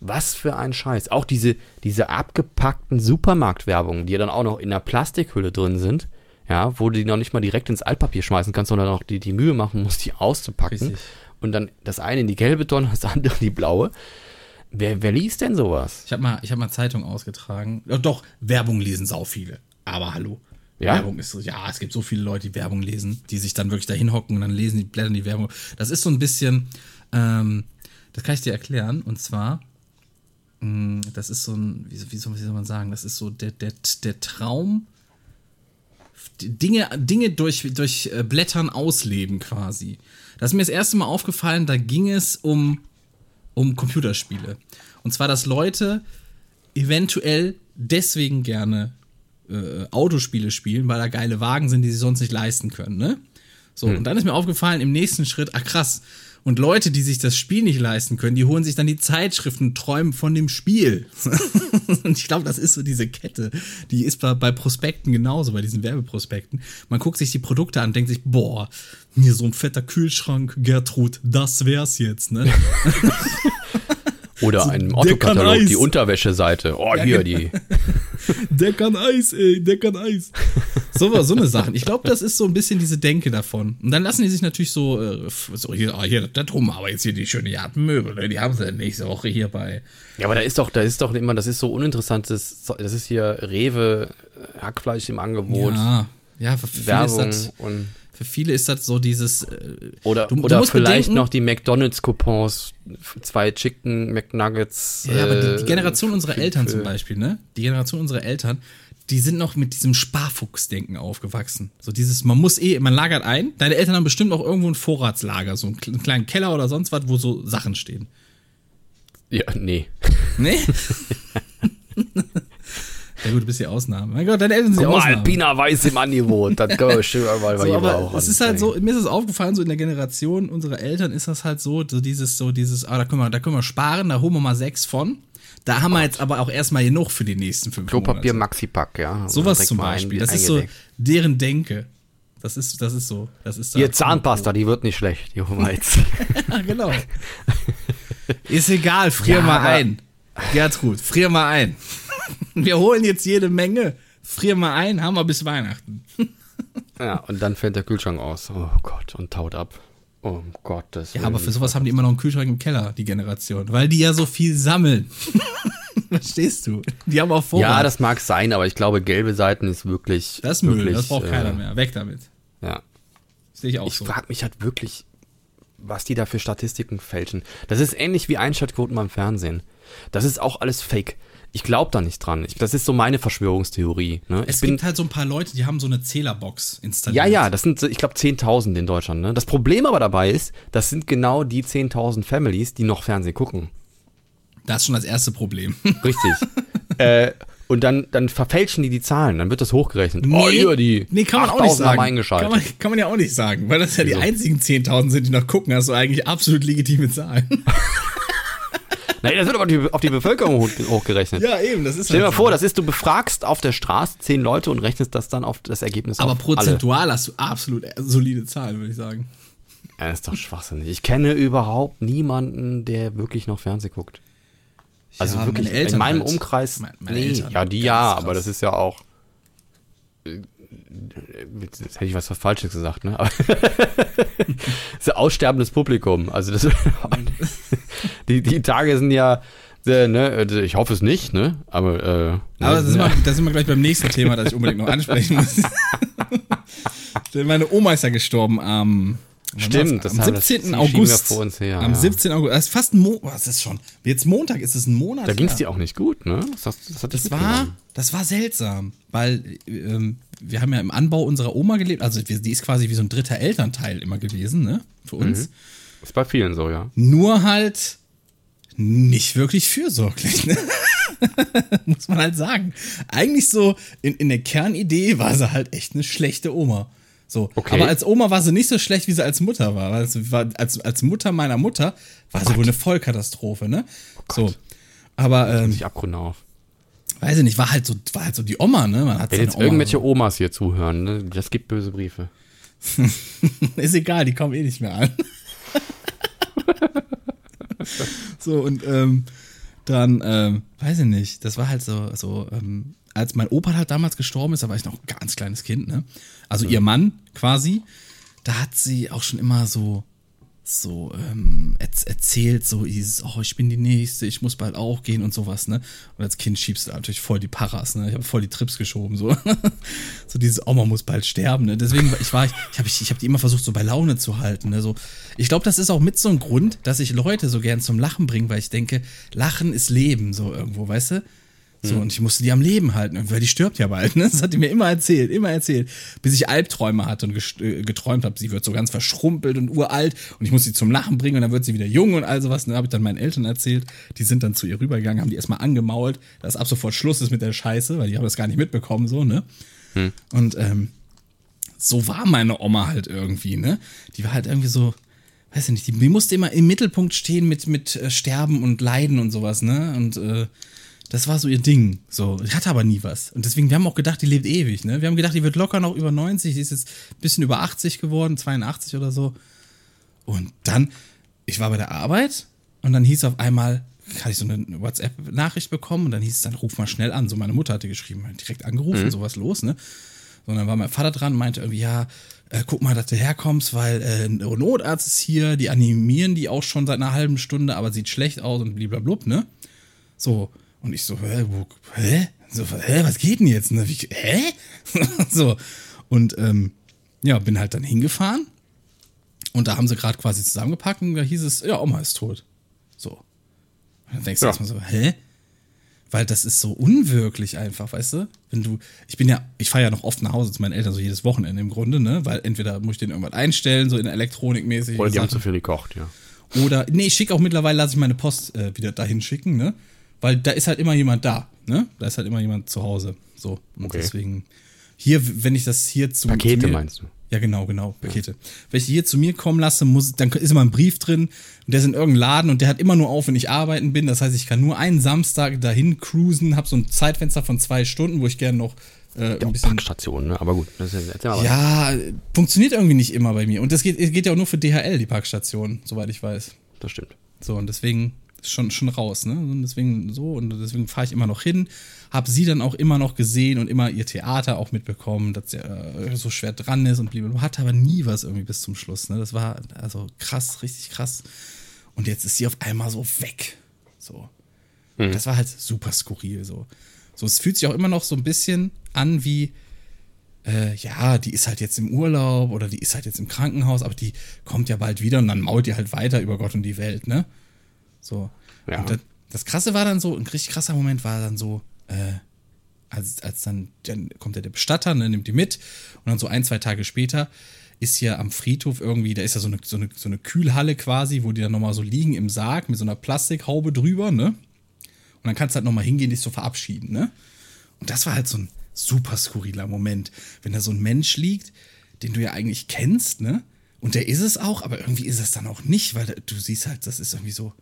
was für ein Scheiß. Auch diese, diese abgepackten Supermarktwerbungen, die ja dann auch noch in der Plastikhülle drin sind, ja, wo du die noch nicht mal direkt ins Altpapier schmeißen kannst, sondern auch die, die Mühe machen musst, die auszupacken. Richtig. Und dann das eine in die gelbe Tonne, das andere in die blaue. Wer, wer liest denn sowas? Ich habe mal, ich hab mal Zeitung ausgetragen. Doch, Werbung lesen sau viele. Aber hallo. Ja? Werbung ist so, ja, es gibt so viele Leute, die Werbung lesen, die sich dann wirklich dahin hocken und dann lesen, die blättern die Werbung. Das ist so ein bisschen, ähm, das kann ich dir erklären. Und zwar, mh, das ist so ein, wie, wie, soll, wie soll man sagen, das ist so der, der, der Traum, Dinge, Dinge durch, durch äh, Blättern ausleben quasi. Das ist mir das erste Mal aufgefallen, da ging es um, um Computerspiele. Und zwar, dass Leute eventuell deswegen gerne äh, Autospiele spielen, weil da geile Wagen sind, die sie sonst nicht leisten können, ne? So, und dann ist mir aufgefallen, im nächsten Schritt, ach krass, und Leute, die sich das Spiel nicht leisten können, die holen sich dann die Zeitschriften, träumen von dem Spiel. und ich glaube, das ist so diese Kette. Die ist bei, bei Prospekten genauso, bei diesen Werbeprospekten. Man guckt sich die Produkte an denkt sich, boah, mir so ein fetter Kühlschrank, Gertrud, das wär's jetzt, ne? Oder ein der kann Otto-Katalog, die Unterwäscheseite. Oh, Ja, hier die. Der kann Eis, ey, der kann Eis. So, so eine Sachen. Ich glaube, das ist so ein bisschen diese Denke davon. Und dann lassen die sich natürlich so, äh, so hier, ah, hier, da drum, aber jetzt hier die schöne Jagdmöbel, ne, die haben sie nächste Woche hier bei. Ja, aber da ist doch, da ist doch immer, das ist so uninteressant. Das, ist hier Rewe, Hackfleisch im Angebot, Ja, ja, für viele, ist Werbung das, und für viele ist das so dieses. Äh, oder, Du- du oder musst vielleicht bedenken- noch die McDonalds-Coupons, zwei Chicken McNuggets. ja, aber die, äh, die Generation unserer für- Eltern zum Beispiel, ne? Die Generation unserer Eltern, die sind noch mit diesem Sparfuchsdenken aufgewachsen. So dieses, man muss eh, man lagert ein. Deine Eltern haben bestimmt auch irgendwo ein Vorratslager, so einen einen kleinen Keller oder sonst was, wo so Sachen stehen. Ja, nee. Nee? ja gut, du bist die Ausnahme. Mein Gott, deine Eltern sind die Guck mal, Ausnahme. Alpina Weiß im Angebot. Das können wir mal So, aber es ist halt so. mir ist es aufgefallen, so in der Generation unserer Eltern ist das halt so, so dieses, so dieses, ah, da können wir, da können wir sparen, da holen wir mal sechs von. Da haben wir jetzt aber auch erstmal genug für die nächsten fünf Klopapier Monate. Maxi-Pack, ja. Sowas zum mal ein- Beispiel. Das ist so deren Denke. Das ist, das ist so. Das ist da- Ihr Zahnpasta, die wird nicht schlecht, Jehova jetzt. Ja, genau. Ist egal, frier Ja, mal ein. Gertrud, frier mal ein. Wir holen jetzt jede Menge. Frier mal ein, haben wir bis Weihnachten. ja, und dann fällt der Kühlschrank aus. Oh Gott, und taut ab. Oh um Gottes Ja, aber für sowas haben die immer noch einen Kühlschrank im Keller, die Generation. Weil die ja so viel sammeln. Verstehst du? Die haben auch Vorrat. Ja, das mag sein, aber ich glaube, gelbe Seiten ist wirklich. das ist Müll, wirklich, das braucht äh, keiner mehr. Weg damit. Ja. Sehe ich auch Ich so. frage mich halt wirklich, was die da für Statistiken fälschen. Das ist ähnlich wie Einschaltquoten beim Fernsehen. Das ist auch alles Fake. Ich glaube da nicht dran. Ich, das ist so meine Verschwörungstheorie. Ne? Es bin, gibt halt so ein paar Leute, die haben so eine Zählerbox installiert. ja, ja, das sind, ich glaube, 10.000 in Deutschland. Ne? Das Problem aber dabei ist, das sind genau die 10.000 Families, die noch Fernsehen gucken. Das ist schon das erste Problem. Richtig. äh, und dann, dann verfälschen die die Zahlen. Dann wird das hochgerechnet. oh, hier, die nee, kann man auch nicht 8.000 sagen. eingeschaltet. Kann man, kann man ja auch nicht sagen, weil das ja Wieso? die einzigen 10.000 sind, die noch gucken. Hast du eigentlich absolut legitime Zahlen. Nein, das wird aber auf die, auf die Bevölkerung hoch, hochgerechnet. ja, eben, das ist Stell dir mal vor, das ist, du befragst auf der Straße zehn Leute und rechnest das dann auf das Ergebnis Aber prozentual hast du absolut solide Zahlen, würde ich sagen. alle. Ja, das ist doch schwachsinnig. Ich kenne überhaupt niemanden, der wirklich noch Fernsehen guckt. Also Ja, wirklich, meine in meinem halt. Umkreis, Me- meine nee, Eltern. ja, die ja, aber das ist ja auch, äh, jetzt hätte ich was Falsches gesagt, ne? Aber das ist ja aussterbendes Publikum. Also das, die, die Tage sind ja, äh, ne, ich hoffe es nicht, ne? Aber, äh, ne, Aber da sind, ja. wir, da sind wir gleich beim nächsten Thema, das ich unbedingt noch ansprechen muss. Meine Oma ist ja gestorben am, Stimmt, das am haben- das 17. schieben wir August. vor uns her, am ja. 17. August. Das ist fast ein Monat. Was ist schon? Jetzt Montag ist es ein Monat. Da ging es dir auch nicht gut, ne? Das, das, dich Das war, das war seltsam, weil ähm, wir haben ja im Anbau unserer Oma gelebt. Also die ist quasi wie so ein dritter Elternteil immer gewesen, ne? Für uns. Das ist bei vielen so, ja. Nur halt nicht wirklich fürsorglich, ne? Muss man halt sagen. Eigentlich so, in, in der Kernidee war sie halt echt eine schlechte Oma. So. Okay. Aber als Oma war sie nicht so schlecht, wie sie als Mutter war. War als, als Mutter meiner Mutter war sie wohl eine Vollkatastrophe, ne? so. Aber ähm, Ich Abgründe auf. Weiß ich nicht, war halt so, war halt so die Oma, ne? Man hat Wenn jetzt Oma irgendwelche Omas hier zuhören, ne? Das gibt böse Briefe. Ist egal, die kommen eh nicht mehr an. so, und ähm, dann, ähm, weiß ich nicht, das war halt so, so ähm, als mein Opa halt damals gestorben ist, da war ich noch ein ganz kleines Kind, ne? Also ihr Mann quasi, da hat sie auch schon immer so, so ähm, erz- erzählt, so dieses, oh, ich bin die Nächste, ich muss bald auch gehen und sowas, ne? Und als Kind schiebst du natürlich voll die Paras, ne? Ich habe voll die Trips geschoben, so. so dieses, Oma muss bald sterben, ne? Deswegen, ich war, ich, ich habe ich hab die immer versucht, so bei Laune zu halten, ne? So, ich glaube, das ist auch mit so ein Grund, dass ich Leute so gern zum Lachen bringe, weil ich denke, Lachen ist Leben, so irgendwo, weißt du? So, und ich musste die am Leben halten, weil die stirbt ja bald, ne? Das hat die mir immer erzählt, immer erzählt. Bis ich Albträume hatte und äh, geträumt habe, sie wird so ganz verschrumpelt und uralt und ich muss sie zum Lachen bringen und dann wird sie wieder jung und all sowas. Ne? Habe ich dann meinen Eltern erzählt. Die sind dann zu ihr rübergegangen, haben die erstmal angemault, dass ab sofort Schluss ist mit der Scheiße, weil die haben das gar nicht mitbekommen, so, ne? Und ähm, so war meine Oma halt irgendwie, ne? Die war halt irgendwie so, weiß ich nicht, die, die musste immer im Mittelpunkt stehen mit, mit äh, Sterben und Leiden und sowas, ne? Und äh, das war so ihr Ding. So, ich hatte aber nie was. Und deswegen, wir haben auch gedacht, die lebt ewig, ne? Wir haben gedacht, die wird locker noch über 90, die ist jetzt ein bisschen über 80 geworden, 82 oder so. Und dann, ich war bei der Arbeit und dann hieß auf einmal, hatte ich so eine WhatsApp-Nachricht bekommen und dann hieß es dann, ruf mal schnell an. So meine Mutter hatte geschrieben, direkt angerufen, sowas los, ne? So, und dann war mein Vater dran und meinte irgendwie, ja, äh, guck mal, dass du herkommst, weil äh, ein Notarzt ist hier, die animieren die auch schon seit einer halben Stunde, aber sieht schlecht aus und blablabla, ne? So, und ich so, hä, wo, hä? So, hä, was geht denn jetzt? Ne? Wie, hä? so, und ähm, ja, bin halt dann hingefahren und da haben sie gerade quasi zusammengepackt und da hieß es, ja, Oma ist tot. So. Und dann denkst du Ja. erstmal so, hä? Weil das ist so unwirklich einfach, weißt du? Wenn du, ich bin ja, ich fahre ja noch oft nach Hause zu meinen Eltern, so jedes Wochenende im Grunde, ne? Weil entweder muss ich den irgendwas einstellen, so in Elektronikmäßig. Oder die haben Sachen. zu viel gekocht, ja. Oder, nee, ich schicke auch mittlerweile, lasse ich meine Post äh, wieder dahin schicken, ne? Weil da ist halt immer jemand da, ne? Da ist halt immer jemand zu Hause. So. Und Okay. deswegen, hier, wenn ich das hier zu. Pakete zu mir, meinst du? Ja, genau, genau, Pakete. Wenn ich die hier zu mir kommen lasse, muss, dann ist immer ein Brief drin und der ist in irgendeinem Laden und der hat immer nur auf, wenn ich arbeiten bin. Das heißt, ich kann nur einen Samstag dahin cruisen, habe so ein Zeitfenster von zwei Stunden, wo ich gerne noch äh, ein bisschen. Packstation, ne? Aber gut, das ist, mal. Ja, funktioniert irgendwie nicht immer bei mir. Und das geht, geht ja auch nur für DHL, die Parkstation, soweit ich weiß. Das stimmt. So, und deswegen schon, schon raus, ne? Und deswegen so, und deswegen fahre ich immer noch hin. Hab sie dann auch immer noch gesehen und immer ihr Theater auch mitbekommen, dass sie äh, so schwer dran ist und blieb. Hatte aber nie was irgendwie bis zum Schluss, ne? Das war also krass, richtig krass. Und jetzt ist sie auf einmal so weg. So. Mhm. Das war halt super skurril, so. So, es fühlt sich auch immer noch so ein bisschen an wie, äh, ja, die ist halt jetzt im Urlaub oder die ist halt jetzt im Krankenhaus, aber die kommt ja bald wieder und dann mault die halt weiter über Gott und die Welt, ne? So. Ja. Und das, das Krasse war dann so, ein richtig krasser Moment war dann so, äh, als, als dann, dann kommt ja der Bestatter, ne, nimmt die mit und dann so ein, zwei Tage später ist hier am Friedhof irgendwie, da ist ja so eine, so eine, so eine Kühlhalle quasi, wo die dann nochmal so liegen im Sarg mit so einer Plastikhaube drüber, ne? Und dann kannst du halt nochmal hingehen, dich so verabschieden, ne? Und das war halt so ein super skurriler Moment, wenn da so ein Mensch liegt, den du ja eigentlich kennst, ne? Und der ist es auch, aber irgendwie ist es dann auch nicht, weil du siehst halt, das ist irgendwie so,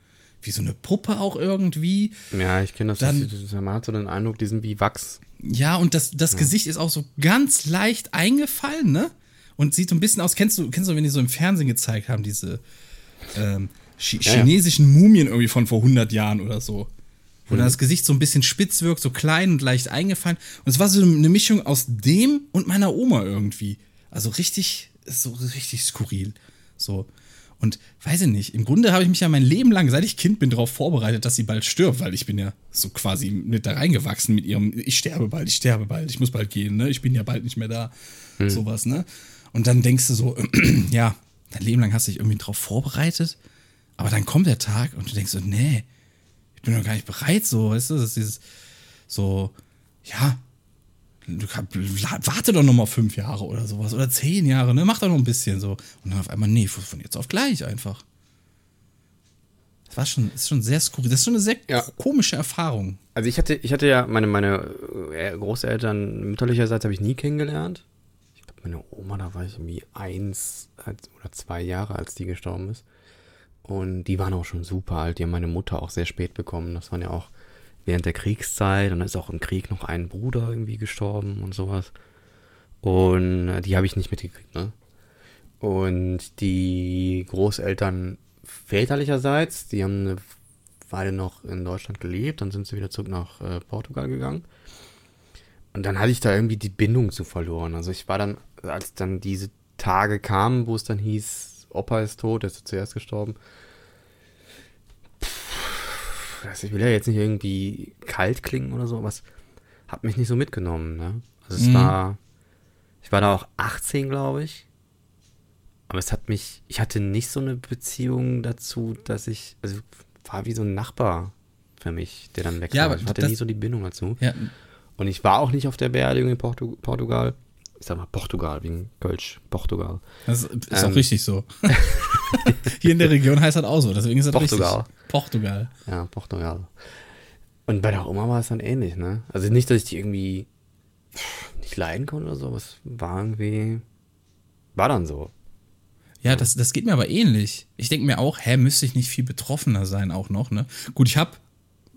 wie so eine Puppe auch irgendwie. Ja, ich kenne das. Dann- das, man hat so den Eindruck, die sind wie Wachs. Ja, und das, das Gesicht ist auch so ganz leicht eingefallen, ne? Und sieht so ein bisschen aus, kennst du, kennst du, wenn die so im Fernsehen gezeigt haben, diese ähm, chi Ja, ja. chinesischen Mumien irgendwie von vor 100 Jahren oder so. Wo dann das Gesicht so ein bisschen spitz wirkt, so klein und leicht eingefallen. Und es war so eine Mischung aus dem und meiner Oma irgendwie. Also richtig, so richtig skurril. So. Und weiß ich nicht, im Grunde habe ich mich ja mein Leben lang, seit ich Kind bin, darauf vorbereitet, dass sie bald stirbt, weil ich bin ja so quasi mit da reingewachsen mit ihrem, ich sterbe bald, ich sterbe bald, ich muss bald gehen, ne? Ich bin ja bald nicht mehr da. Sowas, ne? Und dann denkst du so, ja, dein Leben lang hast du dich irgendwie drauf vorbereitet, aber dann kommt der Tag und du denkst so, nee, ich bin noch gar nicht bereit, so, weißt du, das ist dieses, so, ja, warte doch noch mal fünf Jahre oder sowas oder zehn Jahre, ne, mach doch noch ein bisschen so. Und dann auf einmal, nee, von jetzt auf gleich einfach. Das war schon, ist schon sehr skurril, das ist schon eine sehr Ja. komische Erfahrung. Also ich hatte, ich hatte ja meine, meine äh, Großeltern mütterlicherseits habe ich nie kennengelernt. Ich glaube, meine Oma, da war ich irgendwie eins oder zwei Jahre, als die gestorben ist. Und die waren auch schon super alt. Die haben meine Mutter auch sehr spät bekommen. Das waren ja auch während der Kriegszeit. Und dann ist auch im Krieg noch ein Bruder irgendwie gestorben und sowas. Und äh, die habe ich nicht mitgekriegt, ne? Und die Großeltern väterlicherseits, die haben eine Weile noch in Deutschland gelebt, dann sind sie wieder zurück nach äh, Portugal gegangen. Und dann hatte ich da irgendwie die Bindung zu verloren. Also ich war dann, als dann diese Tage kamen, wo es dann hieß, Opa ist tot, der ist zuerst gestorben. Ich will ja jetzt nicht irgendwie kalt klingen oder so, aber es hat mich nicht so mitgenommen. Ne? Also es Mhm. war, ich war da auch 18, glaube ich. Aber es hat mich, ich hatte nicht so eine Beziehung dazu, dass ich, also war wie so ein Nachbar für mich, der dann weg Ja, war. Ich hatte das- nie so die Bindung dazu. Ja, Und ich war auch nicht auf der Beerdigung in Portu Portugal. Ich sag mal Portugal, wegen Kölsch, Portugal. das ist Ähm. auch richtig so. Hier in der Region heißt das auch so, deswegen ist das Portugal. richtig. Portugal. Ja, Portugal. Und bei der Oma war es dann ähnlich, ne? Also nicht, dass ich die irgendwie nicht leiden konnte oder so, aber es war irgendwie, war dann so. Ja, das, das geht mir aber ähnlich. Ich denke mir auch, hä, müsste ich nicht viel betroffener sein auch noch, ne? Gut, ich habe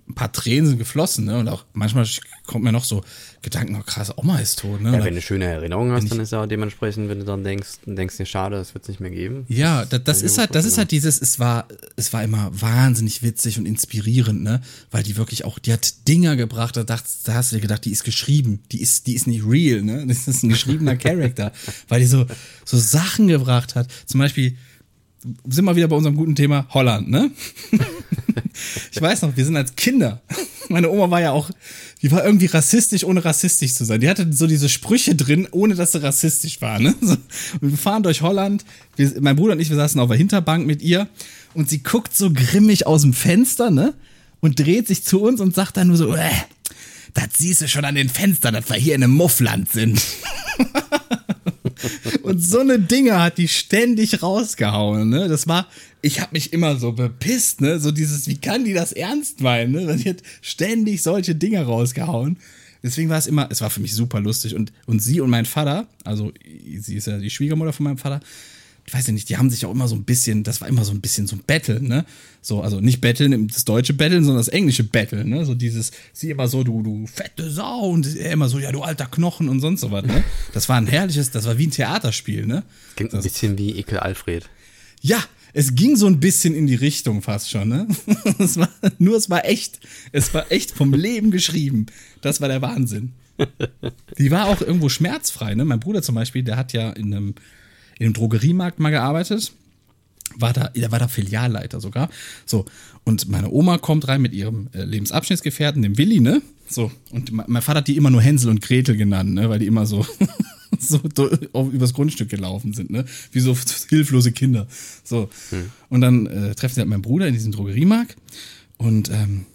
ein paar Tränen sind geflossen, ne? Und auch manchmal kommt mir noch so Gedanken, oh krass, Oma ist tot, ne? Ja, Oder- wenn du schöne Erinnerungen hast, dann ist ja dementsprechend, wenn du dann denkst, denkst dir, schade, das wird es nicht mehr geben. Ja, das, das ist halt, das ist halt dieses, es war, es war immer wahnsinnig witzig und inspirierend, ne? Weil die wirklich auch, die hat Dinger gebracht, da, dachtest, da hast du dir gedacht, die ist geschrieben, die ist, die ist nicht real, ne? Das ist ein geschriebener Charakter, weil die so, so Sachen gebracht hat. Zum Beispiel, sind wir wieder bei unserem guten Thema Holland, ne? ich weiß noch, wir sind als Kinder. Meine Oma war ja auch, die war irgendwie rassistisch, ohne rassistisch zu sein. Die hatte so diese Sprüche drin, ohne dass sie rassistisch war, ne? So, wir fahren durch Holland. Wir, mein Bruder und ich, wir saßen auf der Hinterbank mit ihr und sie guckt so grimmig aus dem Fenster, ne? Und dreht sich zu uns und sagt dann nur so, äh, das siehst du schon an den Fenstern, dass wir hier in einem Muffland sind. Und so eine Dinge hat die ständig rausgehauen, ne? Das war, ich habe mich immer so bepisst, ne? So dieses, wie kann die das ernst meinen, ne? Die hat ständig solche Dinge rausgehauen. Deswegen war es immer, es war für mich super lustig. Und, und sie und mein Vater, also sie ist ja die Schwiegermutter von meinem Vater, ich weiß ja nicht, die haben sich auch immer so ein bisschen, das war immer so ein bisschen so ein Battle, ne? So, also nicht Betteln, das deutsche Betteln, sondern das englische Betteln, ne? So dieses, sie immer so, du, du fette Sau und er immer so, ja, du alter Knochen und sonst so was, ne? Das war ein herrliches, das war wie ein Theaterspiel, ne? Klingt ein bisschen wie Ekel Alfred. Ja, es ging so ein bisschen in die Richtung fast schon, ne? Es war, nur es war echt. Es war echt vom Leben geschrieben. Das war der Wahnsinn. Die war auch irgendwo schmerzfrei, ne? Mein Bruder zum Beispiel, der hat ja in einem, in einem Drogeriemarkt mal gearbeitet. War da, der war da Filialleiter sogar. So. Und meine Oma kommt rein mit ihrem äh, Lebensabschnittsgefährten, dem Willi, ne? So. Und mein Vater hat die immer nur Hänsel und Gretel genannt, ne? Weil die immer so so übers Grundstück gelaufen sind, ne? Wie so hilflose Kinder. So. Hm. Und dann äh, treffen sie halt meinen Bruder in diesem Drogeriemarkt und ähm,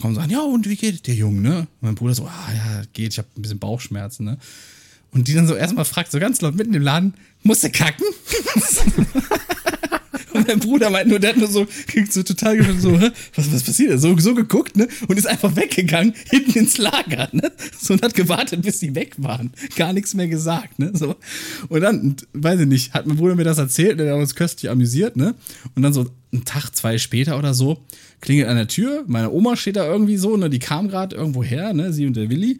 kommen und sagen, ja, und wie geht der Junge, ne? Und mein Bruder so, ah ja, geht, ich habe ein bisschen Bauchschmerzen, ne? Und die dann so erstmal fragt, so ganz laut mitten im Laden, musst du kacken? Und mein Bruder meint nur, der hat nur so, so total so, was, was passiert? So, so geguckt, ne? Und ist einfach weggegangen, hinten ins Lager, ne? So und hat gewartet, bis die weg waren. Gar nichts mehr gesagt, ne? So. Und dann, weiß ich nicht, hat mein Bruder mir das erzählt, der hat uns köstlich amüsiert, ne? Und dann so einen Tag, zwei später oder so, klingelt an der Tür, meine Oma steht da irgendwie so, ne? Die kam gerade irgendwo her, ne? Sie und der Willi.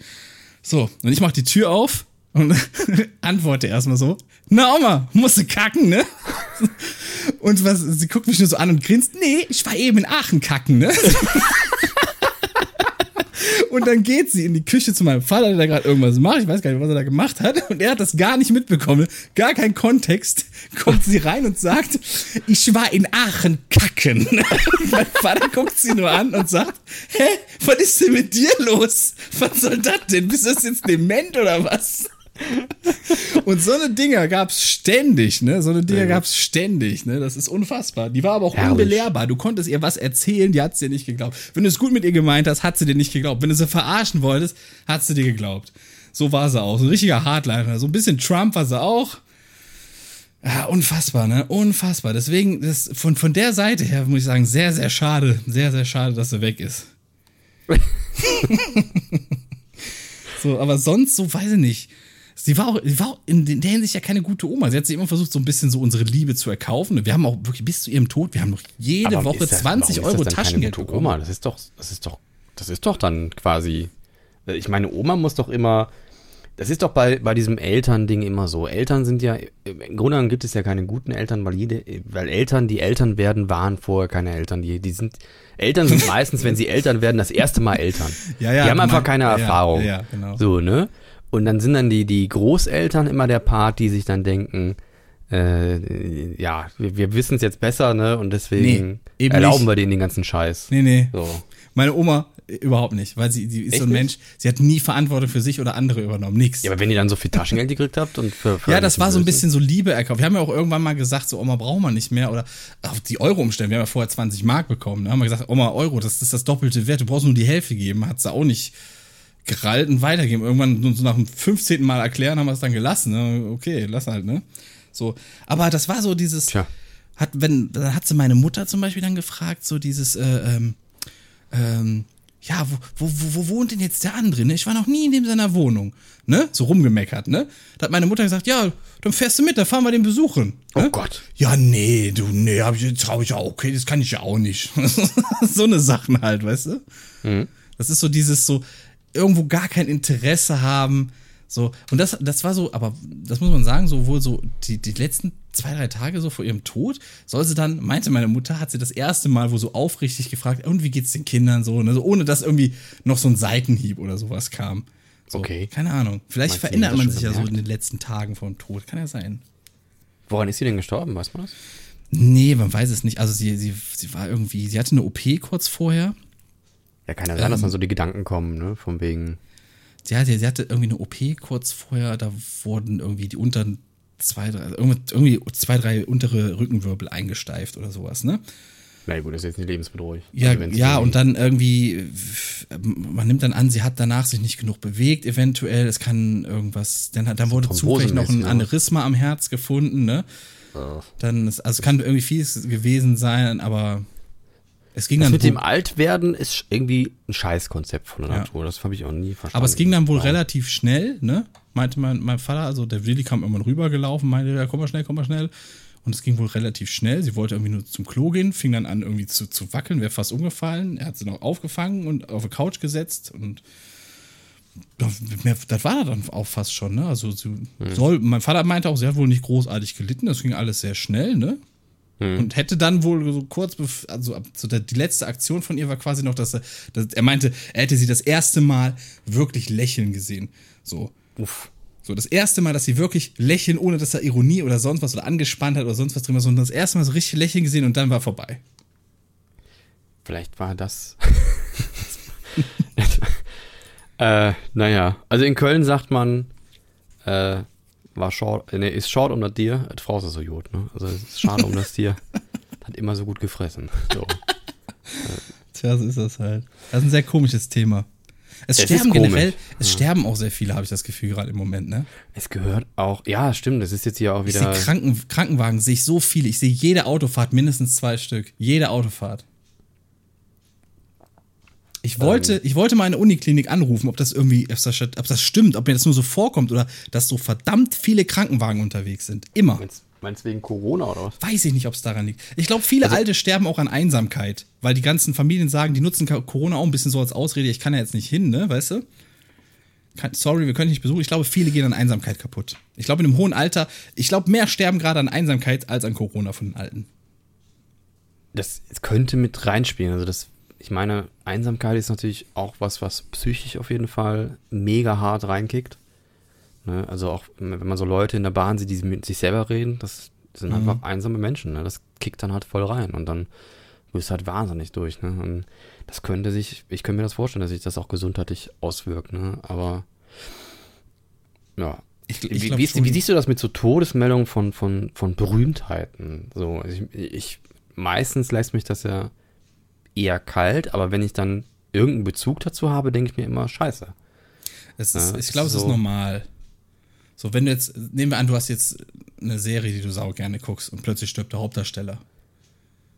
So, und ich mach die Tür auf und antworte erstmal so, na Oma, musst du kacken, ne? Und was, sie guckt mich nur so an und grinst, nee, ich war eben in Aachen kacken, ne? Und dann geht sie in die Küche zu meinem Vater, der da gerade irgendwas macht. Ich weiß gar nicht, was er da gemacht hat. Und er hat das gar nicht mitbekommen. Gar kein Kontext. Kommt sie rein und sagt, ich war in Aachen kacken. mein Vater guckt sie nur an und sagt, hä, was ist denn mit dir los? Was soll das denn? Bist du jetzt dement oder was? Und so eine Dinger gab's ständig, ne? So eine Dinger gab's ständig, ne? Das ist unfassbar. Die war aber auch Herrlich. unbelehrbar. Du konntest ihr was erzählen, die hat dir nicht geglaubt. Wenn du es gut mit ihr gemeint hast, hat sie dir nicht geglaubt. Wenn du sie verarschen wolltest, hat sie dir geglaubt. So war sie auch. So ein richtiger Hardliner. So ein bisschen Trump war sie auch. Ja, unfassbar, ne? Unfassbar. Deswegen, das, von, von der Seite her muss ich sagen, sehr, sehr schade. Sehr, sehr schade, dass sie weg ist. so, aber sonst, so weiß ich nicht. Sie war, auch, sie war auch in der Hinsicht ja keine gute Oma. Sie hat sich immer versucht, so ein bisschen so unsere Liebe zu erkaufen. Wir haben auch wirklich bis zu ihrem Tod, wir haben noch jede Aber Woche das- 20 warum ist Euro dann keine Taschengeld gute. Oma, das ist doch, das ist doch, das ist doch dann quasi. Ich meine, Oma muss doch immer. Das ist doch bei, bei diesem Elternding immer so. Eltern sind ja, im Grunde genommen gibt es ja keine guten Eltern, weil jede, weil Eltern, die Eltern werden, waren vorher keine Eltern. Die, die sind, Eltern sind meistens, wenn sie Eltern werden, das erste Mal Eltern. Ja, ja, die haben einfach mein- keine ja, Erfahrung. ja, genau. So, ne? Und dann sind dann die, die Großeltern immer der Part, die sich dann denken, äh, ja, wir, wir wissen es jetzt besser, ne? Und deswegen Nee, erlauben nicht. wir denen den ganzen Scheiß. Nee, nee. So. Meine Oma äh, überhaupt nicht, weil sie, sie ist Echt so ein? Mensch, sie hat nie Verantwortung für sich oder andere übernommen. Nix. Ja, aber wenn ihr dann so viel Taschengeld gekriegt habt und für, für Ja, das war so ein bisschen so Liebe erkauft. Wir haben ja auch irgendwann mal gesagt, so Oma brauchen wir nicht mehr oder auf die Euro umstellen. Wir haben ja vorher 20 Mark bekommen. Da haben wir gesagt, Oma Euro, das ist das doppelte Wert. Du brauchst nur die Hälfte geben. Hat sie auch nicht gerallt und weitergeben. Irgendwann so nach dem 15. Mal erklären haben wir es dann gelassen. Ne? Okay, lass halt, ne? So. Aber das war so dieses, Tja. hat, wenn, dann hat sie meine Mutter zum Beispiel dann gefragt, so dieses, äh, ähm, ähm, ja, wo, wo, wo, wo wohnt denn jetzt der andere? Ne? Ich war noch nie in dem seiner Wohnung. Ne? So rumgemeckert, ne? Da hat meine Mutter gesagt, ja, dann fährst du mit, dann fahren wir den besuchen. Ne? Oh Gott. Ja, nee, du, nee, hab ich, trau ich ja, okay, das kann ich ja auch nicht. so eine Sachen halt, weißt du? Mhm. Das ist so dieses so, irgendwo gar kein Interesse haben. So, und das, das war so, aber das muss man sagen, so wohl so die, die letzten zwei, drei Tage so vor ihrem Tod, soll sie dann, meinte meine Mutter, hat sie das erste Mal wo so aufrichtig gefragt, und wie geht's den Kindern so, ne? so ohne dass irgendwie noch so ein Seitenhieb oder sowas kam. So, Okay. Keine Ahnung. Vielleicht Meinst verändert man sich ja so in den letzten Tagen vor dem Tod. Kann ja sein. Woran ist sie denn gestorben, weiß man das? Nee, man weiß es nicht. Also sie, sie, sie war irgendwie, sie hatte eine OP kurz vorher. Ja, kann ja sein, dass dann so die Gedanken kommen, ne? Von wegen. Sie hatte, sie hatte irgendwie eine OP kurz vorher, da wurden irgendwie die unteren zwei, drei, irgendwie, irgendwie zwei, drei untere Rückenwirbel eingesteift oder sowas, ne? Na gut, das ist jetzt nicht lebensbedrohlich. Ja, Also ja, und dann irgendwie, man nimmt dann an, sie hat danach sich nicht genug bewegt, eventuell. Es kann irgendwas, dann, dann wurde zufällig noch ein ja. Aneurysma am Herz gefunden, ne? Dann, ist, also es kann irgendwie vieles gewesen sein, aber Es ging Das dann mit wohl- dem Altwerden ist irgendwie ein Scheißkonzept von der Ja. Natur. Das habe ich auch nie verstanden. Aber es ging dann wohl Warum? relativ schnell, ne? Meinte mein, mein Vater, also der Willi kam irgendwann rübergelaufen, meinte, ja, komm mal schnell, komm mal schnell. Und es ging wohl relativ schnell. Sie wollte irgendwie nur zum Klo gehen, fing dann an irgendwie zu, zu wackeln, wäre fast umgefallen. Er hat sie noch aufgefangen und auf die Couch gesetzt und das war dann auch fast schon, ne? Also sie soll, mein Vater meinte auch, sie hat wohl nicht großartig gelitten, das ging alles sehr schnell, ne? Und hätte dann wohl so kurz, also so die letzte Aktion von ihr war quasi noch, dass er, dass er meinte, er hätte sie das erste Mal wirklich lächeln gesehen. So. Uff. So, das erste Mal, dass sie wirklich lächeln, ohne dass da Ironie oder sonst was oder angespannt hat oder sonst was drin war, sondern das erste Mal so richtig lächeln gesehen und dann war vorbei. Vielleicht war das. äh, naja, also in Köln sagt man, äh, war short, ne, ist short um das Tier, das Frau ist so gut, ne? Also es ist schade um das Tier. Hat immer so gut gefressen. So. Tja, so ist das halt. Das ist ein sehr komisches Thema. Es, Es sterben generell, es sterben auch sehr viele, habe ich das Gefühl, gerade im Moment, ne? Es gehört auch, ja, stimmt, es ist jetzt hier auch Ich sehe wieder. Kranken, Krankenwagen, sehe ich so viele. Ich sehe jede Autofahrt mindestens zwei Stück. Jede Autofahrt. Ich wollte, ich wollte mal eine Uniklinik anrufen, ob das irgendwie, ob das, ob das stimmt, ob mir das nur so vorkommt oder dass so verdammt viele Krankenwagen unterwegs sind. Immer. Meinst, meinst du wegen Corona oder was? Weiß ich nicht, ob es daran liegt. Ich glaube, viele Also Alte sterben auch an Einsamkeit, weil die ganzen Familien sagen, die nutzen Corona auch ein bisschen so als Ausrede, ich kann ja jetzt nicht hin, ne, weißt du? Sorry, wir können dich nicht besuchen. Ich glaube, viele gehen an Einsamkeit kaputt. Ich glaube, in einem hohen Alter, ich glaube, mehr sterben gerade an Einsamkeit als an Corona von den Alten. Das, das könnte mit reinspielen. Also das, ich meine, Einsamkeit ist natürlich auch was, was psychisch auf jeden Fall mega hart reinkickt. Ne? Also auch, wenn man so Leute in der Bahn sieht, die mit sich selber reden, das sind einfach einsame Menschen. Ne? Das kickt dann halt voll rein und dann wirst du halt wahnsinnig durch. Ne? Und das könnte sich, ich könnte mir das vorstellen, dass sich das auch gesundheitlich auswirkt. Ne? Aber ja. Ich- ich wie, wie, ist- wie siehst du das mit so Todesmeldungen von, von, von Berühmtheiten? So, also ich, ich, meistens lässt mich das ja eher kalt, aber wenn ich dann irgendeinen Bezug dazu habe, denke ich mir immer, scheiße. Es ist, Ja, ich glaube, es ist normal. So, wenn du jetzt, nehmen wir an, du hast jetzt eine Serie, die du sau gerne guckst und plötzlich stirbt der Hauptdarsteller.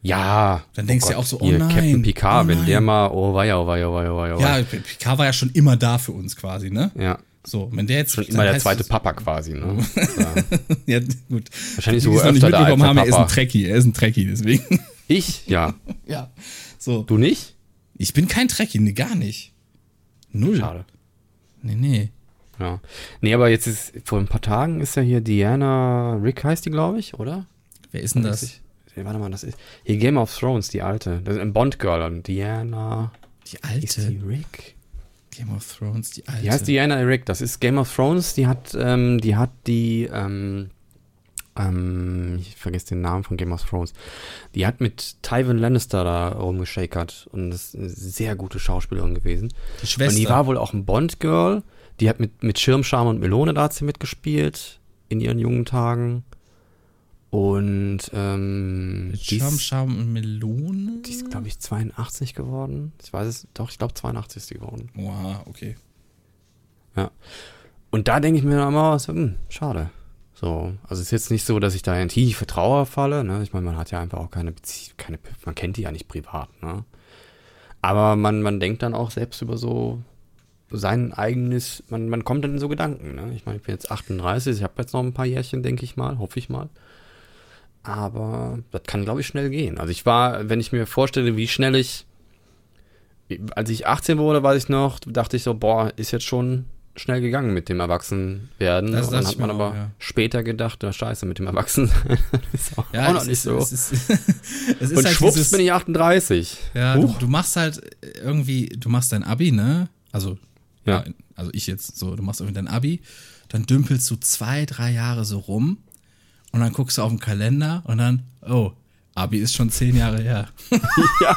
Ja. Dann denkst du ja auch so, oh nein, Captain Picard, oh wenn der mal, oh weia, oh weia, oh weia, oh weia, oh. Ja, Picard war ja schon immer da für uns quasi, ne? Ja. So, wenn der jetzt Schon immer der zweite Papa quasi, ne? Ja, gut. Wahrscheinlich so nicht öfter da mitbekommen haben, er ist ein. Trekkie, er ist ein Trekkie, deswegen. Ich? Ja. ja. So. Du nicht? Ich bin kein Trekkie, nee, gar nicht. Null. Schade. Nee, nee. Ja. Nee, aber jetzt ist, vor ein paar Tagen ist ja hier Diana Rick heißt die, glaube ich, oder? Wer ist denn das? Ich, warte mal, das ist hier Game of Thrones, die alte. Das ist ein Bond-Girl. Diana. Die Ist die alte Rick? Game of Thrones, die alte. Die heißt Diana Rick. Das ist Game of Thrones. Die hat, ähm, die hat die, ähm, ähm, ich vergesse den Namen von Game of Thrones. Die hat mit Tywin Lannister da rumgeschakert und das ist eine sehr gute Schauspielerin gewesen. Die Schwester. Und die war wohl auch ein Bond-Girl. Die hat mit, mit Schirmscham und Melone da hat sie mitgespielt in ihren jungen Tagen. Und ähm, Mit die ist- Scham, Scham und Melone? die ist, glaube ich, 82 geworden. Ich weiß es, doch, ich glaube 82 ist die geworden. Oha, okay. Ja. Und da denke ich mir immer, so, hm, schade. So, also es ist jetzt nicht so, dass ich da in tiefe Trauer falle. Ne? Ich meine, man hat ja einfach auch keine Beziehung, keine, man kennt die ja nicht privat. Ne? Aber man, man denkt dann auch selbst über so sein eigenes, man, man kommt dann in so Gedanken. Ne? Ich meine, ich bin jetzt 38, ich habe jetzt noch ein paar Jährchen, denke ich mal, hoffe ich mal. Aber das kann, glaube ich, schnell gehen. Also ich war, wenn ich mir vorstelle, wie schnell ich, als ich 18 wurde, weiß ich noch, dachte ich so, boah, ist jetzt schon schnell gegangen mit dem Erwachsenwerden. Das Und dann hat man mir aber auch, ja. später gedacht, na scheiße, mit dem Erwachsensein ist auch, Ja, auch noch es nicht so. Es ist, es ist Und halt schwupps dieses, bin ich 38. Ja, du, du machst halt irgendwie, du machst dein Abi, ne? Also, Ja. ja. also ich jetzt so, du machst irgendwie dein Abi, dann dümpelst du zwei, drei Jahre so rum und dann guckst du auf den Kalender und dann, oh, Abi ist schon zehn Jahre her. Ja.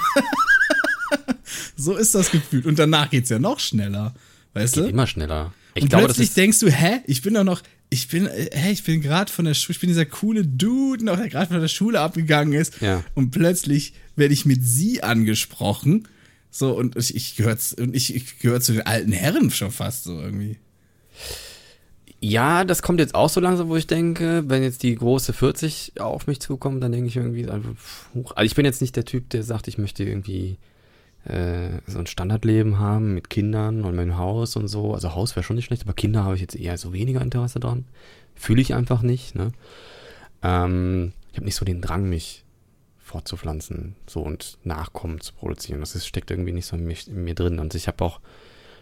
So ist das gefühlt. Und danach geht's ja noch schneller. Weißt du? Immer schneller. Ich und glaube, plötzlich denkst du, hä, ich bin doch noch, ich bin, hä, ich bin gerade von der Schule, ich bin dieser coole Dude, noch, der gerade von der Schule abgegangen ist. Ja. Und plötzlich werde ich mit sie angesprochen. So, und ich, ich gehöre ich, ich gehör zu den alten Herren schon fast so irgendwie. Ja, das kommt jetzt auch so langsam, wo ich denke, wenn jetzt die große 40 auf mich zukommt, dann denke ich irgendwie, huch. also ich bin jetzt nicht der Typ, der sagt, ich möchte irgendwie äh, so ein Standardleben haben mit Kindern und meinem Haus und so. Also Haus wäre schon nicht schlecht, aber Kinder habe ich jetzt eher so weniger Interesse dran. Fühle ich einfach nicht. Ne? Ähm, ich habe nicht so den Drang, mich fortzupflanzen so und Nachkommen zu produzieren. Das ist, steckt irgendwie nicht so in, mich, in mir drin. Und ich habe auch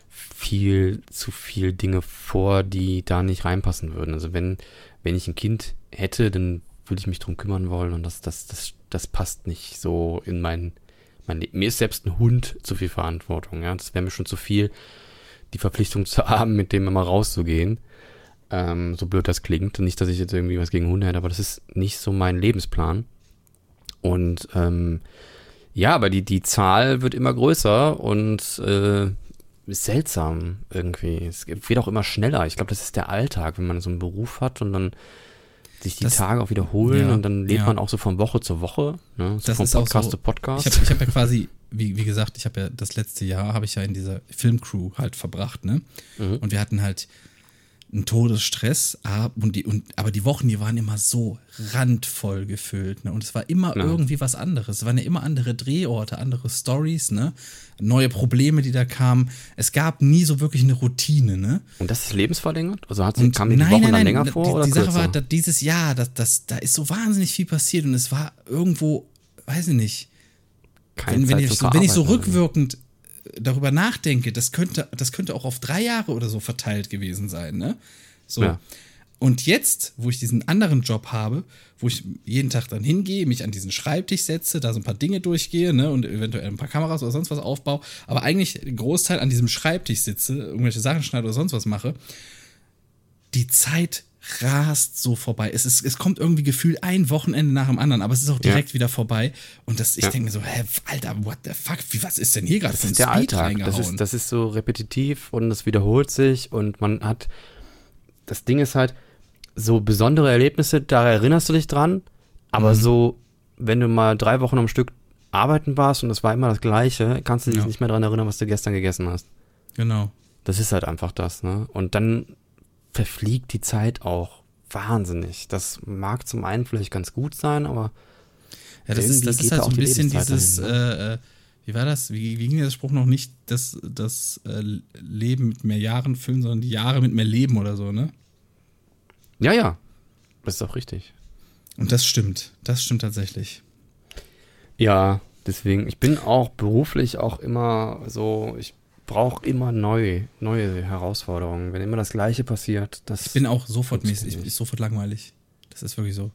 viel zu viel Dinge vor, die da nicht reinpassen würden. Also wenn, wenn ich ein Kind hätte, dann würde ich mich drum kümmern wollen und das, das, das, das passt nicht so in mein, mein. Mir ist selbst ein Hund zu viel Verantwortung, ja. Das wäre mir schon zu viel, die Verpflichtung zu haben, mit dem immer rauszugehen. Ähm, so blöd das klingt. Nicht, dass ich jetzt irgendwie was gegen Hunde hätte, aber das ist nicht so mein Lebensplan. Und ähm, ja, aber die, die Zahl wird immer größer und äh, seltsam irgendwie. Es wird auch immer schneller. Ich glaube, das ist der Alltag, wenn man so einen Beruf hat und dann sich die Das- Tage auch wiederholen ja, und dann lebt ja. man auch so von Woche zu Woche, ne? so Das von Podcast so- zu Podcast. Ich habe hab ja quasi, wie, wie gesagt, ich habe ja das letzte Jahr, habe ich ja in dieser Filmcrew halt verbracht, ne? Mhm. Und wir hatten halt einen Todesstress, und die, und, aber die Wochen, die waren immer so randvoll gefüllt, ne? Und es war immer Ja. irgendwie was anderes. Es waren ja immer andere Drehorte, andere Stories, ne? Neue Probleme, die da kamen. Es gab nie so wirklich eine Routine, ne? und das ist lebensverlängert? Also hat, Und kam die Wochen dann länger vor die, oder die kürzer? Sache war, dass dieses Jahr, dass, dass, da ist so wahnsinnig viel passiert und es war irgendwo, weiß ich nicht, Keine wenn, wenn, ich, wenn ich so Verarbeiten. rückwirkend darüber nachdenke, das könnte, das könnte auch auf drei Jahre oder so verteilt gewesen sein, ne? So. Ja. Und jetzt, wo ich diesen anderen Job habe, wo ich jeden Tag dann hingehe, mich an diesen Schreibtisch setze, da so ein paar Dinge durchgehe, ne, und eventuell ein paar Kameras oder sonst was aufbaue, aber eigentlich einen Großteil an diesem Schreibtisch sitze, irgendwelche Sachen schneide oder sonst was mache, die Zeit rast so vorbei. Es, ist, es kommt irgendwie gefühlt ein Wochenende nach dem anderen, aber es ist auch direkt wieder vorbei. Und das, ich Ja. denke mir so, hä, Alter, what the fuck, wie, was ist denn hier gerade Das für ein ist der Speed Alltag. Das ist, das ist so repetitiv und es wiederholt sich und man hat. Das Ding ist halt, so besondere Erlebnisse, da erinnerst du dich dran, aber Mhm. so, wenn du mal drei Wochen am Stück arbeiten warst und es war immer das Gleiche, kannst du dich Ja. nicht mehr daran erinnern, was du gestern gegessen hast. genau. Das ist halt einfach das, ne? Und dann verfliegt die Zeit auch wahnsinnig. Das mag zum einen vielleicht ganz gut sein, aber Ja, das ist, das ist halt da so auch ein bisschen Lebenszeit dieses, dahin, äh, äh, wie war das? Wie, wie ging der Spruch noch nicht, das, das äh, Leben mit mehr Jahren füllen, sondern die Jahre mit mehr Leben oder so, ne? ja, ja, das ist auch richtig. Und das stimmt. Das stimmt tatsächlich. Ja, deswegen, ich bin auch beruflich auch immer so, ich brauche immer neu, neue Herausforderungen. Wenn immer das Gleiche passiert, das. Ich bin auch sofort mäßig, ich bin sofort langweilig. Das ist wirklich so.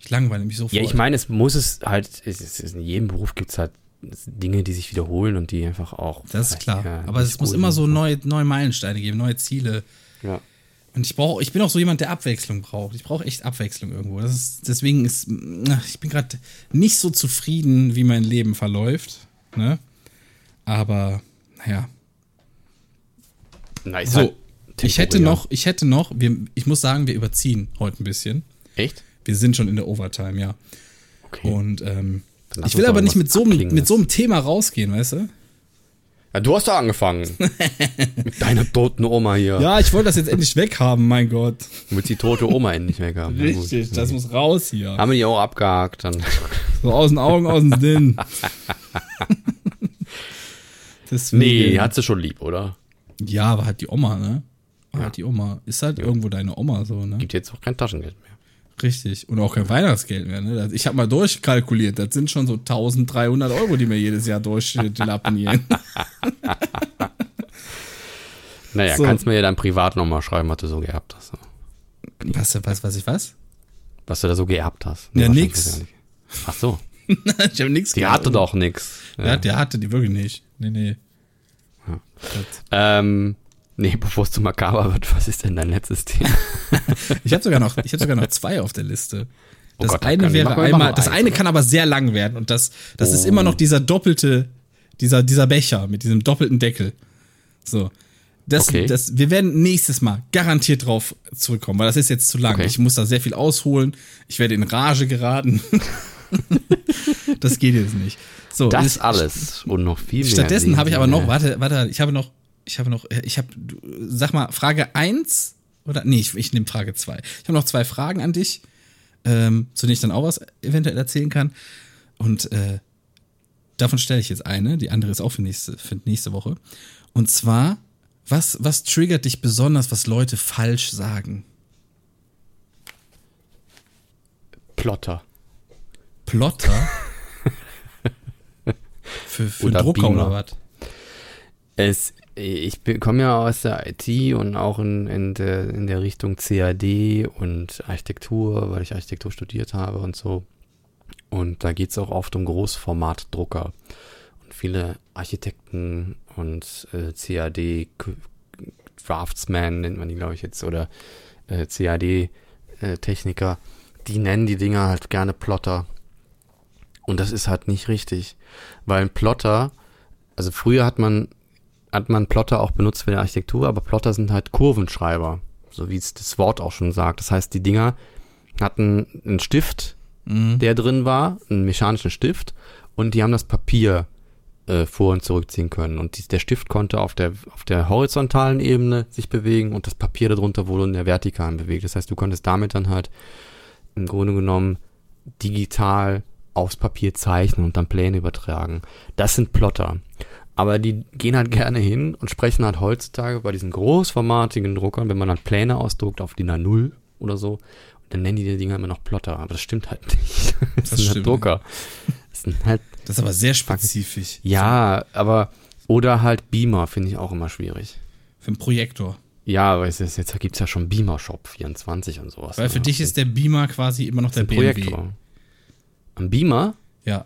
Ich langweile mich sofort. ja, ich meine, es muss es halt, es ist, in jedem Beruf gibt es halt Dinge, die sich wiederholen und die einfach auch. das ist klar. ja, Aber es muss immer so neue, neue Meilensteine geben, neue Ziele. Ja. Und ich brauche, ich bin auch so jemand, der Abwechslung braucht. Ich brauche echt Abwechslung irgendwo. Das ist, deswegen ist, ich bin gerade nicht so zufrieden, wie mein Leben verläuft. Ne? Aber, naja. Na, ist So, ich hätte noch, ich hätte noch, wir, ich muss sagen, wir überziehen heute ein bisschen. Echt? Wir sind schon in der Overtime, ja. Okay. Und ähm, ich will aber nicht mit so, einem, mit so einem Thema rausgehen, weißt du? Ja, du hast da angefangen. mit deiner toten Oma hier. Ja, ich wollte das jetzt endlich weghaben, mein Gott. Du willst die tote Oma endlich weg haben. Ja, gut. Richtig, das muss raus hier. Haben wir die auch abgehakt. Dann. So aus den Augen, aus dem Sinn. Deswegen, Nee, hat sie schon lieb, oder? Ja, aber halt die Oma, ne? Aber Halt die Oma. Ist halt irgendwo deine Oma so, ne? Gibt jetzt auch kein Taschengeld mehr. Richtig. Und auch kein Weihnachtsgeld mehr, ne? Ich habe mal durchkalkuliert. Das sind schon so 1300 Euro, die mir jedes Jahr durchlappen hier. Naja, So. kannst mir ja dann privat nochmal schreiben, was du so geerbt hast. was, was, was ich was? Was du da so geerbt hast. Ja, wahrscheinlich nix. Ach so, ich habe nichts die hatte doch nix. Ja, der hatte die wirklich nicht. Nee, nee. Das- Ähm, nee, bevor es zu makaber wird, was ist denn dein letztes Thema? Ich habe sogar noch, ich habe sogar noch zwei auf der Liste. Oh Das Gott, eine wäre einmal, mal das eins, eine oder? kann aber sehr lang werden und das, das ist Oh. immer noch dieser doppelte, dieser, dieser Becher mit diesem doppelten Deckel. So. Das, Okay. das, wir werden nächstes Mal garantiert drauf zurückkommen, weil das ist jetzt zu lang. Okay. Ich muss da sehr viel ausholen. Ich werde in Rage geraten. das geht jetzt nicht. So, Das ist- alles und noch viel mehr. Stattdessen habe ich aber noch, warte, warte, ich habe noch, ich habe noch, ich habe, sag mal, Frage eins Oder? Nee, ich, ich nehme Frage zwei. Ich habe noch zwei Fragen an dich, ähm, zu denen ich dann auch was eventuell erzählen kann. Und äh, davon stelle ich jetzt eine. Die andere ist auch für nächste, für nächste Woche. Und zwar, was, was triggert dich besonders, was Leute falsch sagen? Plotter. Plotter? für für Oder Drucker Beamer. oder was? Es, ich komme ja aus der IT und auch in, in, der, in der Richtung CAD und Architektur, weil ich Architektur studiert habe und so. Und da geht es auch oft um Großformatdrucker. Und viele Architekten und äh, CAD Draftsman nennt man die, glaube ich, jetzt, oder äh, CAD-Techniker, die nennen die Dinger halt gerne Plotter. Und das ist halt nicht richtig. Weil ein Plotter, also früher hat man, hat man Plotter auch benutzt für die Architektur, aber Plotter sind halt Kurvenschreiber, so wie es das Wort auch schon sagt. Das heißt, die Dinger hatten einen Stift, der drin war, einen mechanischen Stift, und die haben das Papier äh, vor- und zurückziehen können. Und die, der Stift konnte auf der, auf der horizontalen Ebene sich bewegen und das Papier darunter wurde in der vertikalen bewegt. Das heißt, du konntest damit dann halt im Grunde genommen digital aufs Papier zeichnen und dann Pläne übertragen. Das sind Plotter. Aber die gehen halt gerne hin und sprechen halt heutzutage bei diesen großformatigen Druckern, wenn man dann Pläne ausdruckt auf DIN A0 oder so, dann nennen die die Dinger immer noch Plotter. Aber das stimmt halt nicht. Das, sind stimmt halt Drucker. Das sind halt, Das ist aber sehr spezifisch. ja, aber, oder halt Beamer finde ich auch immer schwierig. Für einen Projektor. Ja, aber es ist, jetzt gibt's ja schon Beamer Shop 24 und sowas. Weil für ne? dich ist der Beamer quasi immer noch der BMW. Projektor. Ein Beamer? Ja.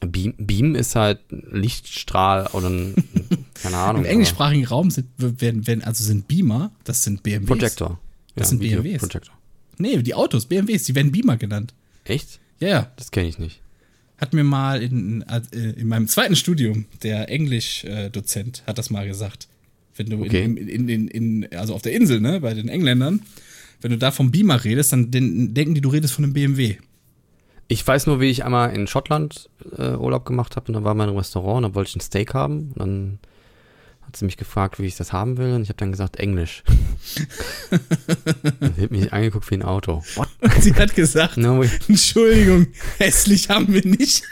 Ein Beam, Beam ist halt ein Lichtstrahl oder ein, keine Ahnung. Im englischsprachigen Raum sind, werden, werden, also sind Beamer, das sind BMWs. Projektor. Das sind Video- BMWs. Projektor. Nee, die Autos, BMWs, die werden Beamer genannt. Echt? Ja, ja. Das kenne ich nicht. Hat mir mal in, äh, in meinem zweiten Studium, der Englisch-Dozent hat das mal gesagt. Wenn du Okay. in, in, in, also auf der Insel, ne, bei den Engländern, wenn du da vom Beamer redest, dann den, denken die, du redest von einem BMW. Ich weiß nur, wie ich einmal in Schottland äh, Urlaub gemacht habe und da war mein Restaurant und da wollte ich ein Steak haben. Und dann hat sie mich gefragt, wie ich das haben will und ich habe dann gesagt Englisch. und sie hat mich angeguckt wie ein Auto. What? Sie hat gesagt, No. Entschuldigung, hässlich haben wir nicht.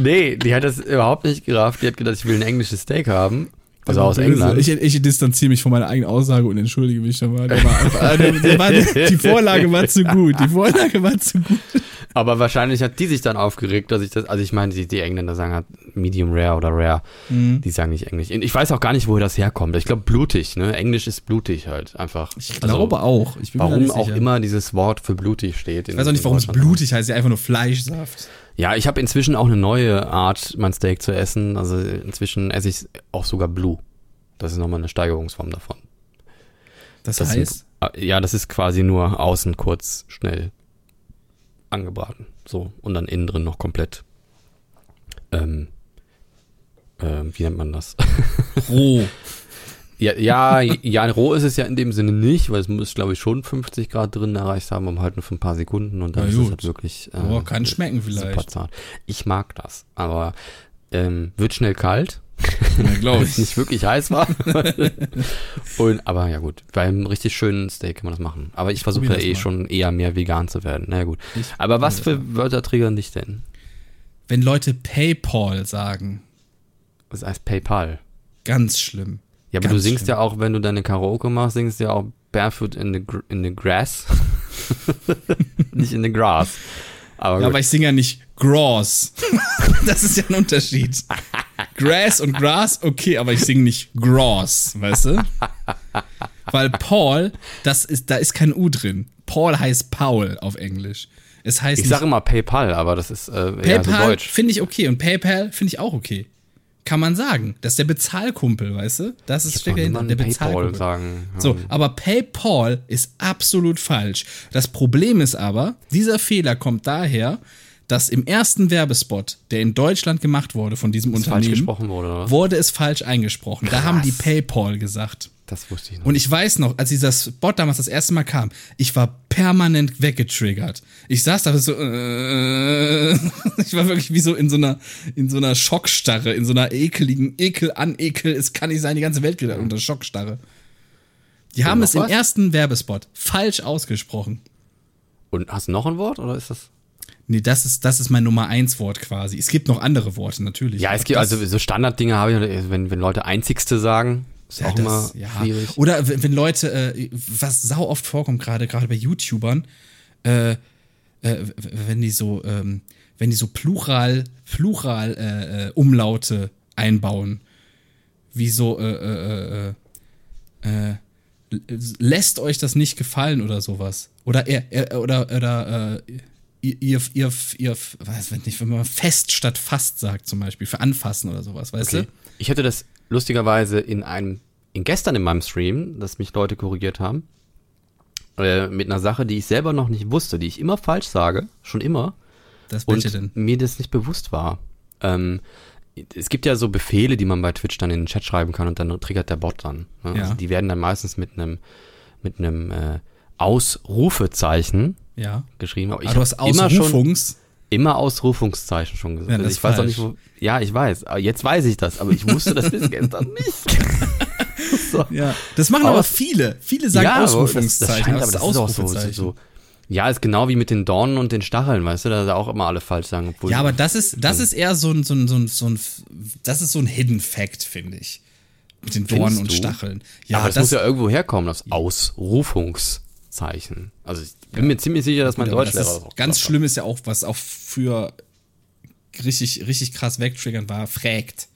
Nee, die hat das überhaupt nicht gerafft. Die hat gedacht, ich will ein englisches Steak haben. Also aus böse. England. Ich, ich distanziere mich von meiner eigenen Aussage und entschuldige mich schon mal. Der war einfach, der, der war, die Vorlage war zu gut. Die Vorlage war zu gut. Aber wahrscheinlich hat die sich dann aufgeregt, dass ich das, also ich meine, die, die Engländer sagen halt Medium Rare oder Rare. Mhm. Die sagen nicht Englisch. Ich weiß auch gar nicht, woher das herkommt. Ich glaube blutig, ne? Englisch ist blutig halt einfach. Ich glaube auch. Ich Warum auch immer dieses Wort für blutig steht. Ich weiß auch nicht, warum es blutig heißt. Ja, einfach nur Fleischsaft. Ja, ich habe inzwischen auch eine neue Art, mein Steak zu essen. Also inzwischen esse ich auch sogar blue. Das ist nochmal eine Steigerungsform davon. Das, Das heißt, sind, äh, ja, das ist quasi nur außen kurz schnell angebraten. So. Und dann innen drin noch komplett. Ähm, ähm, wie nennt man das? roh. ja, ja, ja, roh ist es ja in dem Sinne nicht, weil es muss, glaube ich, schon 50 Grad drin erreicht haben, um halt nur für ein paar Sekunden und dann ist es halt wirklich. äh, Oh, kann schmecken Super vielleicht. zart. Ich mag das, aber ähm, wird schnell kalt, glaube es nicht wirklich heiß war. und, aber ja gut, beim richtig schönen Steak kann man das machen. Aber ich versuche ja eh mal. schon eher mehr vegan zu werden. Na ja, gut. Ich Aber was probier für Wörter triggern dich denn? Wenn Leute Paypal sagen, Das heißt PayPal. ganz schlimm. Ja, aber Ganz du singst schlimm. ja auch, wenn du deine Karaoke machst, singst du ja auch Barefoot in the, in the Grass. nicht in the Grass. Aber, Ja, aber ich singe ja nicht Grass. das ist ja ein Unterschied. Grass und Grass, okay, aber ich singe nicht Grass, weißt du? Weil Paul, das ist, da ist kein U drin. Paul heißt Paul auf Englisch. Es heißt ich sage immer PayPal, aber das ist äh, eher so PayPal deutsch. finde ich okay und PayPal finde ich auch okay. Kann man sagen. Das ist der Bezahlkumpel, weißt du? Das ist steckt dahinter, der Bezahlkumpel. sagen. Ja. So, aber PayPal ist absolut falsch. Das Problem ist aber, dieser Fehler kommt daher, dass im ersten Werbespot, der in Deutschland gemacht wurde von diesem falsch Unternehmen, gesprochen wurde, wurde es falsch eingesprochen. Da haben die PayPal gesagt. Das wusste ich noch. Und ich weiß noch, als dieser Spot damals das erste Mal kam, ich war permanent weggetriggert. Ich saß da so, äh, ich war wirklich wie so in so einer, in so einer Schockstarre, in so einer ekeligen Ekel an Ekel. Es kann nicht sein, die ganze Welt geht unter Schockstarre. Die haben es im was? ersten Werbespot falsch ausgesprochen. Und hast du noch ein Wort oder ist das? Nee, das ist, das ist mein Nummer eins Wort quasi. Es gibt noch andere Worte, natürlich. Ja, es gibt also so Standarddinge habe ich, wenn, wenn Leute einzigste sagen, ist Ja, auch das- immer ja. schwierig. Oder wenn wenn Leute, äh, was sau oft vorkommt, gerade gerade bei YouTubern, äh, äh, wenn die so, ähm, wenn die so Plural, Plural äh, äh, Umlaute einbauen, wie so, äh, äh, äh, äh, lässt euch das nicht gefallen oder sowas. Oder er, er oder oder äh, ihr, ihr, ihr, weiß nicht, wenn man fest statt fast sagt zum Beispiel, für anfassen oder sowas, weißt Okay. Ich hatte das lustigerweise in einem, in gestern in meinem Stream, dass mich Leute korrigiert haben, äh, mit einer Sache, die ich selber noch nicht wusste, die ich immer falsch sage, schon immer? Das und denn? mir das nicht bewusst war. Ähm, es gibt ja so Befehle, die man bei Twitch dann in den Chat schreiben kann und dann triggert der Bot dann. Ne? Ja. Also die werden dann meistens mit einem mit einem äh, Ausrufezeichen Ja. geschrieben. Aber ich Aber du hast immer schon Ausrufungs. Immer Ausrufungszeichen schon gesagt. Ja, also ich weiß auch nicht, wo. Ja, ich weiß. Aber jetzt weiß ich das. Aber ich wusste das bis gestern nicht. so. Ja. Das machen aber Aus- viele. Viele sagen aber Ausrufungszeichen. Das, das scheint, aber aber das ist auch so, so. Ja, ist genau wie mit den Dornen und den Stacheln, weißt du, da auch immer alle falsch sagen. Obwohl Ja, aber das ist, das ist eher so ein, so ein, so ein, so ein, das ist so ein Hidden Fact, finde ich. Mit den Dornen Findest und du? Stacheln. Ja, aber das, das, muss ja irgendwo herkommen, das Ausrufungszeichen. Also ich bin mir ziemlich sicher, dass mein das Deutschlehrer auch ganz schlimm ist ja auch, was auch für richtig, richtig krass wegtriggern war, fragt.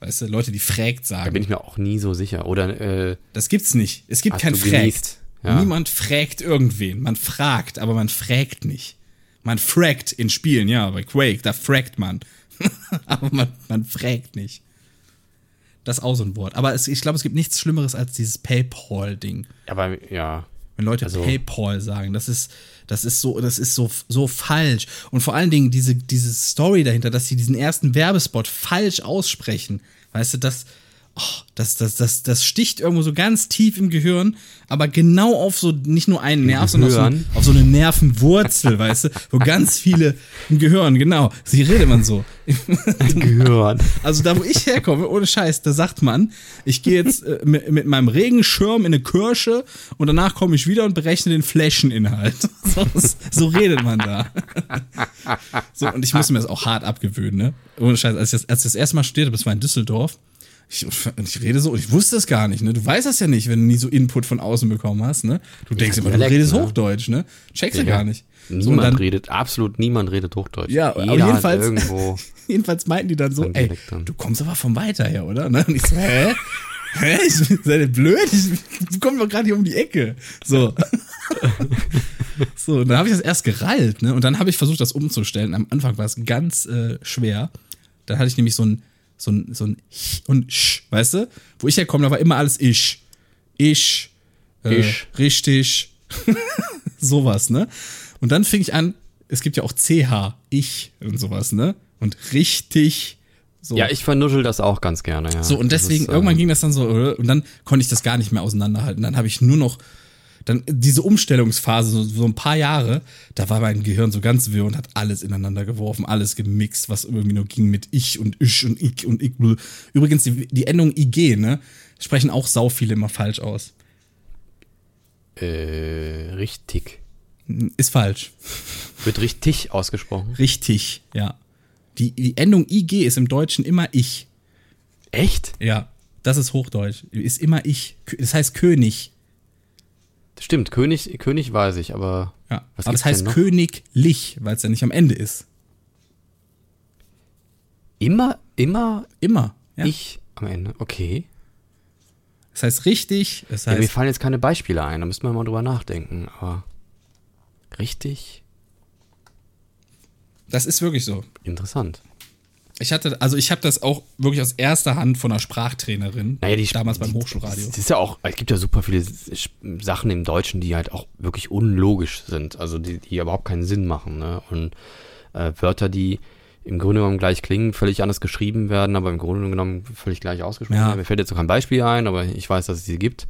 Weißt du, Leute, die fragt hat. Da sagen. bin ich mir auch nie so sicher. Oder äh, Das gibt's nicht. Es gibt kein genießt? Ja. Niemand fragt irgendwen. Man fragt, aber man fragt nicht. Man fragt in Spielen, ja, bei Quake, da fragt man. aber man, man fragt nicht. Das ist auch so ein Wort. Aber es, ich glaube, es gibt nichts Schlimmeres als dieses PayPal-Ding. aber ja. Wenn Leute Also- PayPal sagen, das ist, das ist so, das ist so, so falsch. Und vor allen Dingen diese, diese Story dahinter, dass sie diesen ersten Werbespot falsch aussprechen. Weißt du, das, oh, das, das, das, das sticht irgendwo so ganz tief im Gehirn, aber genau auf so, nicht nur einen Nerv, sondern auf so, Gehirn? auf so eine Nervenwurzel, weißt du, wo ganz viele im Gehirn, genau. Sie redet man so. Gehören. Also da, wo ich herkomme, ohne Scheiß, da sagt man, ich gehe jetzt äh, mit, mit meinem Regenschirm in eine Kirche und danach komme ich wieder und berechne den Flächeninhalt. So, so redet man da. So, und ich musste mir das auch hart abgewöhnen, ne? Ohne Scheiß, als ich das, als ich das erste Mal studiert habe, das war in Düsseldorf, ich, ich rede so, und ich wusste es gar nicht, ne? Du weißt das ja nicht, wenn du nie so Input von außen bekommen hast, ne? Du denkst immer, du Dialekt, redest ne? Hochdeutsch, ne? Checkst du Ja. gar nicht. So, Niemand dann, redet, absolut niemand redet Hochdeutsch. Ja, aber Jeder jedenfalls- hat irgendwo. Jedenfalls meinten die dann so, ey, dann. du kommst aber vom weiter her, oder? Ne? Und ich so, hä? Hä? Ich, seid ihr blöd? Ich komme doch gerade hier um die Ecke. So. so, und dann habe ich das erst gerallt, ne? Und dann habe ich versucht, das umzustellen. Am Anfang war es ganz äh, schwer. Dann hatte ich nämlich so ein, so ein, so ein Ch und Sch, weißt du? Wo ich herkomme, da war immer alles Ich. Ich. Äh, Ich. Richtig. sowas, ne? Und dann fing ich an, es gibt ja auch CH, ich und sowas, ne? Und richtig. So. Ja, ich vernuschel das auch ganz gerne, ja. So, und deswegen, ist, irgendwann ging das dann so, und dann konnte ich das gar nicht mehr auseinanderhalten. Dann habe ich nur noch, dann diese Umstellungsphase, so, so ein paar Jahre, da war mein Gehirn so ganz wirr und hat alles ineinander geworfen, alles gemixt, was irgendwie nur ging mit ich und ich und ich und ich. Übrigens, die, die Endung IG, ne, sprechen auch sau viele immer falsch aus. Äh, richtig. Ist falsch. Wird richtig ausgesprochen. Richtig, ja. Die, die Endung IG ist im Deutschen immer ich. Echt? Ja, das ist Hochdeutsch. Ist immer ich. Das heißt König. Stimmt, König, König weiß ich, aber. Ja. Was Aber das heißt königlich, weil es ja nicht am Ende ist. Immer, immer Immer. Ja. ich am Ende. Okay. Das heißt richtig, es Ja, mir heißt. fallen jetzt keine Beispiele ein, da müssen wir mal drüber nachdenken, aber. Richtig das ist wirklich so. interessant. Ich hatte, also ich habe das auch wirklich aus erster Hand von einer Sprachtrainerin, Naja, die damals beim die- Hochschulradio. Es ist ja auch, es gibt ja super viele Sachen im Deutschen, die halt auch wirklich unlogisch sind, also die, die überhaupt keinen Sinn machen. Ne? Und äh, Wörter, die im Grunde genommen gleich klingen, völlig anders geschrieben werden, aber im Grunde genommen völlig gleich ausgesprochen Ja. werden. Mir fällt jetzt noch kein Beispiel ein, aber ich weiß, dass es sie gibt.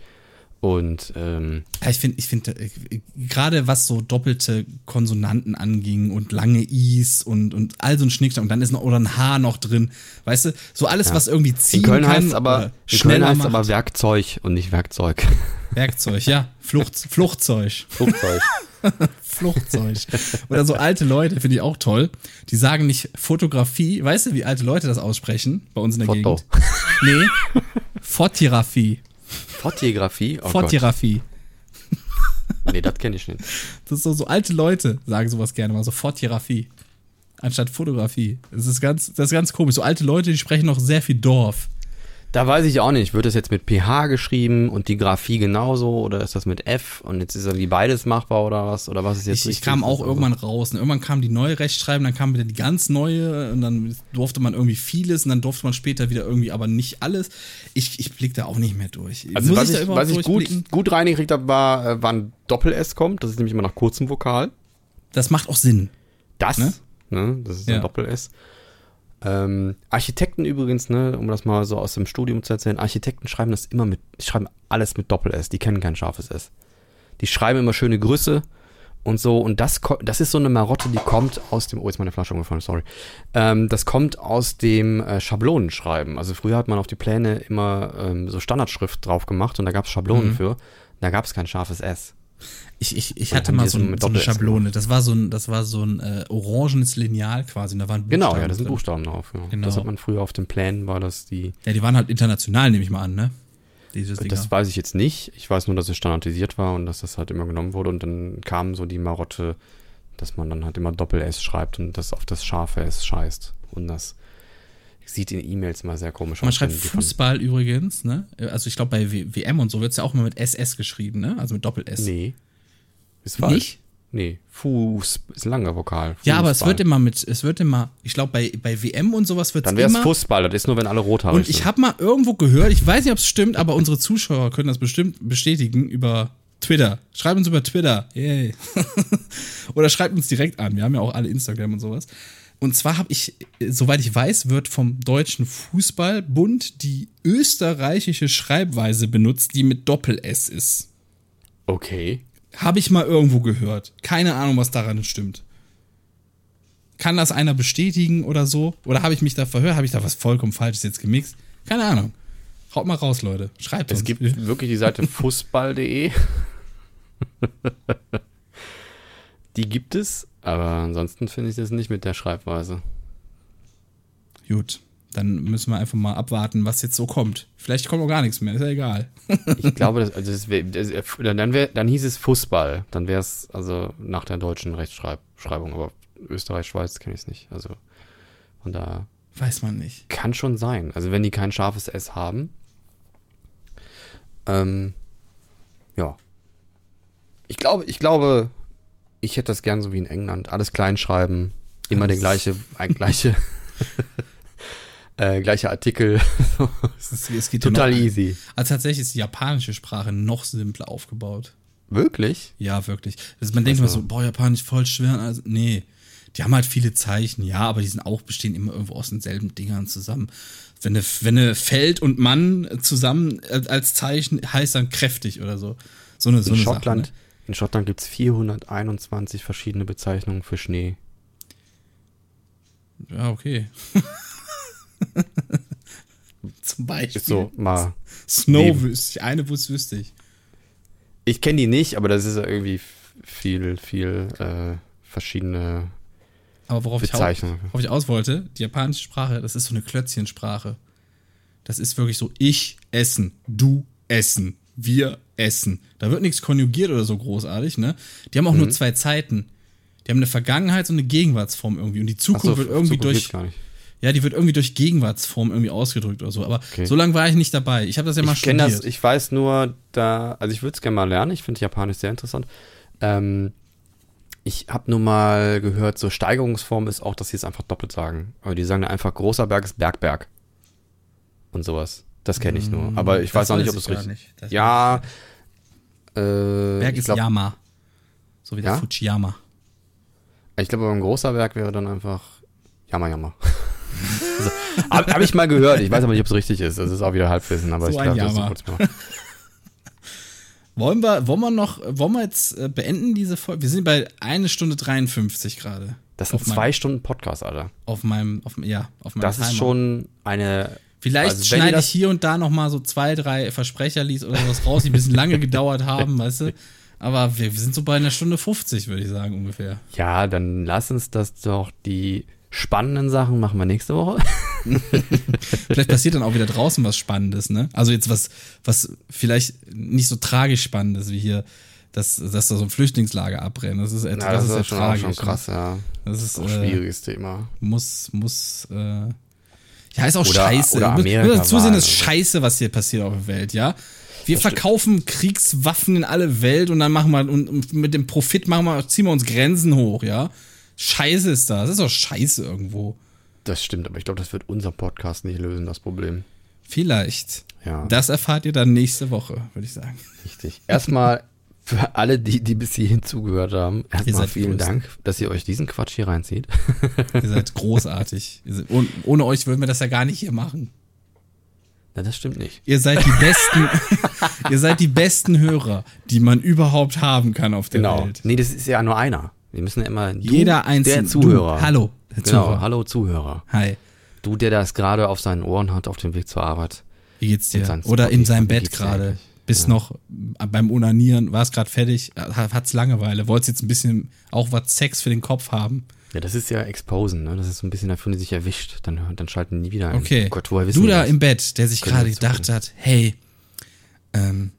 Und ähm, Ja, ich finde, ich finde, äh, gerade was so doppelte Konsonanten anging und lange Is und, und all so ein Schnickschnack und dann ist noch oder ein H noch drin. Weißt du, so alles, was irgendwie ziehen in Köln kann. heißt es aber, in Köln schneller heißt es macht. aber Werkzeug und nicht Werkzeug. Werkzeug, ja. Flucht, Fluchtzeug. Flugzeug. Fluchtzeug. Oder so alte Leute, finde ich auch toll. Die sagen nicht Fotografie. Weißt du, wie alte Leute das aussprechen bei uns in der Foto. Gegend? Nee. Fotografie. Fotografie? Oh. Fotografie. Nee, das kenne ich nicht. Das ist so, so alte Leute sagen sowas gerne mal, so Fotografie. Anstatt Fotografie. Das ist ganz, das ist ganz komisch. So alte Leute, die sprechen noch sehr viel Dorf. Da weiß ich auch nicht. Wird das jetzt mit PH geschrieben und die Graphie genauso oder ist das mit F und jetzt ist irgendwie beides machbar oder was? Oder was ist jetzt Ich, ich kam auch irgendwann raus. Und irgendwann kam die neue Rechtschreibung, dann kam wieder die ganz neue und dann durfte man irgendwie vieles und dann durfte man später wieder irgendwie aber nicht alles. Ich, ich blick da auch nicht mehr durch. Also Muss was ich, überhaupt was ich gut, gut reingekriegt habe, war, äh, wann Doppel-S kommt. Das ist nämlich immer nach kurzem Vokal. Das macht auch Sinn. Das, Ne? ne? das ist Ja. ein Doppel-S. Ähm, Architekten übrigens, ne, um das mal so aus dem Studium zu erzählen, Architekten schreiben das immer mit, die schreiben alles mit Doppel-S, die kennen kein scharfes S. Die schreiben immer schöne Grüße und so, und das, das ist so eine Marotte, die kommt aus dem, oh, jetzt ist meine Flasche umgefallen, sorry. Ähm, das kommt aus dem äh, Schablonenschreiben. Also früher hat man auf die Pläne immer ähm, so Standardschrift drauf gemacht und da gab es Schablonen Mhm. für. Da gab es kein scharfes S. Ich, ich, ich hatte mal so, ein, so eine Schablone. Das war so ein, das war so ein äh, orangenes Lineal quasi. Und da waren Genau, Buchstaben ja, da sind. Buchstaben drauf. Ja. Genau. Das hat man früher auf den Plänen, war das die Ja, die waren halt international, nehme ich mal an, ne? Dieses. Das weiß ich jetzt nicht. Ich weiß nur, dass es standardisiert war und dass das halt immer genommen wurde. Und dann kam so die Marotte, dass man dann halt immer Doppel-S schreibt und das auf das scharfe S scheißt. Und das sieht in E-Mails mal sehr komisch Man aus. schreibt die von- Fußball übrigens, ne? Also ich glaube bei w WM und so wird es ja auch immer mit SS geschrieben, ne? Also mit Doppel-S. Nee. Ist falsch. Nicht? Nee. Fuß ist ein langer Vokal. Ja, aber es Fußball. wird immer mit, es wird immer, ich glaube bei, bei WM und sowas wird es Dann wäre es immer. Fußball. Das ist nur, wenn alle rothaarig Und ich habe mal irgendwo gehört, ich weiß nicht, ob es stimmt, aber unsere Zuschauer können das bestimmt bestätigen über Twitter. Schreibt uns über Twitter. Yay. Oder schreibt uns direkt an. Wir haben ja auch alle Instagram und sowas. Und zwar habe ich, äh, soweit ich weiß, wird vom Deutschen Fußballbund die österreichische Schreibweise benutzt, die mit Doppel-S ist. Okay. Habe ich mal irgendwo gehört. Keine Ahnung, was daran stimmt. Kann das einer bestätigen oder so? Oder habe ich mich da verhört? Habe ich da was vollkommen Falsches jetzt gemixt? Keine Ahnung. Haut mal raus, Leute. Schreibt Es uns. gibt wirklich die Seite fußball.de. die gibt es, aber ansonsten finde ich das nicht mit der Schreibweise. Gut. Dann müssen wir einfach mal abwarten, was jetzt so kommt. Vielleicht kommt auch gar nichts mehr. Ist ja egal. Ich glaube, das, also das wär, das, dann, wär, dann hieß es Fußball. Dann wäre es also nach der deutschen Rechtschreibung. Aber Österreich, Schweiz kenne ich es nicht. Also von da Weiß man nicht. kann schon sein. Also wenn die kein scharfes S haben. Ähm, ja. Ich glaube, ich glaube, ich hätte das gern so wie in England. Alles klein schreiben, immer der gleiche, ein gleiche, äh, gleiche Artikel. Es, es geht Total noch, easy. Also tatsächlich ist die japanische Sprache noch simpler aufgebaut. Wirklich? Ja, wirklich. Das, man denkt immer so, boah, Japanisch voll schwer. Also, nee, die haben halt viele Zeichen, ja, aber die sind auch, bestehen immer irgendwo aus denselben Dingern zusammen. Wenn eine, wenn eine Feld und Mann zusammen äh, als Zeichen heißt dann kräftig oder so. So eine, so In eine Schottland, Sache. In Schottland gibt es 421 verschiedene Bezeichnungen für Schnee. Ne? Ja, okay. Zum Beispiel. Ist so mal. Snow Neben. wüsste ich. Eine wüsste ich. Ich kenne die nicht, aber das ist ja irgendwie viel, viel äh, verschiedene Aber worauf ich, au- Bezeichnungen. worauf ich aus wollte, die japanische Sprache, das ist so eine Klötzchensprache. Das ist wirklich so ich essen, du essen, wir essen. Da wird nichts konjugiert oder so großartig, ne? Die haben auch Mhm. nur zwei Zeiten. Die haben eine Vergangenheits- und eine Gegenwartsform irgendwie. Und die Zukunft Achso, wird irgendwie Zukunft durch, ja, die wird irgendwie durch Gegenwartsform irgendwie ausgedrückt oder so. Aber Okay. so lange war ich nicht dabei. Ich habe das ja mal Ich studiert. das, ich weiß nur, da, also ich würde es gerne mal lernen, ich finde Japanisch sehr interessant. Ähm, ich habe nur mal gehört, so Steigerungsform ist auch, dass sie es einfach doppelt sagen. Aber die sagen einfach, großer Berg ist Bergberg. Und sowas. Das kenne ich nur. Aber ich Mm, das weiß auch nicht, ob es richtig. Das Ja. Äh, Berg ist glaub- Yama. So wie der Ja? Fujiyama. Ich glaube, ein großer Berg wäre dann einfach Jammer, Jammer. also, Habe hab ich mal gehört. Ich weiß aber nicht, ob es richtig ist. Das ist auch wieder Halbwissen, aber So ich glaube, das ist kurz mal. Wollen wir, wollen wir noch, wollen wir jetzt äh, beenden diese Folge? Wir sind bei eine Stunde 53 gerade. Das sind Auf zwei Stunden Podcast, Alter. Auf meinem, auf, ja, auf meinem Das ist Timer. schon eine. Vielleicht also schneide das- ich hier und da noch mal so zwei, drei Versprecherlies oder sowas raus, die ein bisschen lange gedauert haben, weißt du? Aber wir, sind so bei einer Stunde 50, würde ich sagen, ungefähr. Ja, dann lass uns das doch die spannenden Sachen machen wir nächste Woche. Vielleicht passiert dann auch wieder draußen was Spannendes, ne? Also jetzt was, was vielleicht nicht so tragisch Spannendes wie hier, dass, dass da so ein Flüchtlingslager abbrennt. Das ist, etwas, Ja, das ist, ja ja schon, tragisch. schon krass, ja. Ne? Das Das ist ist auch ein äh, schwieriges Thema. muss, muss, äh, ja, ist auch Oder- scheiße. oder Amerika muss dazu sehen, war- das ist scheiße, was hier passiert auf der Welt, ja. Wir verkaufen Kriegswaffen in alle Welt und dann machen wir, und, und mit dem Profit machen wir, ziehen wir uns Grenzen hoch, ja. Scheiße ist das. Das ist doch scheiße irgendwo. Das stimmt, aber ich glaube, das wird unser Podcast nicht lösen, das Problem. Vielleicht. Ja. Das erfahrt ihr dann nächste Woche, würde ich sagen. Richtig. Erstmal für alle, die, die bis hierhin zugehört haben, erstmal vielen größten. Dank, dass ihr euch diesen Quatsch hier reinzieht. Ihr seid großartig. Und ohne euch würden wir das ja gar nicht hier machen. Na, das stimmt nicht. Ihr seid die besten, ihr seid die besten Hörer, die man überhaupt haben kann auf der Genau. Welt. Nee, das ist ja nur einer. Wir müssen ja immer. Du, Jeder einzelne. Der Zuhörer. Du, hallo, der Genau, Zuhörer. hallo Zuhörer. Hi. Du, der das gerade auf seinen Ohren hat, auf dem Weg zur Arbeit. Wie geht's dir? Oder in seinem Bett gerade. Eigentlich? Bis noch äh, beim Unanieren, war es gerade fertig, hat- hat's Langeweile, wollt's jetzt ein bisschen auch was Sex für den Kopf haben. Ja, das ist ja Exposen, ne? Das ist so ein bisschen, da fühlen sich erwischt. Dann, dann schalten die wieder ein. Okay. Oh Gott, woher wissen du da das? im Bett, der sich gerade gedacht hat, hey, ähm,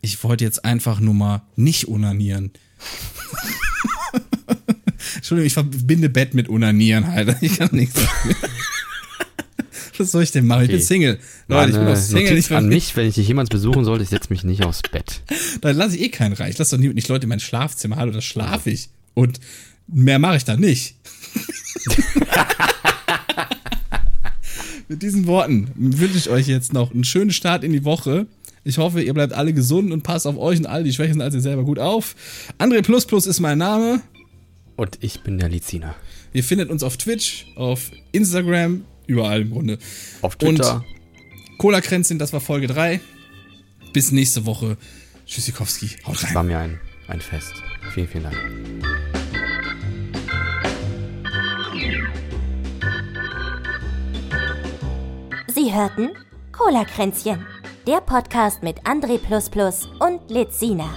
ich wollte jetzt einfach nur mal nicht unanieren. Entschuldigung, ich verbinde Bett mit Unanieren halt. Ich kann nichts sagen. Was soll ich denn machen? Ich bin Okay. Single. Leute, ich bin auch Single. Notiz Ich an mich, wenn ich dich jemals besuchen sollte, ich setze mich nicht aufs Bett. Dann lasse ich eh keinen rein. Ich lasse doch nie, nicht Leute in mein Schlafzimmer. Hallo, da schlafe ich. Und mehr mache ich da nicht. Mit diesen Worten wünsche ich euch jetzt noch einen schönen Start in die Woche. Ich hoffe, ihr bleibt alle gesund und passt auf euch und alle, die schwächer sind als ihr selber, gut auf. André Plus Plus ist mein Name. Und ich bin der Liziner. Ihr findet uns auf Twitch, auf Instagram, überall im Grunde. Auf Twitter. Cola Kränzchen, das war Folge 3. Bis nächste Woche. Tschüssikowski. Haut rein. war mir ein, ein Fest. Vielen, vielen Dank. Sie hörten Cola Kränzchen, der Podcast mit André und Lizina.